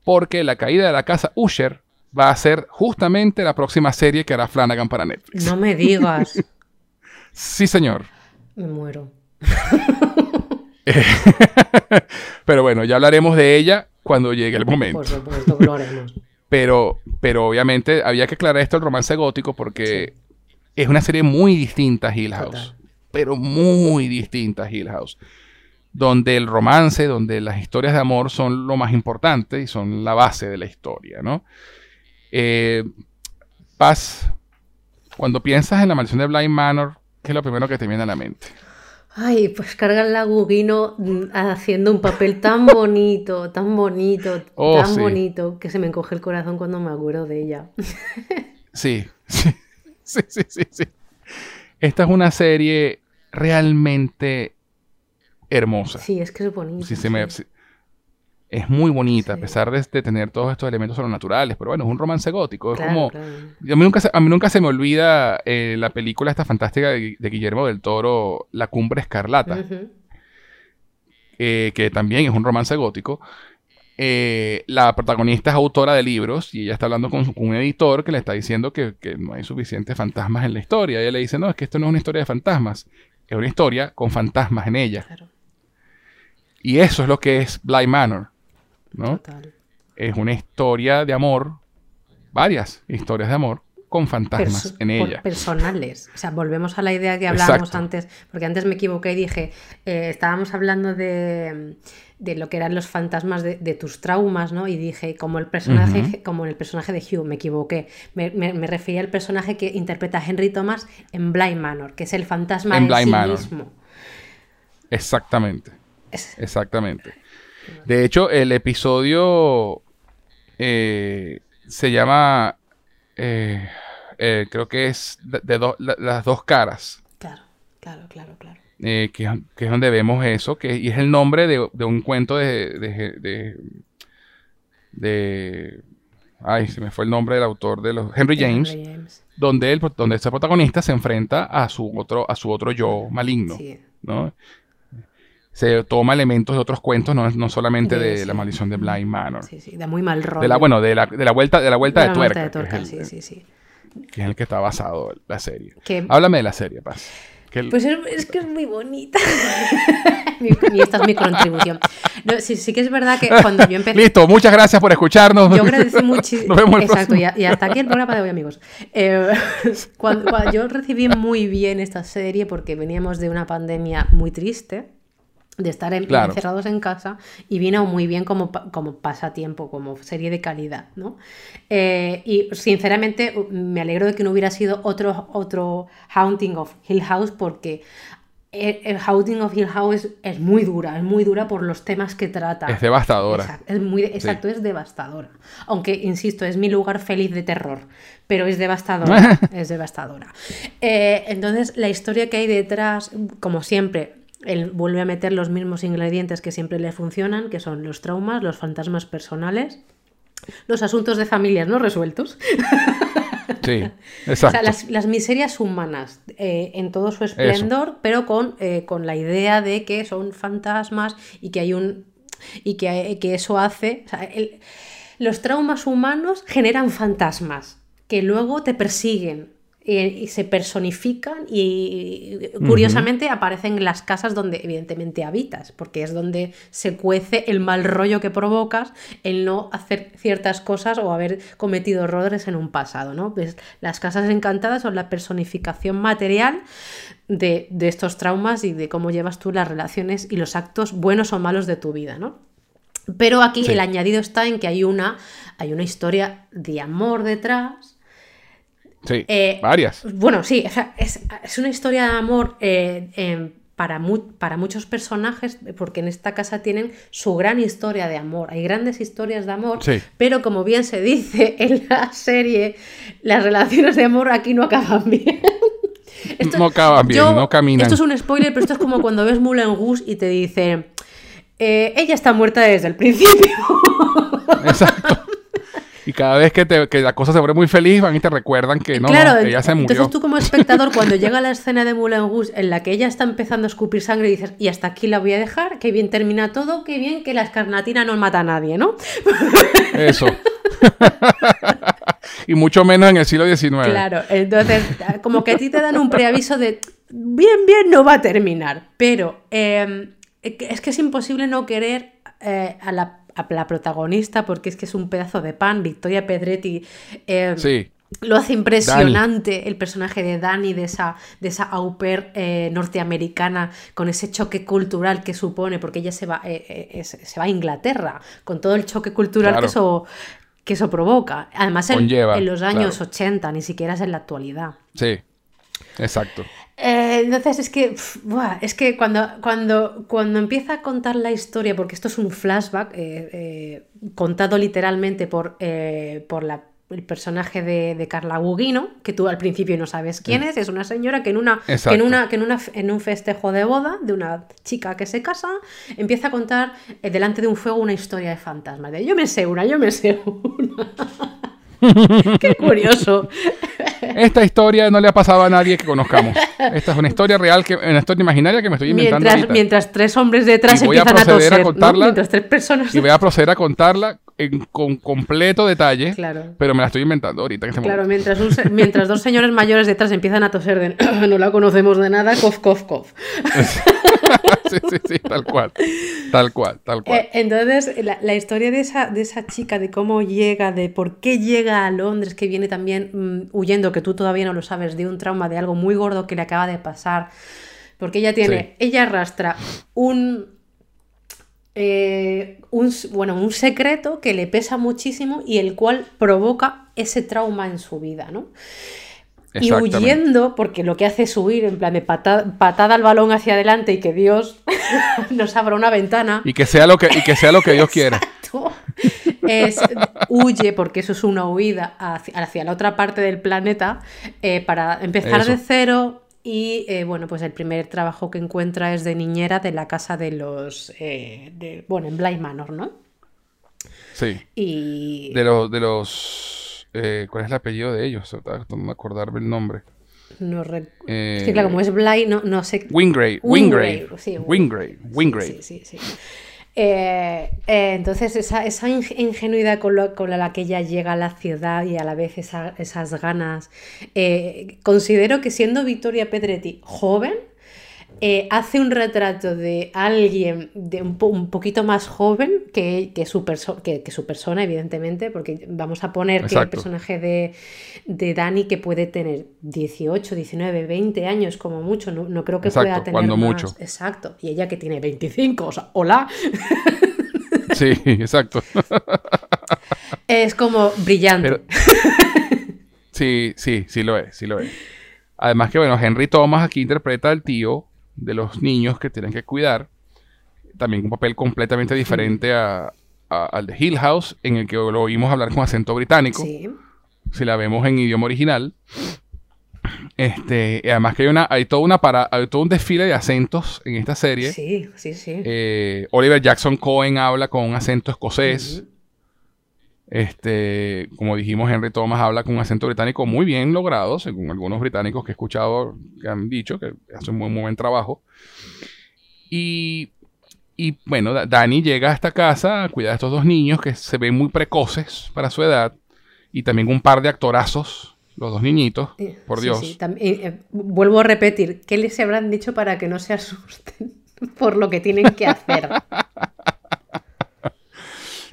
porque la caída de la casa Usher va a ser justamente la próxima serie que hará Flanagan para Netflix. No me digas. sí, señor. Me muero. pero bueno, ya hablaremos de ella cuando llegue el momento. Por supuesto lo haremos. Pero, pero obviamente había que aclarar esto el romance gótico porque es una serie muy distinta a Hill House. Pero muy distinta a Hill House. Donde el romance, donde las historias de amor son lo más importante y son la base de la historia, ¿no? Eh, Paz, cuando piensas en la maldición de Blind Manor, ¿qué es lo primero que te viene a la mente? Ay, pues carga el Lagugino mm, haciendo un papel tan bonito, tan bonito, oh, tan bonito, que se me encoge el corazón cuando me acuerdo de ella. sí, sí, sí, sí, sí. Esta es una serie realmente hermosa. Sí, es que es bonita. Si se me, es muy bonita, a pesar de, tener todos estos elementos sobrenaturales, pero bueno, es un romance gótico. Es como. A, mí nunca, a mí nunca se me olvida eh, la película esta fantástica de, Guillermo del Toro, La Cumbre Escarlata, eh, que también es un romance gótico. Eh, la protagonista es autora de libros y ella está hablando con, un editor que le está diciendo que, que, no hay suficientes fantasmas en la historia. Y ella le dice: No, es que esto no es una historia de fantasmas, es una historia con fantasmas en ella. Y eso es lo que es Blind Manor. ¿No? Es una historia de amor, varias historias de amor con fantasmas en ella. Personales. O sea, volvemos a la idea que hablábamos antes, porque antes me equivoqué y dije, eh, estábamos hablando de, de, lo que eran los fantasmas de, tus traumas, ¿no? Y dije, como el personaje, como el personaje de Hugh, me equivoqué. Me, refería al personaje que interpreta Henry Thomas en Blind Manor, que es el fantasma en, sí mismo. Exactamente. Exactamente. De hecho, el episodio eh, se llama, eh, eh, creo que es de, las dos caras. Claro, claro, claro, claro. Que, es donde vemos eso, que, y es el nombre de, un cuento de, de, de, Ay, se me fue el nombre del autor de los... Henry James, Donde, el, donde ese protagonista se enfrenta a su otro, a su otro yo maligno. ¿no? Se toma elementos de otros cuentos, no, solamente de, la maldición de Blind Manor. Sí, sí, da muy mal rollo. De la, bueno, de la, de la vuelta de la vuelta de, tuerca. que es el, sí, sí, sí. Que es el que está basado la serie. Háblame de la serie, Paz. Pues es, que es muy bonita. y esta es mi contribución. sí, sí, que es verdad que cuando yo empecé. Listo, muchas gracias por escucharnos. Yo agradecí muchísimo. Nos vemos Exacto, y, hasta aquí el programa de hoy, amigos. Eh, cuando, yo recibí muy bien esta serie porque veníamos de una pandemia muy triste de estar encerrados en casa y vino muy bien como, como pasatiempo, como serie de calidad, ¿no? Eh, y sinceramente me alegro de que no hubiera sido otro, otro Haunting of Hill House porque el, Haunting of Hill House es, muy dura, es muy dura por los temas que trata. Es devastadora. Exacto, es, muy, exacto, es devastadora. Aunque, insisto, es mi lugar feliz de terror, pero es devastadora, es devastadora. Eh, entonces, la historia que hay detrás, como siempre, él vuelve a meter los mismos ingredientes que siempre le funcionan, que son los traumas, los fantasmas personales, los asuntos de familias no resueltos. Sí, exacto. O sea, las, miserias humanas eh, en todo su esplendor, pero con, eh, con, la idea de que son fantasmas y que hay un. y que, que eso hace. los traumas humanos generan fantasmas que luego te persiguen y se personifican y curiosamente aparecen en las casas donde evidentemente habitas, porque es donde se cuece el mal rollo que provocas el no hacer ciertas cosas o haber cometido errores en un pasado, ¿no? Pues las casas encantadas son la personificación material de, estos traumas y de cómo llevas tú las relaciones y los actos buenos o malos de tu vida, ¿no? Pero aquí el añadido está en que hay una, hay una historia de amor detrás Sí, eh, varias. Bueno, sí, es, una historia de amor eh, em, para, para muchos personajes, porque en esta casa tienen su gran historia de amor. Hay grandes historias de amor, pero como bien se dice en la serie, las relaciones de amor aquí no acaban bien. no acaban bien, no caminan. Esto es un spoiler, pero esto es como cuando ves Moulin Rouge y te dice, eh, ella está muerta desde el principio. Exacto. Y cada vez que, te, que la cosa se vuelve muy feliz, van y te recuerdan que no, claro, ella se murió. Entonces tú como espectador, cuando llega la escena de Moulin Rouge en la que ella está empezando a escupir sangre, dices, y hasta aquí la voy a dejar, que bien termina todo, que bien que la escarlatina no mata a nadie, ¿no? Eso. y mucho menos en el siglo XIX. Claro, entonces como que a ti te dan un preaviso de bien, bien no va a terminar, pero eh, es que es imposible no querer eh, a, la, a, la, protagonista porque es que es un pedazo de pan, Victoria Pedretti. Eh, sí. Lo hace impresionante Dani. el personaje de Dani, de esa, de esa au pair eh, norteamericana, con ese choque cultural que supone, porque ella se va, eh, se va a Inglaterra, con todo el choque cultural claro. que, eso, que eso provoca. Además, en, en los años claro. 80, ni siquiera es en la actualidad. Sí, exacto. Eh, entonces es que, buah, es que cuando, cuando, cuando empieza a contar la historia, porque esto es un flashback eh, eh, contado literalmente por, por la el personaje de, de, Carla Gugino, que tú al principio no sabes quién es, es una señora que en una, que en una, que en una en un festejo de boda de una chica que se casa, empieza a contar eh, delante de un fuego una historia de fantasmas. De yo me sé una, yo me sé una. Qué curioso. Esta historia no le ha pasado a nadie que conozcamos. Esta es una historia real, que, una historia imaginaria que me estoy inventando. Mientras, ahorita. mientras tres hombres detrás y voy empiezan a, proceder toser, a contarla, ¿no? Mientras tres personas. Y voy a proceder a contarla en, con completo detalle, Claro. pero me la estoy inventando ahorita en este Claro, momento. mientras, un mientras dos señores mayores detrás empiezan a toser de no la conocemos de nada, cof, cof, cof. sí, sí, sí, tal cual. Tal cual, tal cual. Eh, entonces, la, la historia de esa, de esa chica, de cómo llega, de por qué llega a Londres, que viene también mm, huyendo, que tú todavía no lo sabes, de un trauma, de algo muy gordo que le acaba de pasar. Porque ella tiene, Sí. ella arrastra un, eh, un, bueno, un secreto que le pesa muchísimo y el cual provoca ese trauma en su vida, ¿no? Y huyendo, porque lo que hace es huir, en plan de patada, patada al balón hacia adelante y que Dios nos abra una ventana. Y que sea lo que, y que sea lo que Dios quiera. Es, huye, porque eso es una huida hacia, hacia la otra parte del planeta, eh, para empezar Eso. de cero. Y eh, bueno, pues el primer trabajo que encuentra es de niñera de la casa de los. eh, de- bueno, en Bly Manor, ¿no? Sí. Y. De los, de los, eh, ¿cuál es el apellido de ellos? Tratando de acordarme el nombre. no rec- Eh, es que claro, como es Bly, no, no sé. Wingrave, Wingrave, Wingrave, sí, Wingrave, Wingrave. Sí, sí, sí. Eh, eh, entonces, esa, esa ing- ingenuidad con, con la que ella llega a la ciudad y a la vez esa- esas ganas, eh, considero que siendo Victoria Pedretti joven, eh, hace un retrato de alguien de un, po- un poquito más joven que, que su que, que su persona, evidentemente, porque vamos a poner que el personaje de, de Dani, que puede tener 18, 19, 20 años como mucho, no, no creo que pueda tener cuando más. mucho. Exacto. Y ella que tiene 25, o sea, hola. Sí, exacto. Es como brillante. Pero- sí, sí, sí lo es, sí lo es. Además que, bueno, Henry Thomas aquí interpreta al tío de los niños que tienen que cuidar. También un papel completamente diferente a- a- al de Hill House, en el que lo oímos hablar con acento británico. Sí. si la vemos en idioma original. Este, además que hay una, hay toda una para, hay todo un desfile de acentos en esta serie. Sí, sí, sí. Eh, Oliver Jackson Cohen habla con un acento escocés. Este, como dijimos, Henry Thomas habla con un acento británico muy bien logrado, según algunos británicos que he escuchado que han dicho que hace un muy, muy buen trabajo. Y, y bueno, Da- Dani llega a esta casa a cuidar a estos dos niños que se ven muy precoces para su edad. Y también un par de actorazos, los dos niñitos, Eh, por sí, Dios. sí. Tam- eh, eh, vuelvo a repetir, ¿qué les habrán dicho para que no se asusten por lo que tienen que hacer?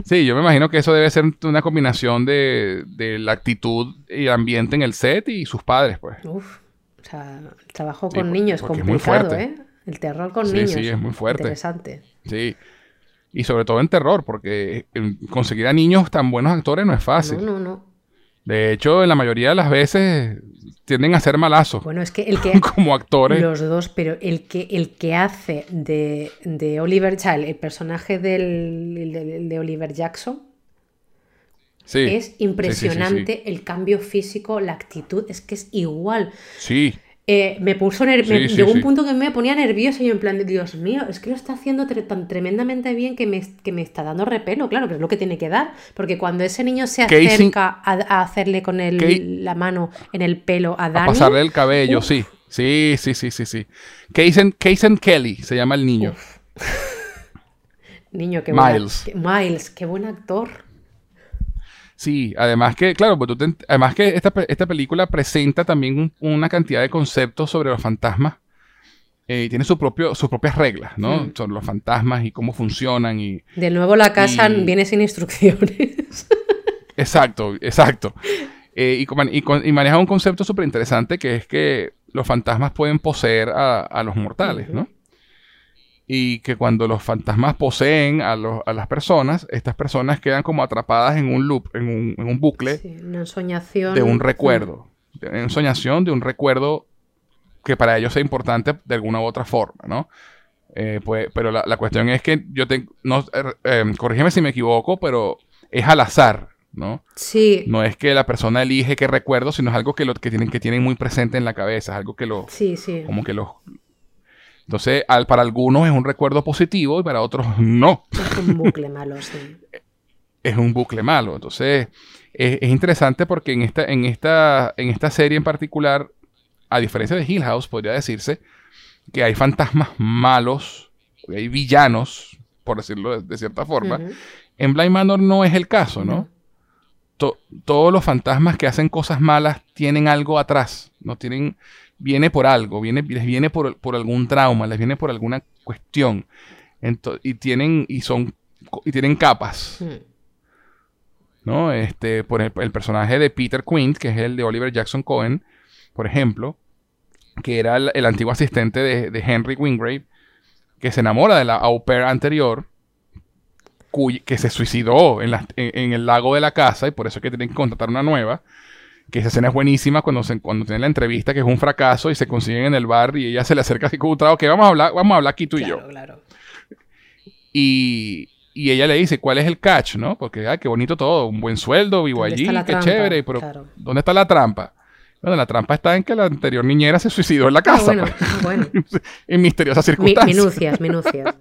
Sí, yo me imagino que eso debe ser una combinación de, de la actitud y el ambiente en el set y sus padres, pues. Uf, o sea, el trabajo con niños es complicado. ¿eh? El terror con Sí, niños. sí, es muy fuerte. Interesante. Sí. Y sobre todo en terror, porque conseguir a niños tan buenos actores no es fácil. No, no, no. De hecho, en la mayoría de las veces tienden a ser malazos Bueno, es que el que como actores. los dos, pero el que el que hace de, de Oliver Child, el personaje del, de, de Oliver Jackson, Sí. es Sí, sí, sí, impresionante el cambio físico, la actitud, es que es igual. Sí, eh, me puso llegó un punto que me ponía nerviosa y yo en plan de Dios mío, es que lo está haciendo tan tremendamente bien que me, que me está dando repelo, claro, que es lo que tiene que dar, porque cuando ese niño se acerca a, hacerle con el, la mano en el pelo a Dani... A pasarle el cabello, sí. Sí, sí, sí, sí, sí. Kason Kelly se llama el niño. niño, qué Miles. Miles, qué buen actor. Sí, además que, claro, pues además que esta, película presenta también una cantidad de conceptos sobre los fantasmas eh, y tiene su propio, sus propias reglas, ¿no? Mm. Sobre los fantasmas y cómo funcionan y... De nuevo la casa viene sin instrucciones. exacto, exacto. Eh, y, maneja un concepto súper interesante que es que los fantasmas pueden poseer a, los mortales, ¿no? Y que cuando los fantasmas poseen a, las personas, estas personas quedan como atrapadas en un loop, en un, en un bucle una soñación. de un recuerdo, una soñación de un recuerdo que para ellos sea importante de alguna u otra forma, ¿no? Eh, pues, pero la, cuestión es que yo tengo, no, er, em, corrígeme si me equivoco, pero es al azar, ¿no? Sí. No es que la persona elige qué recuerdo, sino es algo que, lo, que, tienen, que tienen muy presente en la cabeza, es algo que lo... Sí, sí. Como que los, entonces, al, para algunos es un recuerdo positivo y para otros no. Es un bucle malo, sí. es un bucle malo. Entonces, es, interesante porque en esta, en, esta, en esta serie en particular, a diferencia de Hill House, podría decirse que hay fantasmas malos, hay villanos, por decirlo de, cierta forma. En Blind Manor no es el caso, ¿no? todos los fantasmas que hacen cosas malas tienen algo atrás, no tienen viene por algo, viene, les viene por, algún trauma, les viene por alguna cuestión. y tienen, y son, y tienen capas. Hmm. ¿No? Este, por el, personaje de Peter Quint, que es el de Oliver Jackson Cohen, por ejemplo, que era el, antiguo asistente de, Henry Wingrave, que se enamora de la au pair anterior, que se suicidó en, en, el lago de la casa y por eso es que tienen que contratar una nueva que esa escena es buenísima cuando, se, cuando tienen la entrevista, que es un fracaso, y se consiguen en el bar y ella se le acerca así con un trago, que vamos a hablar, vamos a hablar aquí tú y yo. Claro. Y, y, ella le dice, ¿cuál es el catch? ¿no? Porque, ay, qué bonito todo, un buen sueldo, vivo allí, qué chévere, pero ¿dónde está la trampa? Bueno, la trampa está en que la anterior niñera se suicidó en la ah, casa. bueno, pues. bueno. en misteriosas circunstancias. minucias, minucias.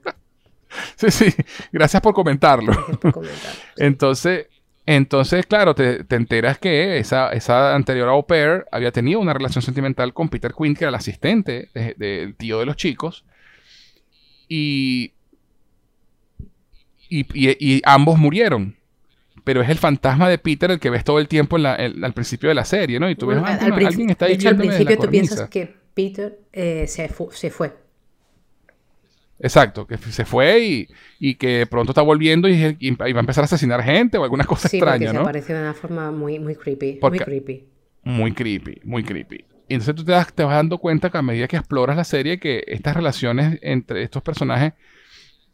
sí, sí. Gracias por comentarlo. Gracias por comentarlo. Entonces, entonces, claro, te, enteras que esa, esa, anterior au pair había tenido una relación sentimental con Peter Quinn, que era el asistente del tío de los chicos. Y, y, ambos murieron. Pero es el fantasma de Peter el que ves todo el tiempo al principio de la serie, ¿no? Y tú ves, ah, alguien está ahí. De hecho, al principio tú piensas que Peter eh, se, se fue. Exacto, que se fue y, que pronto está volviendo y, va a empezar a asesinar gente o alguna cosa extraña, ¿no? Se aparece de una forma muy, muy creepy. muy creepy. Muy creepy, muy creepy. Y entonces tú te, vas dando cuenta que a medida que exploras la serie, que estas relaciones entre estos personajes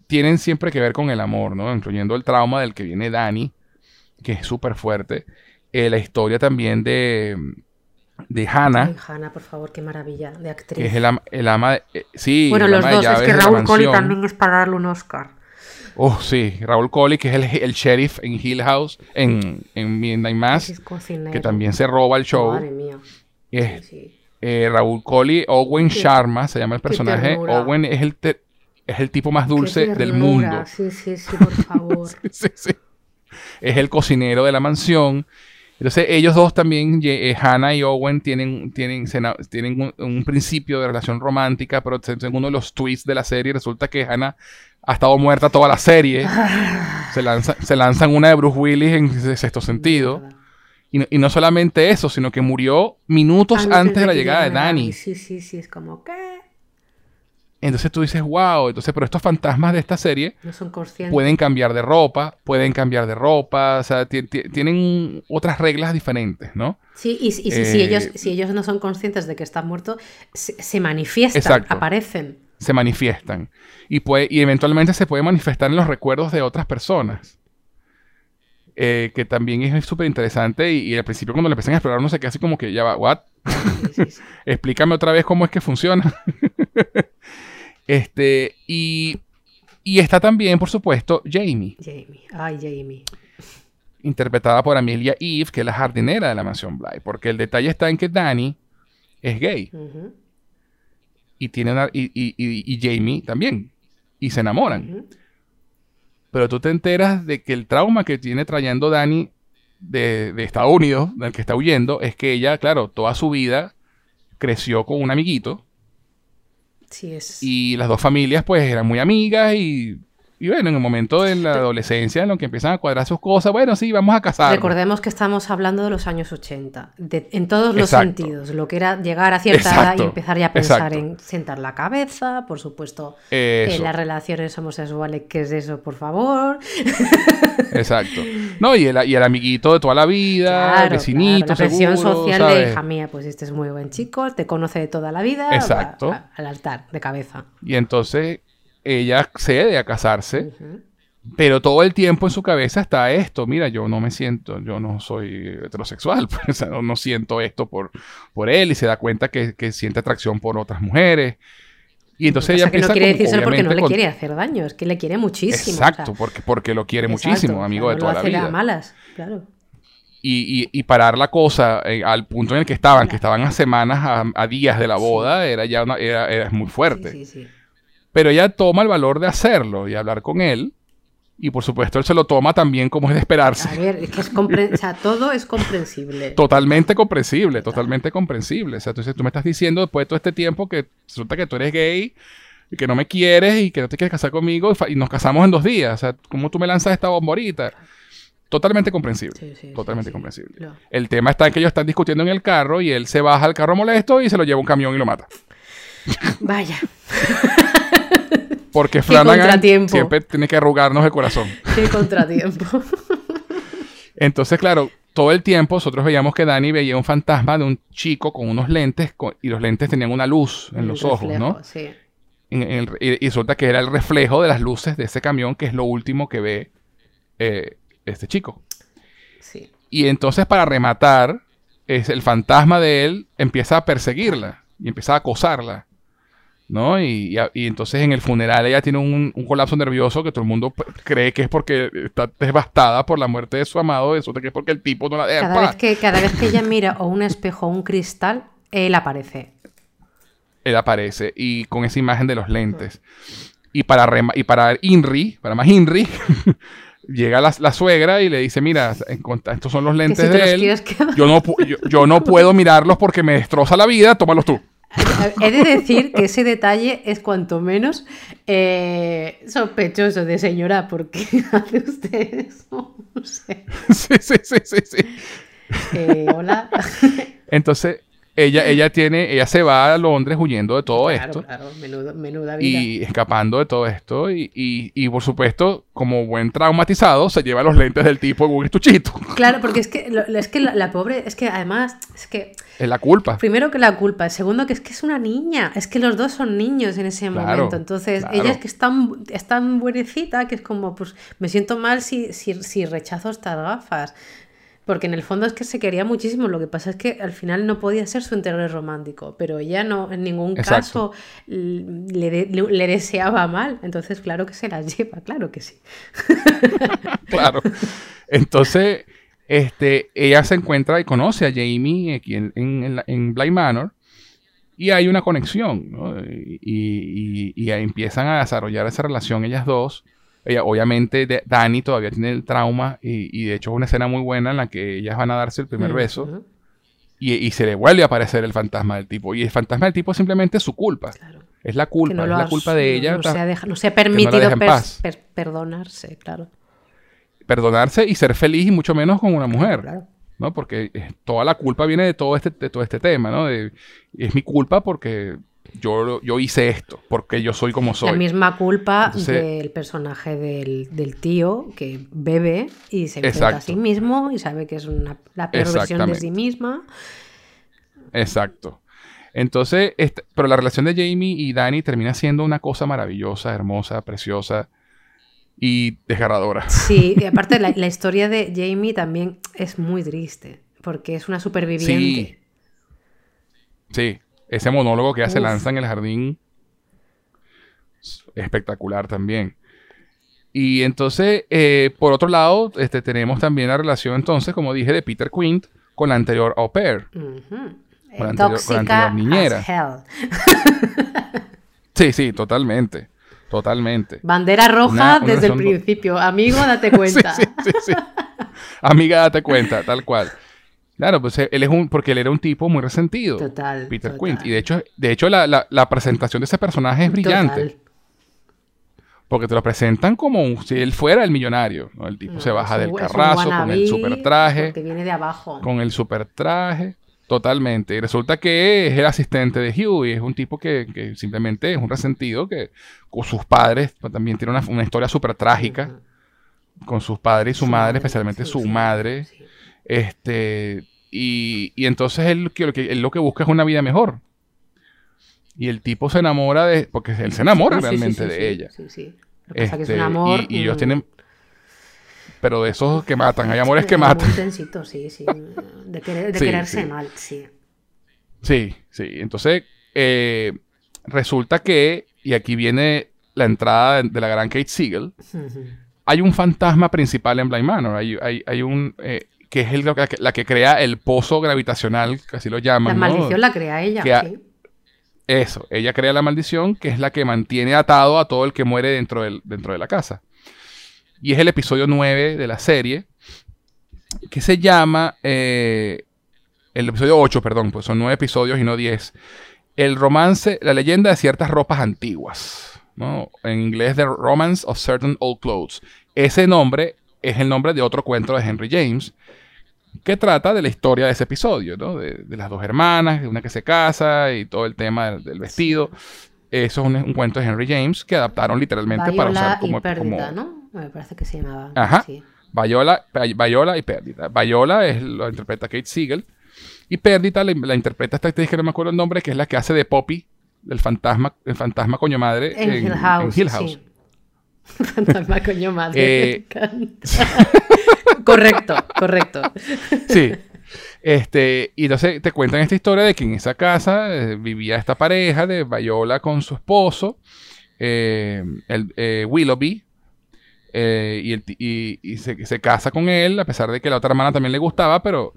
tienen siempre que ver con el amor, ¿no? Incluyendo el trauma del que viene Dani, que es súper fuerte. Eh, la historia también de, de Hannah. Hannah, por favor, qué maravilla de actriz. Que es el, ama, de. Eh, sí, bueno, los dos, es que Raúl Coley también es para darle un Oscar. Oh, sí, Raúl Coley, que es el, el sheriff en Hill House, en, en Midnight Mass, que también se roba el show. Madre mía. Es, eh, Raúl Coley, Owen Sharma, se llama el personaje. Owen es el, es el tipo más dulce del mundo. Sí, sí, sí, por favor. sí, sí. Es el cocinero de la mansión. Entonces ellos dos también, eh, Hannah y Owen, tienen, tienen, tienen un, principio de relación romántica, pero en uno de los twists de la serie resulta que Hannah ha estado muerta toda la serie. se, lanza, se lanzan una de Bruce Willis en sexto sentido. Y no, solamente eso, sino que murió minutos antes, de la llegada de Dani. Sí, sí, sí, es como, ¿qué? Entonces tú dices, wow, entonces, pero estos fantasmas de esta serie pueden cambiar de ropa, pueden cambiar de ropa, o sea, tienen otras reglas diferentes, ¿no? Sí, y, si, ellos, eh, si ellos no son conscientes de que están muertos, se, manifiestan, aparecen. Se manifiestan. Y, puede, y eventualmente se puede manifestar en los recuerdos de otras personas. Eh, que también es súper interesante y, al principio cuando le empiezan a explorar no sé qué, así como que ya va, ¿what? Explícame otra vez cómo es que funciona. Este, y, y está también, por supuesto, Jamie. Jamie, ay, Jamie. Interpretada por Amelia Eve, que es la jardinera de la mansión Bly. Porque el detalle está en que Danny es gay. Y tiene una, y, y, y, Jamie también. Y se enamoran. Pero tú te enteras de que el trauma que tiene trayendo Dani de, de, Estados Unidos, del que está huyendo, es que ella, claro, toda su vida creció con un amiguito. Y las dos familias, pues, eran muy amigas y y bueno, en el momento de la adolescencia, en lo que empiezan a cuadrar sus cosas, bueno, sí, vamos a casar. Recordemos que estamos hablando de los años 80, en todos los sentidos. Lo que era llegar a cierta edad y empezar ya a pensar en sentar la cabeza, por supuesto, en las relaciones homosexuales, ¿qué es eso, por favor? Exacto. No, y el, y el amiguito de toda la vida, el vecinito, La presión social de hija mía, pues este es muy buen chico, te conoce de toda la vida. Exacto. al altar, de cabeza. Y entonces ella cede a casarse, pero todo el tiempo en su cabeza está esto, mira, yo no me siento, yo no soy heterosexual, pues, no, siento esto por, por él y se da cuenta que, siente atracción por otras mujeres. Y entonces ella que no quiere decirse porque no le quiere hacer daño, es que le quiere muchísimo. Exacto, porque, porque lo quiere muchísimo, amigo de toda la vida. malas, claro. Y, parar la cosa eh, al punto en el que estaban, que estaban a semanas, a, días de la boda, era ya era, era, muy fuerte. Sí, sí, pero ella toma el valor de hacerlo y hablar con él. Y por supuesto él se lo toma también como es de esperarse. A ver, es que es o sea, todo es comprensible. Totalmente comprensible, totalmente comprensible. O sea, entonces tú me estás diciendo después de todo este tiempo que resulta que tú eres gay y que no me quieres y que no te quieres casar conmigo y nos casamos en dos días. O sea, ¿cómo tú me lanzas esta bomborita? Totalmente comprensible. totalmente comprensible. El tema está en que ellos están discutiendo en el carro y él se baja al carro molesto y se lo lleva un camión y lo mata. Vaya. Porque Flanagan siempre tiene que arrugarnos el corazón. Qué contratiempo. Entonces, claro, todo el tiempo nosotros veíamos que Dani veía un fantasma de un chico con unos lentes y los lentes tenían una luz en los ojos, ¿no? Sí. y, resulta que era el reflejo de las luces de ese camión, que es lo último que ve eh, este chico. Sí. Y entonces, para rematar, es el fantasma de él empieza a perseguirla y empieza a acosarla. ¿No? Y, entonces en el funeral ella tiene un, colapso nervioso que todo el mundo cree que es porque está devastada por la muerte de su amado, eso que es porque el tipo no la deja. Cada, vez que, cada vez que ella mira o un espejo o un cristal, él aparece. Él aparece y con esa imagen de los lentes. Y para, y para Inri, para más Inri, llega la, suegra y le dice, mira, estos son los lentes de él. Yo no, yo no puedo mirarlos porque me destroza la vida, tómalos tú. He de decir que ese detalle es cuanto menos eh, sospechoso de señora, porque hace usted eso. No sé. Sí, sí, sí, sí. sí. Eh, hola. Entonces, ella, ella tiene, ella se va a Londres huyendo de todo esto. Claro, menuda vida. Y escapando de todo esto. Y, y, por supuesto, como buen traumatizado, se lleva los lentes del tipo en un estuchito. Claro, porque es que, es que la, pobre, es que además, es que... Es la culpa. Primero que la culpa, segundo que es que es una niña, es que los dos son niños en ese momento. Entonces, ella es que es tan, es tan buenecita que es como, pues, me siento mal si, si, si rechazo estas gafas. Porque en el fondo es que se quería muchísimo. Lo que pasa es que al final no podía ser su interés romántico. Pero ella no, en ningún caso le, le, deseaba mal. Entonces, claro que se las lleva, claro que sí. claro. Entonces, este, ella se encuentra y conoce a Jamie aquí en, en, en Blind Manor. Y hay una conexión, ¿no? y, y, y, empiezan a desarrollar esa relación ellas dos obviamente Dani todavía tiene el trauma y, de hecho es una escena muy buena en la que ellas van a darse el primer beso y, se le vuelve a aparecer el fantasma del tipo. Y el fantasma del tipo es simplemente su culpa. Es la culpa, es la culpa de ella. No, se ha, permitido perdonarse, claro. Perdonarse y ser feliz y mucho menos con una mujer. ¿no? Porque eh, toda la culpa viene de todo este, de todo este tema, ¿no? es mi culpa porque yo, yo hice esto, porque yo soy como soy. La misma culpa del personaje del, tío que bebe y se enfrenta a sí mismo y sabe que es una, la peor versión de sí misma. Exacto. Entonces, pero la relación de Jamie y Danny termina siendo una cosa maravillosa, hermosa, preciosa y desgarradora. Sí, y aparte la, la historia de Jamie también es muy triste, porque es una superviviente. Sí. Sí, ese monólogo que ya se lanza en el jardín, espectacular también. Y entonces, eh, por otro lado, este, tenemos también la relación entonces, como dije, de Peter Quint con la anterior Au Pair. con la anterior- con la Tóxica anterior niñera. as hell. Sí, sí, totalmente. Totalmente. Bandera roja Una- una desde el principio. Amigo, date cuenta. Sí, sí, sí. Amiga, date cuenta, tal cual. Claro, pues él es un, porque él era un tipo muy resentido. Total, Peter total. Quint. Y de hecho, de hecho la, la- la presentación de ese personaje es brillante. Total. Porque te lo presentan como un- si él fuera el millonario. ¿no? El tipo se No, baja del carrazo con el super traje. Porque viene de abajo. Con el super traje. Totalmente. Y resulta que es el asistente de Hugh y es un tipo que, que simplemente es un resentido que con sus padres pues, también tiene una, una historia súper trágica. Con sus padres y su, madre, especialmente sí, su sí, madre. sí. Este, y, y entonces él, que- lo que, él lo que busca es una vida mejor. Y el tipo se enamora de. Porque él se enamora realmente de ella. Sí, sí. Lo que pasa que es Este, un amor. y, y ellos tienen. Pero de esos que matan, hay amores que matan. intensito, sí, sí. De, querer- de Sí, quererse sí. mal, sí. Sí, sí. Entonces, eh, resulta que, y aquí viene la entrada de, de la gran Kate Siegel, hay un fantasma principal en Blind Manor. Hay, hay, hay un. eh, que es el- la, que, la que crea el pozo gravitacional, que así lo La llaman. ¿no? maldición la crea ella, Que sí. Eso, ella crea la maldición, que es la que mantiene atado a todo el que muere dentro, del, dentro de la casa. Y es el episodio 9 de la serie, que se llama, eh, el episodio 8, perdón, pues son 9 episodios y no 10. El romance, la leyenda de ciertas ropas antiguas, ¿no? En inglés, The Romance of Certain Old Clothes. Ese nombre es el nombre de otro cuento de Henry James, que trata de la historia de ese episodio, ¿no? De, de las dos hermanas, de una que se casa y todo el tema del, del vestido. Eso es un, un cuento de Henry James que adaptaron literalmente para Viola usar como... y Pérdida, como- ¿no? Me parece que se llamaba. Ajá. Sí. Viola, Viola y Pérdida. Viola es, lo interpreta Kate Siegel. Y Pérdida la, la interpreta esta actriz que no me acuerdo el nombre, que es la que hace de Poppy, el fantasma, el fantasma coño madre En, Hill House. en Hill House. sí. Fantasma coño madre. Eh, correcto, correcto. Sí. Este, y entonces te cuentan esta historia de que en esa casa eh, vivía esta pareja de Viola con su esposo, eh, el, eh, Willoughby, eh, y, el ti- y- y se, se casa con él, a pesar de que la otra hermana también le gustaba, pero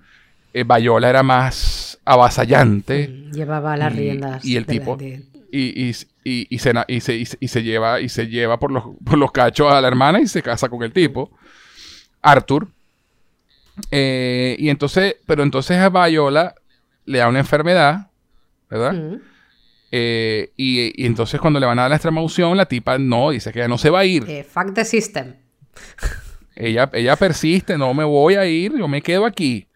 eh, Viola era más avasallante. Llevaba las y- riendas. y el tipo- de- y, se, na- y se- y se- y se lleva y se lleva por los, por los cachos a la hermana y se casa con el tipo Arthur Eh, y entonces pero entonces a Viola le da una enfermedad ¿verdad? Mm. Eh, y, y entonces cuando le van a dar la extrema unción la tipa no dice que ya no se va a ir Eh, fuck the system. ella, ella persiste, no me voy a ir, yo me quedo aquí.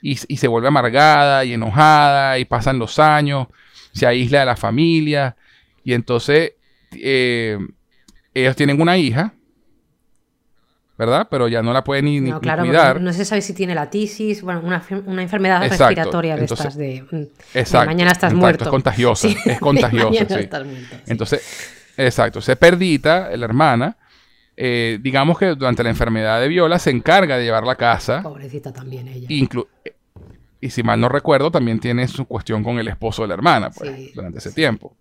Y, y se vuelve amargada y enojada y pasan los años, se aísla de la familia. Y entonces eh, ellos tienen una hija, ¿verdad? Pero ya no la pueden ni, No, ni claro, cuidar. no se sabe si tiene la tisis, bueno, una, una enfermedad Exacto, respiratoria de entonces- estas de, mm, de Exacto, mañana estás exacto, muerto. Es contagiosa, Sí, es contagiosa, sí. estás muerto, sí. Entonces, exacto, se perdita, la hermana, eh, digamos que durante la enfermedad de Viola se encarga de llevarla a casa. Pobrecita también ella. Inclu- y si mal no recuerdo, también tiene su cuestión con el esposo de la hermana, pues, durante ese tiempo.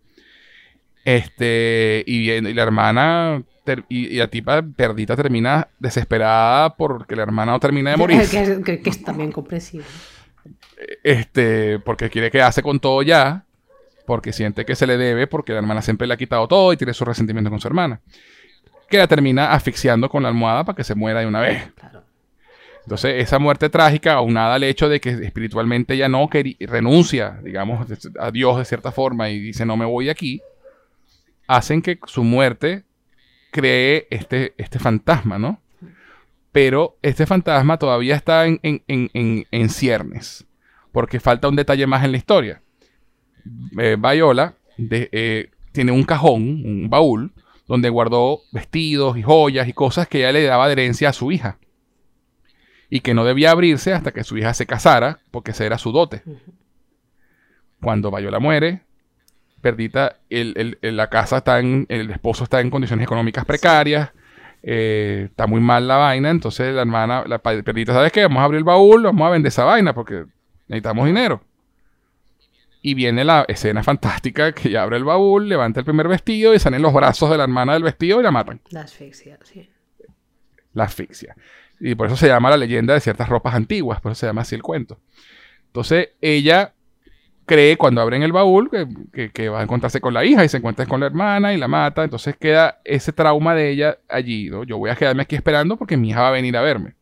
Este, y, y la hermana, y, y la tipa perdita termina desesperada porque la hermana no termina de morir. que, es- que- que es también comprensible. este, porque quiere quedarse con todo ya, porque siente que se le debe, porque la hermana siempre le ha quitado todo y tiene su resentimiento con su hermana. Que la termina asfixiando con la almohada para que se muera de una vez. Claro. Entonces, esa muerte trágica, aunada al hecho de que espiritualmente ella no quería, renuncia, digamos, a Dios de cierta forma y dice, no me voy de aquí, hacen que su muerte cree este, este fantasma, ¿no? Pero este fantasma todavía está en, en- en- en- en ciernes, porque falta un detalle más en la historia. Eh, Viola de- eh, tiene un cajón, un baúl, donde guardó vestidos y joyas y cosas que ella le daba de herencia a su hija y que no debía abrirse hasta que su hija se casara, porque ese era su dote. Cuando Viola muere, Perdita, el- el- el- la casa está en, el esposo está en condiciones económicas precarias, eh, está muy mal la vaina, entonces la hermana, la Perdita, ¿sabes qué? Vamos a abrir el baúl, vamos a vender esa vaina porque necesitamos dinero. Y viene la escena fantástica que ella abre el baúl, levanta el primer vestido y salen los brazos de la hermana del vestido y la matan La asfixia, sí. la asfixia. Y por eso se llama la leyenda de ciertas ropas antiguas, por eso se llama así el cuento. Entonces ella cree cuando abren el baúl que, va a encontrarse con la hija y se encuentra con la hermana y la mata. Entonces queda ese trauma de ella allí. Yo voy a quedarme aquí esperando porque mi hija va a venir a verme.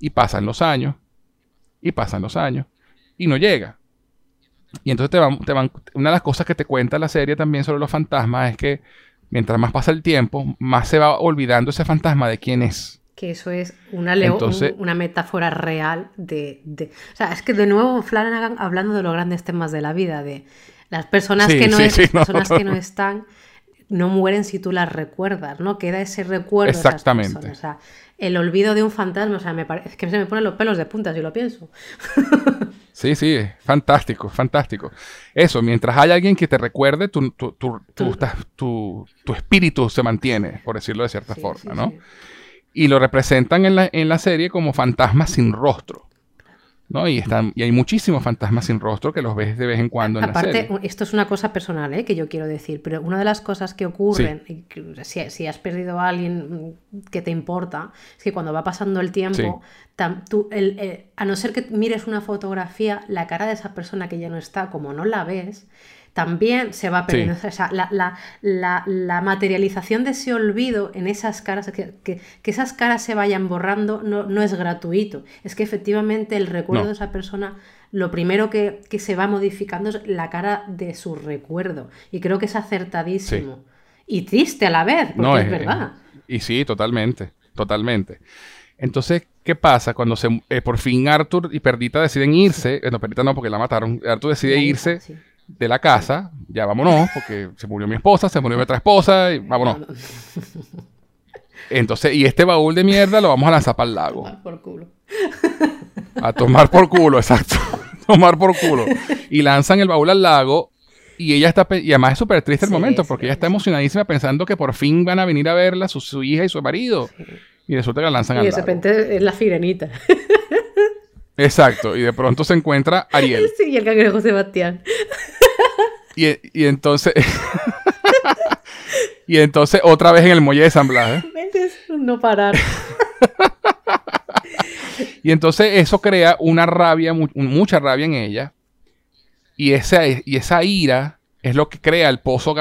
Y pasan los años. Y pasan los años. Y no llega. Y entonces te van, te van, una de las cosas que te cuenta la serie también sobre los fantasmas es que mientras más pasa el tiempo, más se va olvidando ese fantasma de quién es. Que eso es una, una metáfora real de, O sea, es que de nuevo Flanagan hablando de los grandes temas de la vida, de las personas, que, no personas que no están no mueren si tú las recuerdas, ¿no? Queda ese recuerdo. Exactamente. De o sea, el olvido de un fantasma, o sea, me parece que se me ponen los pelos de punta si lo pienso. Sí, sí, fantástico, fantástico. Eso, mientras hay alguien que te recuerde, tu, tu, tu, tu espíritu se mantiene, por decirlo de cierta forma, ¿no? Y lo representan en la, en la serie como fantasmas sin rostro. ¿no? Y, están, y hay muchísimos fantasmas sin rostro que los ves de vez en cuando en Aparte, la serie. esto es una cosa personal ¿eh? que yo quiero decir, pero una de las cosas que ocurren, si, has perdido a alguien que te importa, es que cuando va pasando el tiempo, a no ser que mires una fotografía, la cara de esa persona que ya no está, como no la ves, también se va perdiendo. O sea, la, materialización de ese olvido en esas caras, que, esas caras se vayan borrando, no, es gratuito. Es que efectivamente el recuerdo de esa persona, lo primero que, se va modificando es la cara de su recuerdo. Y creo que es acertadísimo. Y triste a la vez, porque es, verdad. y sí, totalmente, totalmente. Entonces, ¿qué pasa? Cuando se, eh, por fin Arthur y Perdita deciden irse, no, Perdita no, porque la mataron, Arthur decide irse de la casa, ya vámonos, porque se murió mi esposa, se murió mi otra esposa, y vámonos. Entonces, y este baúl de mierda lo vamos a lanzar para el lago. A tomar por culo. A tomar por culo, exacto. tomar por culo. Y lanzan el baúl al lago y ella está, y además es súper triste el momento, porque ella está emocionadísima pensando que por fin van a venir a verla su, su hija y su marido. Y resulta que la lanzan al lago. Y de repente es la firenita. Exacto, y de pronto se encuentra Ariel. Sí, y el cangrejo Sebastián. Y, entonces. y entonces otra vez en el muelle de San Blas. ¿eh? No parar. y entonces eso crea una rabia, mucha rabia en ella. Y esa, y esa ira es lo que crea el pozo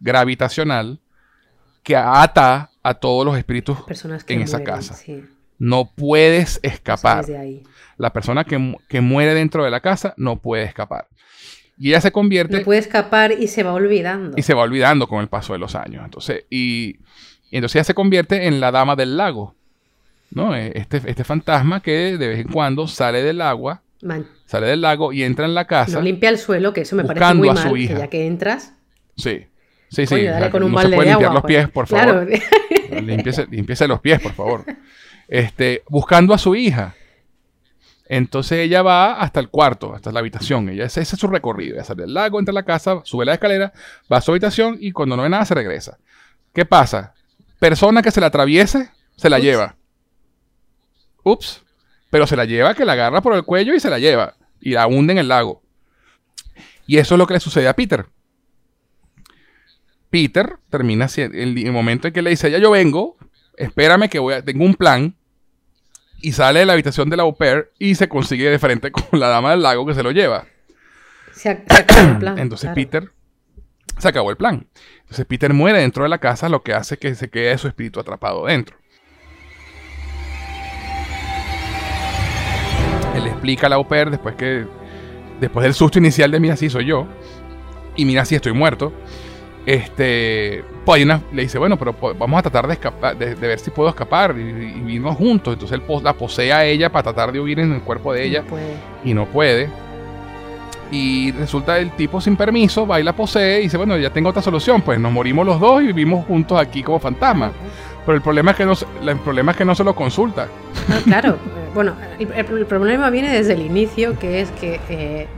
gravitacional que ata a todos los espíritus en esa casa. No puedes escapar. La persona que, que, muere dentro de la casa no puede escapar. Y ella se convierte... No puede escapar y se va olvidando. Y se va olvidando con el paso de los años. Entonces, y, entonces ella se convierte en la dama del lago. ¿no? E, este, este fantasma que de vez en cuando sale del agua, sale del lago y entra en la casa. No limpia el suelo, que eso me parece muy mal, que ya que entras. Sí. Sí, sí. con un no se puede limpiar los pues. pies, por favor. Claro. los pies, por favor. Este, buscando a su hija. Entonces ella va hasta el cuarto, hasta la habitación. Ella, ese, es su recorrido. Ella sale del lago, entra a la casa, sube la escalera, va a su habitación y cuando no ve nada se regresa. ¿Qué pasa? Persona que se la atraviese, se la lleva. Ups. Pero se la lleva, que la agarra por el cuello y se la lleva. Y la hunde en el lago. Y eso es lo que le sucede a Peter. Peter termina el, el momento en que le dice, ya yo vengo, espérame que voy a, tengo un plan y sale de la habitación de la au pair y se consigue de frente con la dama del lago que se lo lleva. Se, acabó el plan. Entonces Peter se acabó el plan. Entonces Peter muere dentro de la casa, lo que hace que se quede su espíritu atrapado dentro. Él explica a la au pair después que después del susto inicial de mira si soy yo y mira si estoy muerto. Este, pues le dice, bueno, pero vamos a tratar de escapar, de, ver si puedo escapar y, y, juntos. Entonces él la posee a ella para tratar de huir en el cuerpo de ella y no puede. Y resulta el tipo sin permiso, va y la posee y dice, bueno, ya tengo otra solución, pues nos morimos los dos y vivimos juntos aquí como fantasmas. Pero el problema es que no, el problema es que no se lo consulta. claro, bueno, el, problema viene desde el inicio, que es que eh,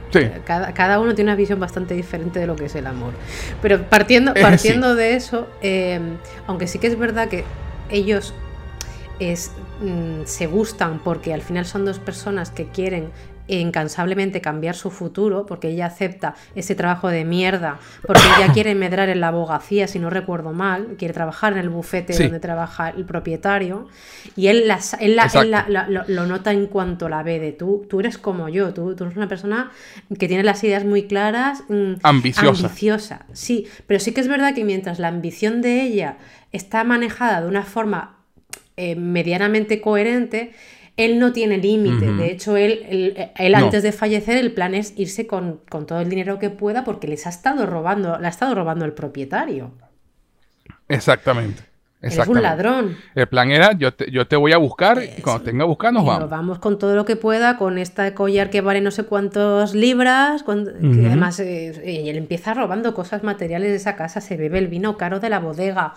cada, uno tiene una visión bastante diferente de lo que es el amor. Pero partiendo, partiendo de eso, em, aunque sí que es verdad que ellos es, mm, se gustan porque al final son dos personas que quieren incansablemente cambiar su futuro, porque ella acepta ese trabajo de mierda, porque ella quiere medrar en la abogacía, si no recuerdo mal, quiere trabajar en el bufete donde trabaja el propietario, y él, lo, nota en cuanto la ve de tú, tú eres como yo, tú, tú eres una persona que tiene las ideas muy claras, mm, ambiciosa. ambiciosa. Sí, pero sí que es verdad que mientras la ambición de ella está manejada de una forma eh, medianamente coherente, él no tiene límite. De hecho, él, él, antes de fallecer, el plan es irse con, todo el dinero que pueda porque les ha estado robando, le ha estado robando el propietario. Exactamente. Es un ladrón. El plan era, yo te, yo te voy a buscar y cuando tenga a buscar nos vamos. Nos vamos con todo lo que pueda, con esta collar que vale no sé cuántas libras, que además eh, él empieza robando cosas materiales de esa casa, se bebe el vino caro de la bodega.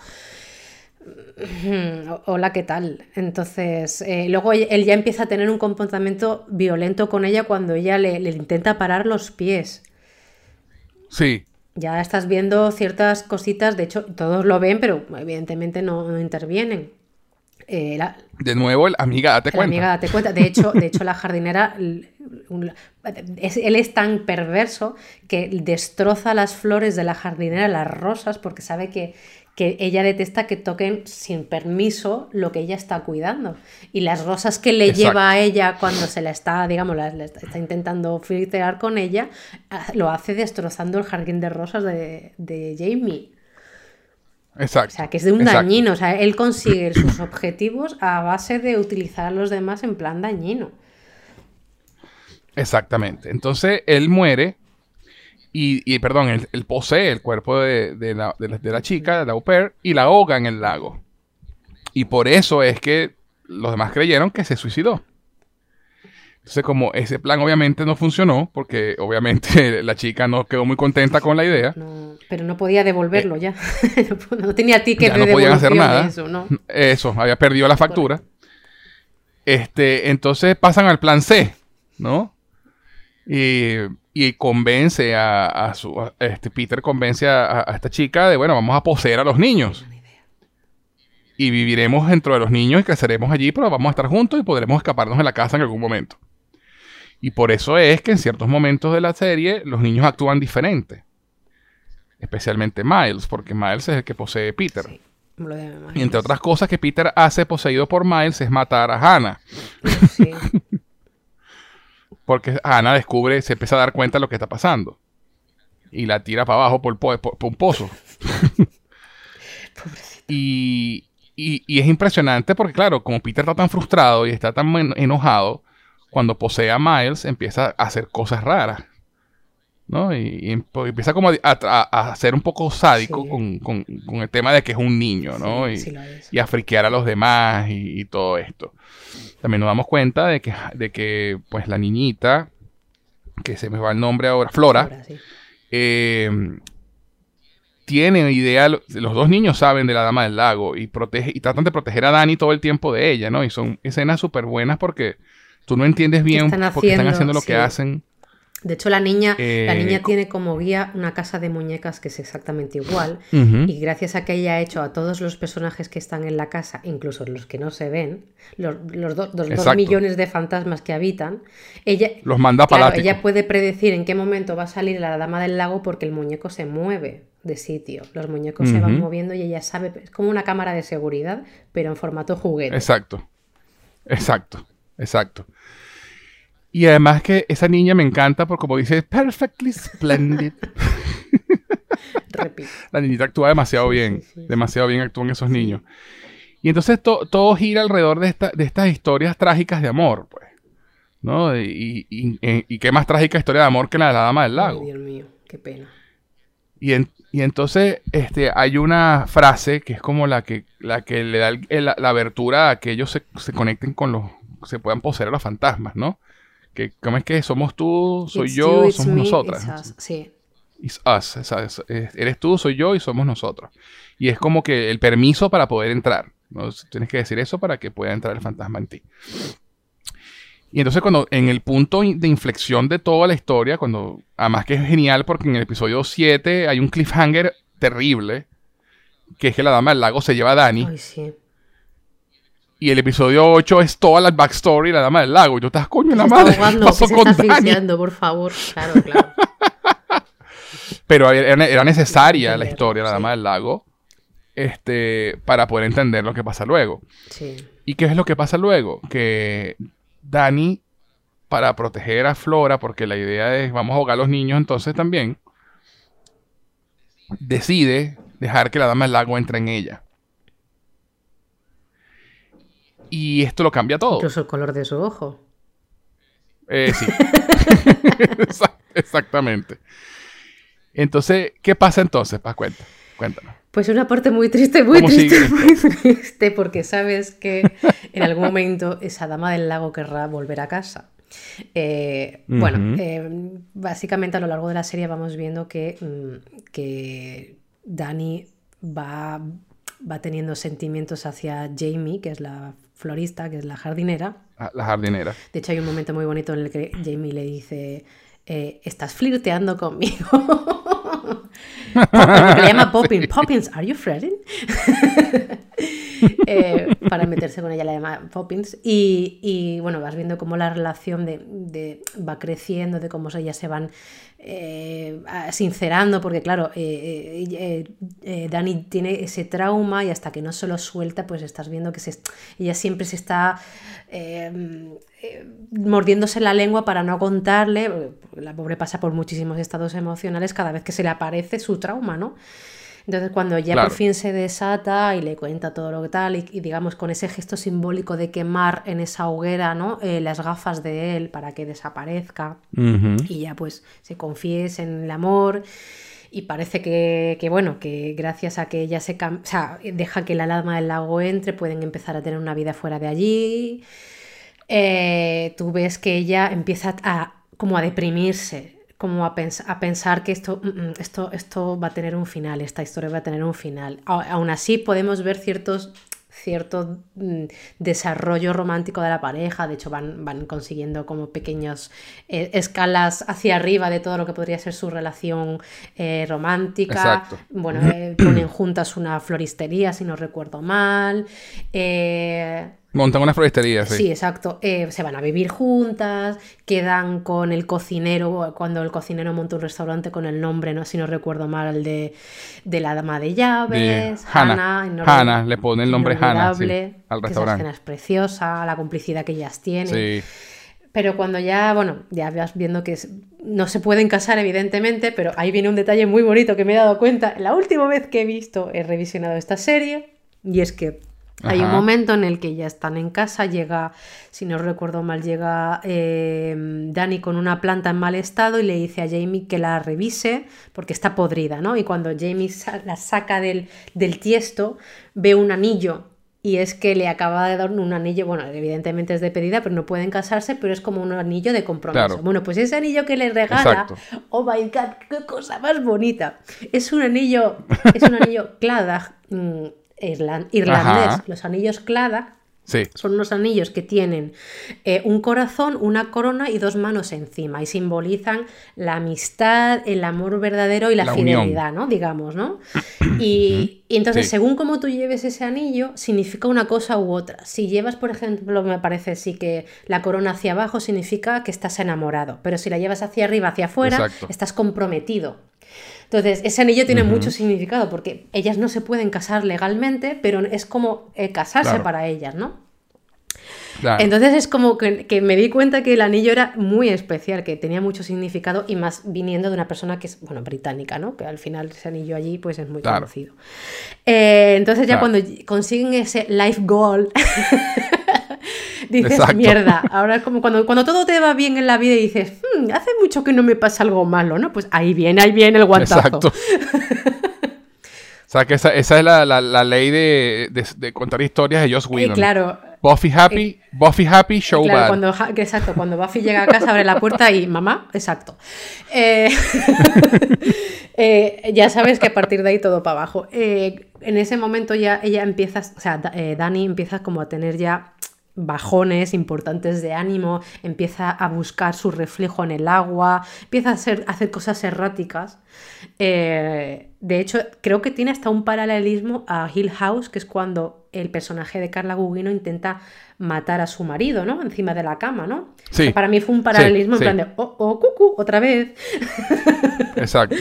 Hola, ¿qué tal? Entonces, eh, luego él ya empieza a tener un comportamiento violento con ella cuando ella le, intenta parar los pies. Sí. Ya estás viendo ciertas cositas, de hecho, todos lo ven, pero evidentemente no, intervienen. Eh, de nuevo, el amiga, date cuenta. Amiga, date cuenta. De hecho, de hecho la jardinera, él es tan perverso que destroza las flores de la jardinera, las rosas, porque sabe que que ella detesta que toquen sin permiso lo que ella está cuidando. Y las rosas que le lleva a ella cuando se la está, digamos, la, está intentando filtrar con ella, ah, lo hace destrozando el jardín de rosas de, Jamie. Exacto. O sea, que es de un dañino. O sea, él consigue sus objetivos a base de utilizar a los demás en plan dañino. Exactamente. Entonces él muere y, perdón, él, posee el cuerpo de, la, chica, de la au pair, y la ahoga en el lago. Y por eso es que los demás creyeron que se suicidó. Entonces, como ese plan obviamente no funcionó, porque obviamente la chica no quedó muy contenta con la idea. pero no podía devolverlo ya. no tenía ticket ya no podían hacer nada. Eso, ¿no? eso, había perdido la factura. Este, entonces pasan al plan C, ¿no? Y y convence a, su este Peter convence a, esta chica de bueno vamos a poseer a los niños y viviremos dentro de los niños y creceremos allí pero vamos a estar juntos y podremos escaparnos de la casa en algún momento. Y por eso es que en ciertos momentos de la serie los niños actúan diferente. Especialmente Miles porque Miles es el que posee a Peter y entre otras cosas que Peter hace poseído por Miles es matar a Hannah. Sí. Porque Ana descubre, se empieza a dar cuenta de lo que está pasando. Y la tira para abajo por, un pozo. y, y, es impresionante porque, claro, como Peter está tan frustrado y está tan enojado, cuando posee a Miles empieza a hacer cosas raras. ¿No? Y, empieza como a, ser un poco sádico con, el tema de que es un niño, ¿no? y, a friquear a los demás y, todo esto. También nos damos cuenta de que, de que pues la niñita, que se me va el nombre ahora, Flora, eh, tiene idea, los dos niños saben de la Dama del Lago y, protege, y tratan de proteger a Dani todo el tiempo de ella, ¿no? Y son escenas súper buenas porque tú no entiendes bien por qué están haciendo lo que hacen. De hecho, la niña, la niña eh, tiene como guía una casa de muñecas que es exactamente igual. Y gracias a que ella ha hecho a todos los personajes que están en la casa, incluso los que no se ven, los, dos millones de fantasmas que habitan, ella, los manda claro, ella puede predecir en qué momento va a salir la dama del lago porque el muñeco se mueve de sitio. Los muñecos se van moviendo y ella sabe, es como una cámara de seguridad, pero en formato juguete. Exacto. Exacto. Exacto. Y además que esa niña me encanta porque como dice, perfectly splendid. La niñita actúa demasiado bien, demasiado bien actúan esos niños. Y entonces todo gira alrededor de, de, estas historias trágicas de amor, pues. ¿No? Y, y, qué más trágica historia de amor que la de la Dama del Lago. Dios mío, qué pena. Y, entonces este, hay una frase que es como la que, la que le da la, abertura a que ellos se, se conecten con los, se puedan poseer a los fantasmas, ¿no? Que ¿Cómo es que somos tú, soy yo, somos nosotras? sí. It's us, eres tú, soy yo y somos nosotros. Y es como que el permiso para poder entrar. ¿no? Tienes que decir eso para que pueda entrar el fantasma en ti. Y entonces cuando en el punto de inflexión de toda la historia, cuando además que es genial porque en el episodio 7 hay un cliffhanger terrible, que es que la dama del lago se lleva a Dani. Ay, sí. Y el episodio 8 es toda la backstory de la Dama del Lago. Y tú estás, coño, la madre. ¿qué pasó con está por favor. Claro, claro. Pero era, necesaria la historia de la Dama del Lago este, para poder entender lo que pasa luego. Sí. ¿Y qué es lo que pasa luego? Que Dani, para proteger a Flora, porque la idea es vamos a ahogar a los niños entonces también, decide dejar que la Dama del Lago entre en ella. Y esto lo cambia todo. Incluso el color de su ojo. Eh, sí. Exactamente. Entonces, ¿qué pasa entonces? Paz, cuenta, cuéntanos. Pues una parte muy triste, muy triste, muy triste, porque sabes que en algún momento esa dama del lago querrá volver a casa. Eh, bueno, eh, básicamente a lo largo de la serie vamos viendo que, mm, que Dani va, va teniendo sentimientos hacia Jamie, que es la florista, que es la jardinera. Ah, la jardinera. De hecho, hay un momento muy bonito en el que Jamie le dice, eh, estás flirteando conmigo. le llama Poppins. Poppins, ¿are you flirting? Eh, para meterse con ella la llama Poppins. Y, bueno, vas viendo cómo la relación de, va creciendo, de cómo ellas se van eh, sincerando, porque claro, eh, Dani tiene ese trauma y hasta que no se lo suelta, pues estás viendo que ella siempre se está mordiéndose la lengua para no contarle, la pobre pasa por muchísimos estados emocionales cada vez que se le aparece su trauma, ¿no? Entonces cuando ya por fin se desata y le cuenta todo lo que tal, y, digamos con ese gesto simbólico de quemar en esa hoguera ¿no? Eh, las gafas de él para que desaparezca y ya pues se confiese en el amor y parece que, bueno, que gracias a que ella se o sea, deja que la lama del lago entre, pueden empezar a tener una vida fuera de allí. Eh, tú ves que ella empieza a como a deprimirse, como a, a pensar que esto, mm, mm, esto, esto va a tener un final, esta historia va a tener un final. aún así podemos ver ciertos cierto mm, desarrollo romántico de la pareja, de hecho van, van consiguiendo como pequeñas eh, escalas hacia arriba de todo lo que podría ser su relación eh, romántica. Bueno, eh, ponen juntas una floristería, si no recuerdo mal. Montan una floristería, sí. Sí, exacto. Eh, se van a vivir juntas, quedan con el cocinero, cuando el cocinero monta un restaurante con el nombre, no si no recuerdo mal, de, de la dama de llaves, Hannah. Hannah, le pone el nombre Hannah al restaurante. Esa escena es preciosa, la complicidad que ellas tienen. Sí. Pero cuando ya, bueno, ya vas viendo que no se pueden casar, evidentemente, pero ahí viene un detalle muy bonito que me he dado cuenta la última vez que he visto, he revisionado esta serie, y es que hay un momento en el que ya están en casa, llega, si no recuerdo mal, llega eh, Dani con una planta en mal estado y le dice a Jamie que la revise porque está podrida, ¿no? Y cuando Jamie la saca del, del tiesto, ve un anillo y es que le acaba de dar un anillo, bueno, evidentemente es de pedida, pero no pueden casarse, pero es como un anillo de compromiso. Bueno, pues ese anillo que le regala, oh my god, qué cosa más bonita. Es un anillo, es un anillo Cladah, irlandés. Los anillos Clada Son unos anillos que tienen eh, un corazón, una corona y dos manos encima y simbolizan la amistad, el amor verdadero y la, fidelidad, ¿no? Digamos, ¿no? Y, entonces, según cómo tú lleves ese anillo, significa una cosa u otra. Si llevas, por ejemplo, me parece sí que la corona hacia abajo significa que estás enamorado, pero si la llevas hacia arriba, hacia afuera, estás comprometido. Entonces, ese anillo tiene mucho significado porque ellas no se pueden casar legalmente, pero es como eh, casarse para ellas, ¿no? Entonces es como que, me di cuenta que el anillo era muy especial, que tenía mucho significado y más viniendo de una persona que es, bueno, británica, ¿no? Que al final ese anillo allí pues es muy conocido. Eh, entonces ya cuando consiguen ese life goal dices, mierda, ahora es como cuando, cuando todo te va bien en la vida y dices, hmm, hace mucho que no me pasa algo malo, ¿no? Pues ahí viene, ahí viene el guantazo. Exacto. o sea, que esa, es la, ley de, contar historias de Joss eh, Whedon. claro. Buffy Happy, eh, Buffy Happy, Show claro, Cuando, exacto, cuando Buffy llega a casa, abre la puerta y mamá, exacto. Eh, ya sabes que a partir de ahí todo para abajo. en ese momento ya ella empieza, o sea, Dani empieza como a tener ya bajones importantes de ánimo, empieza a buscar su reflejo en el agua, empieza a hacer, hacer cosas erráticas. Eh, de hecho, creo que tiene hasta un paralelismo a Hill House, que es cuando el personaje de Carla Gugino intenta matar a su marido, ¿no? Encima de la cama, ¿no? Sí. para mí fue un paralelismo en plan de, oh, oh, cucu, otra vez. Exacto.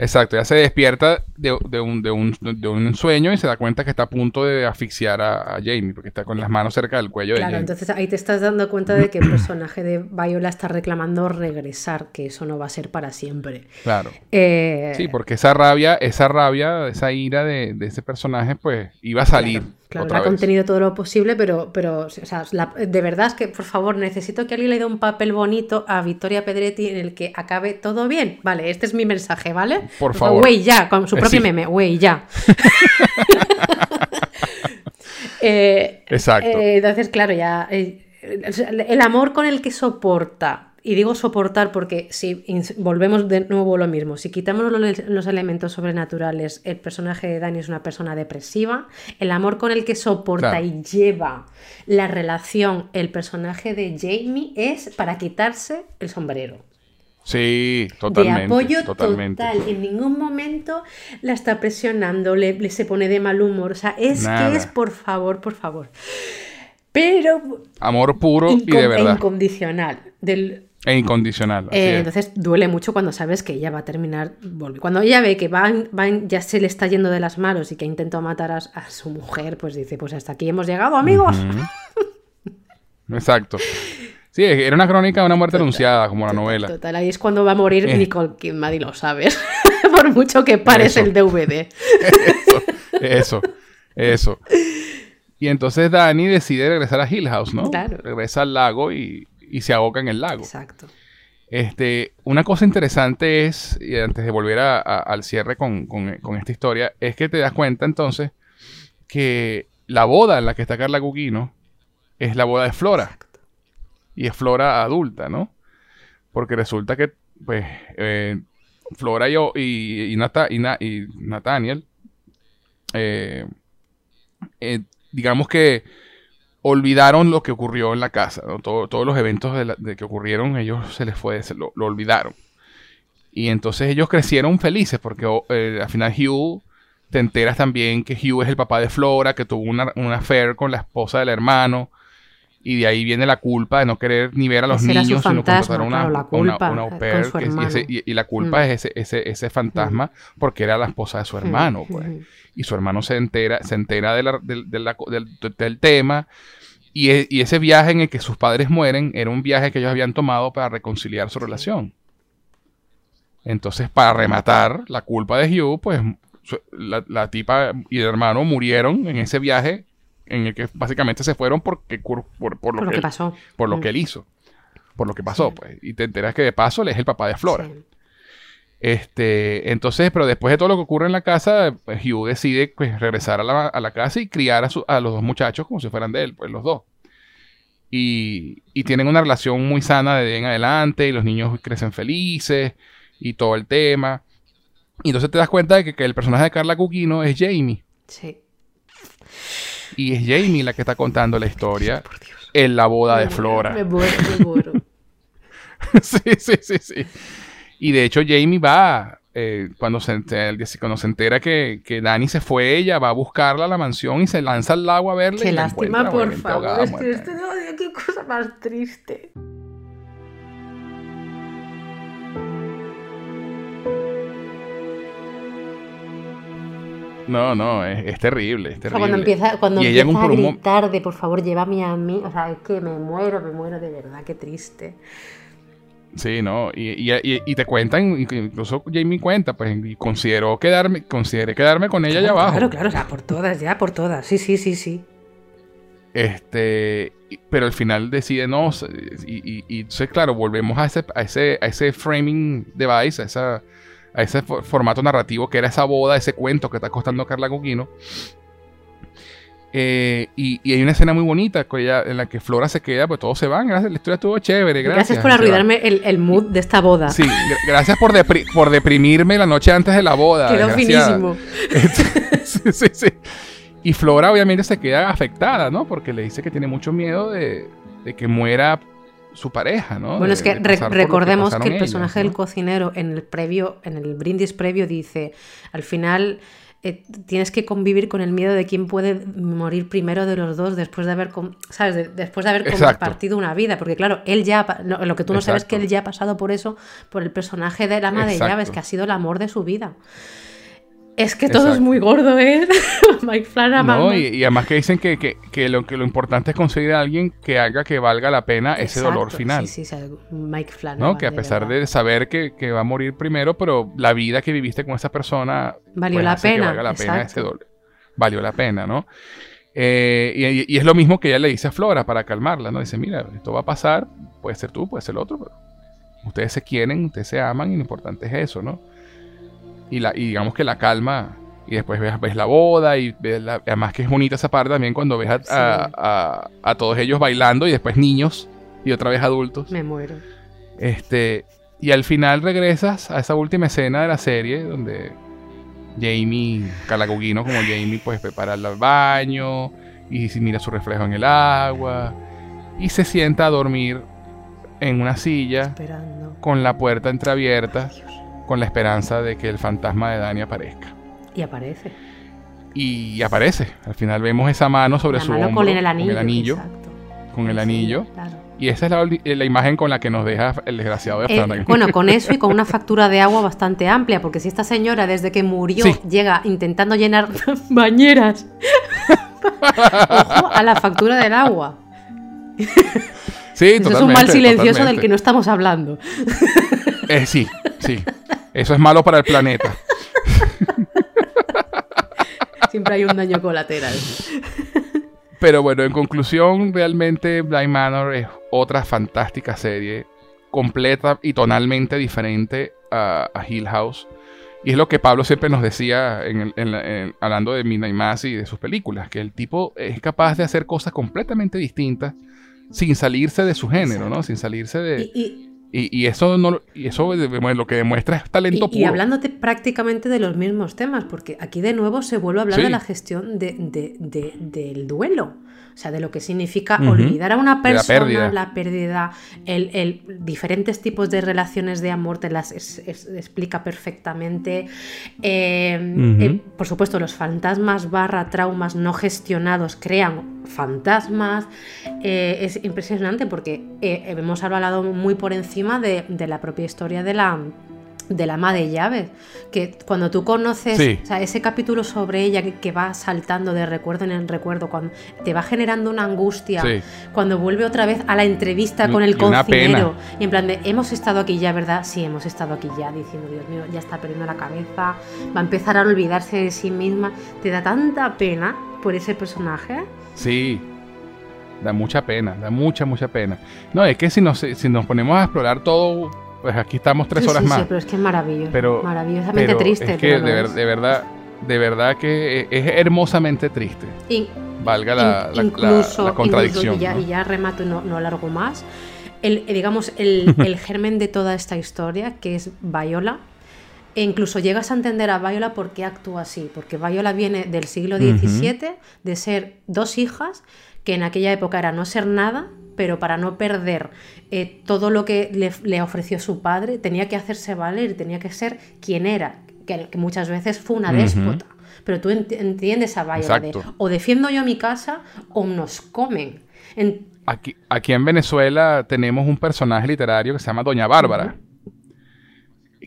Exacto, ya se despierta de, un, sueño y se da cuenta que está a punto de asfixiar a, Jamie, porque está con las manos cerca del cuello de Jamie. entonces ahí te estás dando cuenta de que el personaje de Viola está reclamando regresar, que eso no va a ser para siempre. Claro. Eh, sí, porque esa rabia, esa rabia, esa ira de, ese personaje, pues iba a salir. Claro, ha contenido todo lo posible, pero, pero o sea, de verdad es que, por favor, necesito que alguien le dé un papel bonito a Victoria Pedretti en el que acabe todo bien. Vale, este es mi mensaje, ¿vale? Por favor. Güey, ya, con su propio meme, güey, ya. Eh, Exacto. Eh, entonces, claro, ya. Eh, el amor con el que soporta y digo soportar porque si volvemos de nuevo lo mismo, si quitamos los, elementos sobrenaturales, el personaje de Dani es una persona depresiva, el amor con el que soporta y lleva la relación el personaje de Jamie es para quitarse el sombrero. Sí, totalmente. De apoyo totalmente. total. En ningún momento la está presionando, le, se pone de mal humor. O sea, es que es, por favor, por favor. Pero. Amor puro y de verdad. Incondicional. Del, e incondicional. Eh, entonces duele mucho cuando sabes que ella va a terminar. Cuando ella ve que van, ya se le está yendo de las manos y que intentó matar a, su mujer, pues dice: Pues hasta aquí hemos llegado, amigos. Exacto. Sí, era una crónica de una muerte anunciada, como la novela. Total, ahí es cuando va a morir eh. Nicole Kidman y lo sabes. Por mucho que pares el DVD. eso, eso, eso. Y entonces Dani decide regresar a Hill House, ¿no? Claro. Regresa al lago y y se ahoga en el lago. Exacto. Este, una cosa interesante es, y antes de volver al cierre con, esta historia, es que te das cuenta entonces que la boda en la que está Carla Gugino es la boda de Flora. Exacto. Y es Flora adulta, ¿no? Porque resulta que, pues, eh, Flora y, y, y, Nathaniel, eh, eh, digamos que olvidaron lo que ocurrió en la casa. todos los eventos de, que ocurrieron, ellos se les fue, lo, olvidaron. Y entonces ellos crecieron felices porque oh, eh, al final Hugh, te enteras también que Hugh es el papá de Flora, que tuvo una, una affair con la esposa del hermano. Y de ahí viene la culpa de no querer ni ver a los niños, sino contratar una, una, una, au pair. y, la culpa mm. es ese, ese, ese fantasma mm. porque era la esposa de su mm. hermano. Pues. Y su hermano se entera, se entera de del, tema. Y, e, y, ese viaje en el que sus padres mueren era un viaje que ellos habían tomado para reconciliar su relación. Entonces, para rematar la culpa de Hugh, pues la, la tipa y el hermano murieron en ese viaje en el que básicamente se fueron porque, por, lo, que, pasó. Por lo mm. que él hizo. Por lo que pasó, pues. Y te enteras que de paso él es el papá de Flora. Este, entonces, pero después de todo lo que ocurre en la casa, pues, Hugh decide pues, regresar a la, casa y criar a, los dos muchachos como si fueran de él, pues los dos. Y, y tienen una relación muy sana de en adelante y los niños crecen felices y todo el tema. Y entonces te das cuenta de que, que el personaje de Carla Cugino es Jamie. Sí. Y es Jamie la que está contando la historia en la boda de Flora. Me muero, me muero. sí, sí, sí, sí. Y de hecho Jamie va, eh, cuando, se, cuando se entera que, que Dani se fue, ella va a buscarla a la mansión y se lanza al lago a verle. Qué lástima, por favor. Este, qué cosa más triste. No, no, es, terrible, es terrible. cuando empieza, cuando empieza a gritar de por favor, llévame a mí, o sea, es que me muero, me muero de verdad, qué triste. Sí, no, y, y, te cuentan, incluso Jamie cuenta, pues, y consideró quedarme, consideré quedarme con ella allá abajo. Claro, claro, o sea, por todas, ya, por todas, sí, sí, sí, sí. Este, pero al final decide no, y, y, entonces, claro, volvemos a ese, a ese, a ese framing device, a esa a ese formato narrativo que era esa boda, ese cuento que está costando Carla Coquino. Eh, y, hay una escena muy bonita en la que Flora se queda, pues todos se van. Gracias, la historia estuvo chévere. Gracias, gracias por arruinarme el, mood de esta boda. Sí, gracias por, por deprimirme la noche antes de la boda. Quedó finísimo. sí, sí, sí. Y Flora obviamente se queda afectada, ¿no? Porque le dice que tiene mucho miedo de, de que muera su pareja, ¿no? Bueno, es que recordemos que, el personaje del cocinero en el previo, en el brindis previo dice, al final eh, tienes que convivir con el miedo de quién puede morir primero de los dos después de haber, ¿sabes? después de haber compartido una vida. Porque claro, él ya, lo que tú no sabes es que él ya ha pasado por eso, por el personaje de la ama de llaves, que ha sido el amor de su vida. Es que todo es muy gordo, ¿eh? Mike Flanagan. No, y, además que dicen que, que, lo, que lo importante es conseguir a alguien que haga que valga la pena ese dolor final. Sí, sí, Mike Flanagan. ¿no? Que a pesar de, saber que, va a morir primero, pero la vida que viviste con esa persona valió pues, la pena. Que valga la pena ese dolor. Valió la pena, ¿no? Eh, y, y, es lo mismo que ella le dice a Flora para calmarla, ¿no? Dice, mira, esto va a pasar, puede ser tú, puede ser el otro, pero ustedes se quieren, ustedes se aman y lo importante es eso, ¿no? Y, la, y digamos que la calma y después ves, ves la boda y además que es bonita esa parte también cuando ves a, a, todos ellos bailando y después niños y otra vez adultos. Me muero. Este, y al final regresas a esa última escena de la serie donde Jamie, Calaguguino como Jamie, pues prepara el baño y mira su reflejo en el agua y se sienta a dormir en una silla Esperando. con la puerta entreabierta con la esperanza de que el fantasma de Dani aparezca. Y aparece. Y aparece. Al final vemos esa mano sobre su hombro. Con el anillo. Con el anillo. Con el anillo. Y esa es la, imagen con la que nos deja el desgraciado de eh, Bueno, con eso y con una factura de agua bastante amplia, porque si esta señora desde que murió llega intentando llenar bañeras, ojo a la factura del agua. Sí, Eso es un mal silencioso del que no estamos hablando. Eh, sí, sí. Eso es malo para el planeta. Siempre hay un daño colateral. Pero bueno, en conclusión, realmente Blind Manor es otra fantástica serie, completa y tonalmente diferente a, Hill House. Y es lo que Pablo siempre nos decía en hablando de Midnight Mass y de sus películas, que el tipo es capaz de hacer cosas completamente distintas sin salirse de su género, ¿no? Sin salirse de... Y, eso no y eso lo que demuestra es talento puro. Y hablándote prácticamente de los mismos temas, porque aquí de nuevo se vuelve a hablar de la gestión del duelo. O sea, de lo que significa olvidar a una persona, la pérdida, el, diferentes tipos de relaciones de amor te las explica perfectamente. Eh, eh, por supuesto, los fantasmas barra traumas no gestionados crean fantasmas. Eh, es impresionante porque hemos hablado muy por encima de la propia historia de la de la ama de llaves, que cuando tú conoces ese capítulo sobre ella que, va saltando de recuerdo en el recuerdo, cuando te va generando una angustia, cuando vuelve otra vez a la entrevista con el cocinero, y en plan de, hemos estado aquí ya, ¿verdad? Sí, hemos estado aquí ya, diciendo, Dios mío, ya está perdiendo la cabeza, va a empezar a olvidarse de sí misma, te da tanta pena por ese personaje. Sí, da mucha pena, da mucha, mucha pena. No, es que si nos, si nos ponemos a explorar todo pues aquí estamos tres horas más. Sí, pero es que es maravilloso. Pero, maravillosamente triste. Es que de, verdad, de verdad que es hermosamente triste. Valga la, la, contradicción. y, ya, remato y no, no largo más. El, eh, digamos, el, el, germen de toda esta historia, que es Viola, e incluso llegas a entender a Viola por qué actúa así, porque Viola viene del siglo XVII, de ser dos hijas, que en aquella época era no ser nada, pero para no perder eh, todo lo que le, ofreció su padre, tenía que hacerse valer, tenía que ser quien era, que, muchas veces fue una déspota. Pero tú entiendes a Vaya de o defiendo yo mi casa o nos comen. Aquí, aquí en Venezuela tenemos un personaje literario que se llama Doña Bárbara.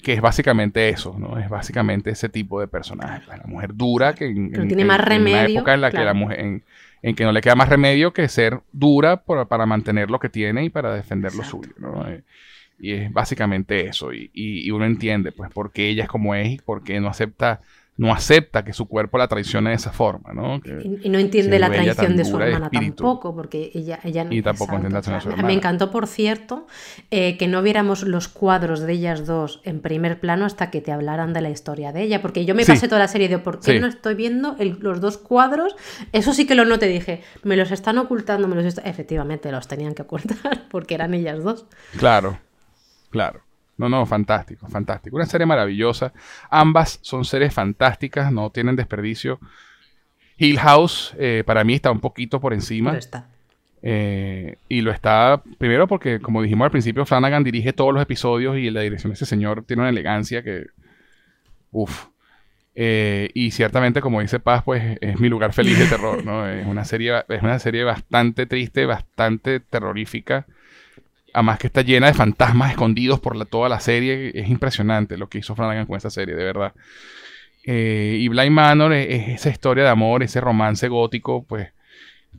que es básicamente eso, ¿no? Es básicamente ese tipo de personaje. La mujer dura que en, tiene más remedio, una época en la que la mujer, en que no le queda más remedio que ser dura para mantener lo que tiene y para defender lo suyo. ¿no? Eh, y es básicamente eso. Y, y, uno entiende, pues, por qué ella es como es y por qué no acepta no acepta que su cuerpo la traicione de esa forma, ¿no? y, no entiende la traición de su hermana tampoco, porque ella, ella y tampoco entiende a su hermana. Me encantó, por cierto, eh, que no viéramos los cuadros de ellas dos en primer plano hasta que te hablaran de la historia de ella, porque yo me pasé toda la serie de por qué no estoy viendo los dos cuadros, eso sí que lo noté, dije, me los están ocultando, me los efectivamente los tenían que ocultar porque eran ellas dos. Claro, claro. No, no, fantástico, fantástico. Una serie maravillosa. Ambas son series fantásticas, no tienen desperdicio. Hill House eh, para mí está un poquito por encima. está. Eh, y lo está, primero porque, como dijimos al principio, Flanagan dirige todos los episodios y la dirección de ese señor tiene una elegancia que... Uf. Eh, y ciertamente, como dice Paz, pues es mi lugar feliz de terror, ¿no? Es una serie, es una serie bastante triste, bastante terrorífica. Además que está llena de fantasmas escondidos por toda la serie. Es impresionante lo que hizo Flanagan con esta serie, de verdad. Eh, y Blind Manor es, esa historia de amor, ese romance gótico, pues,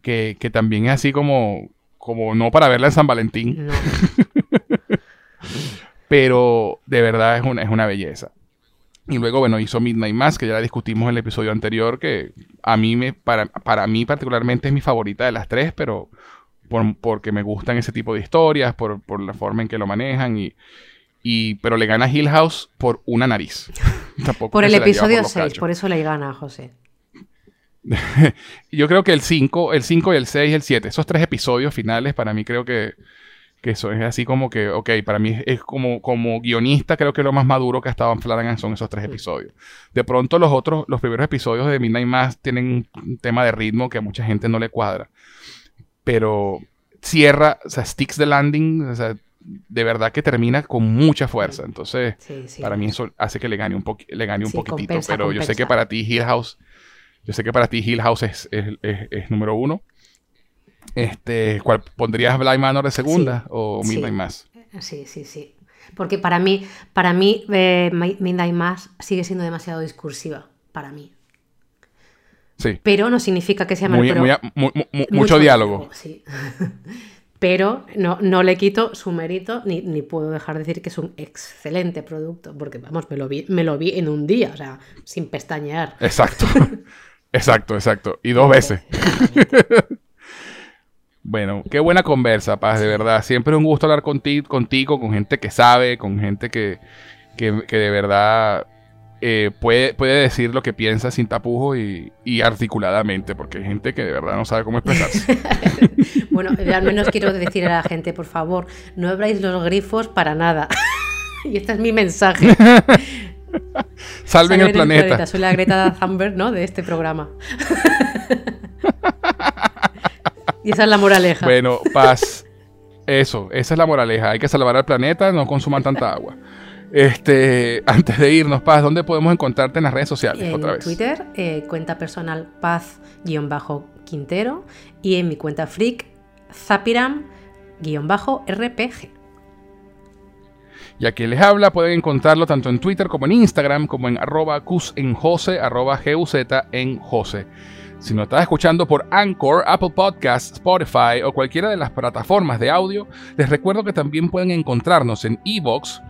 que, también es así como, como no para verla en San Valentín. Pero de verdad es una, es una belleza. Y luego, bueno, hizo Midnight Mass, que ya la discutimos en el episodio anterior, que a mí, me, para, para mí particularmente es mi favorita de las tres, pero porque me gustan ese tipo de historias, por, la forma en que lo manejan, y, y pero le gana Hill House por una nariz. por el episodio 6, por eso le gana José. Yo creo que el 5, el 5 y el 6 y el 7, esos tres episodios finales, para mí creo que que eso es así como que, ok, para mí es como, como guionista, creo que lo más maduro que ha estado en Flanagan son esos tres episodios. De pronto los otros, los primeros episodios de Midnight Mass tienen un tema de ritmo que a mucha gente no le cuadra. Pero cierra, o sea, sticks the landing, o sea, de verdad que termina con mucha fuerza. Entonces, para mí eso hace que le gane un, le gane un poquitito. pero yo sé que para ti Hill House, yo sé que para ti Hill House es, es número uno. Este, ¿cuál, ¿Pondrías Blind Manor de segunda o Midnight Mass? Sí, sí, sí. Porque para mí, para mí eh, Midnight Mass sigue siendo demasiado discursiva, para mí. Sí. Pero no significa que sea mal, mucho, diálogo. Sí. pero no, no le quito su mérito ni, ni, puedo dejar de decir que es un excelente producto, porque vamos, me lo vi, me lo vi en un día, o sea, sin pestañear. Exacto. exacto, exacto. Y dos veces. Bueno, qué buena conversa, Paz, de verdad. Siempre es un gusto hablar contigo, contigo con gente que sabe, con gente que, de verdad eh, puede, puede decir lo que piensa sin tapujos y, articuladamente, porque hay gente que de verdad no sabe cómo expresarse. bueno, al menos quiero decir a la gente, por favor, no abráis los grifos para nada. y este es mi mensaje. Salven, el, planeta. Soy la Greta Thunberg, ¿no? De este programa. Y esa es la moraleja. Bueno, paz. Eso, esa es la moraleja. Hay que salvar al planeta, no consuman tanta agua. Este, antes de irnos, Paz, ¿dónde podemos encontrarte en las redes sociales? En Twitter, eh, cuenta personal Paz-Quintero y en mi cuenta freak, Zapiram-RPG. Y a quien les habla pueden encontrarlo tanto en Twitter como en Instagram, como en arroba en Jose, arroba en Jose. Si nos estás escuchando por Anchor, Apple Podcasts, Spotify o cualquiera de las plataformas de audio, les recuerdo que también pueden encontrarnos en Evox,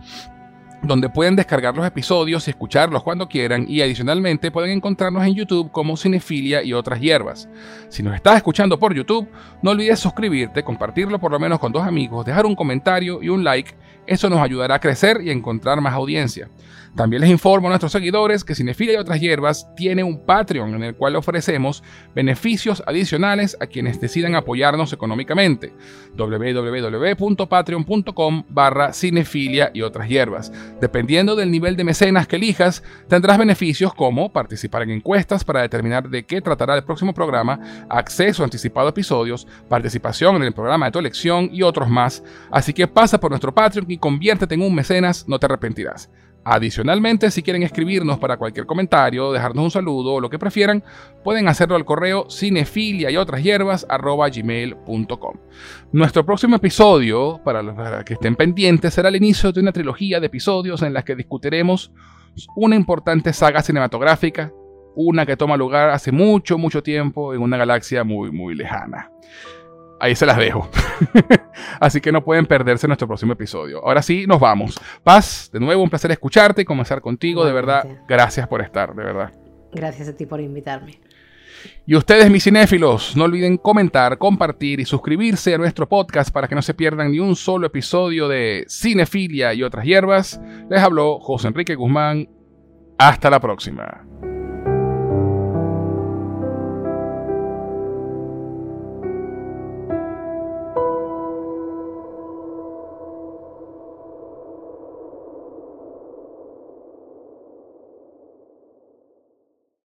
donde pueden descargar los episodios y escucharlos cuando quieran y adicionalmente pueden encontrarnos en YouTube como Cinefilia y otras hierbas. Si nos estás escuchando por YouTube, no olvides suscribirte, compartirlo por lo menos con dos amigos, dejar un comentario y un like, eso nos ayudará a crecer y encontrar más audiencia. También les informo a nuestros seguidores que Cinefilia y otras hierbas tiene un Patreon en el cual ofrecemos beneficios adicionales a quienes decidan apoyarnos económicamente. www.patreon.com barra cinefilia y otras hierbas. Dependiendo del nivel de mecenas que elijas, tendrás beneficios como participar en encuestas para determinar de qué tratará el próximo programa, acceso anticipado a episodios, participación en el programa de tu elección y otros más. Así que pasa por nuestro Patreon conviértete en un mecenas, no te arrepentirás. Adicionalmente, si quieren escribirnos para cualquier comentario, dejarnos un saludo o lo que prefieran, pueden hacerlo al correo cinefilia y otras hierbas. Nuestro próximo episodio, para los que estén pendientes, será el inicio de una trilogía de episodios en las que discutiremos una importante saga cinematográfica, una que toma lugar hace mucho, mucho tiempo en una galaxia muy, muy lejana ahí se las dejo. Así que no pueden perderse nuestro próximo episodio. Ahora sí, nos vamos. Paz, de nuevo un placer escucharte y comenzar contigo. De verdad, gracias por estar, de verdad. Gracias a ti por invitarme. Y ustedes, mis cinéfilos, no olviden comentar, compartir y suscribirse a nuestro podcast para que no se pierdan ni un solo episodio de Cinefilia y otras hierbas. Les habló José Enrique Guzmán. Hasta la próxima.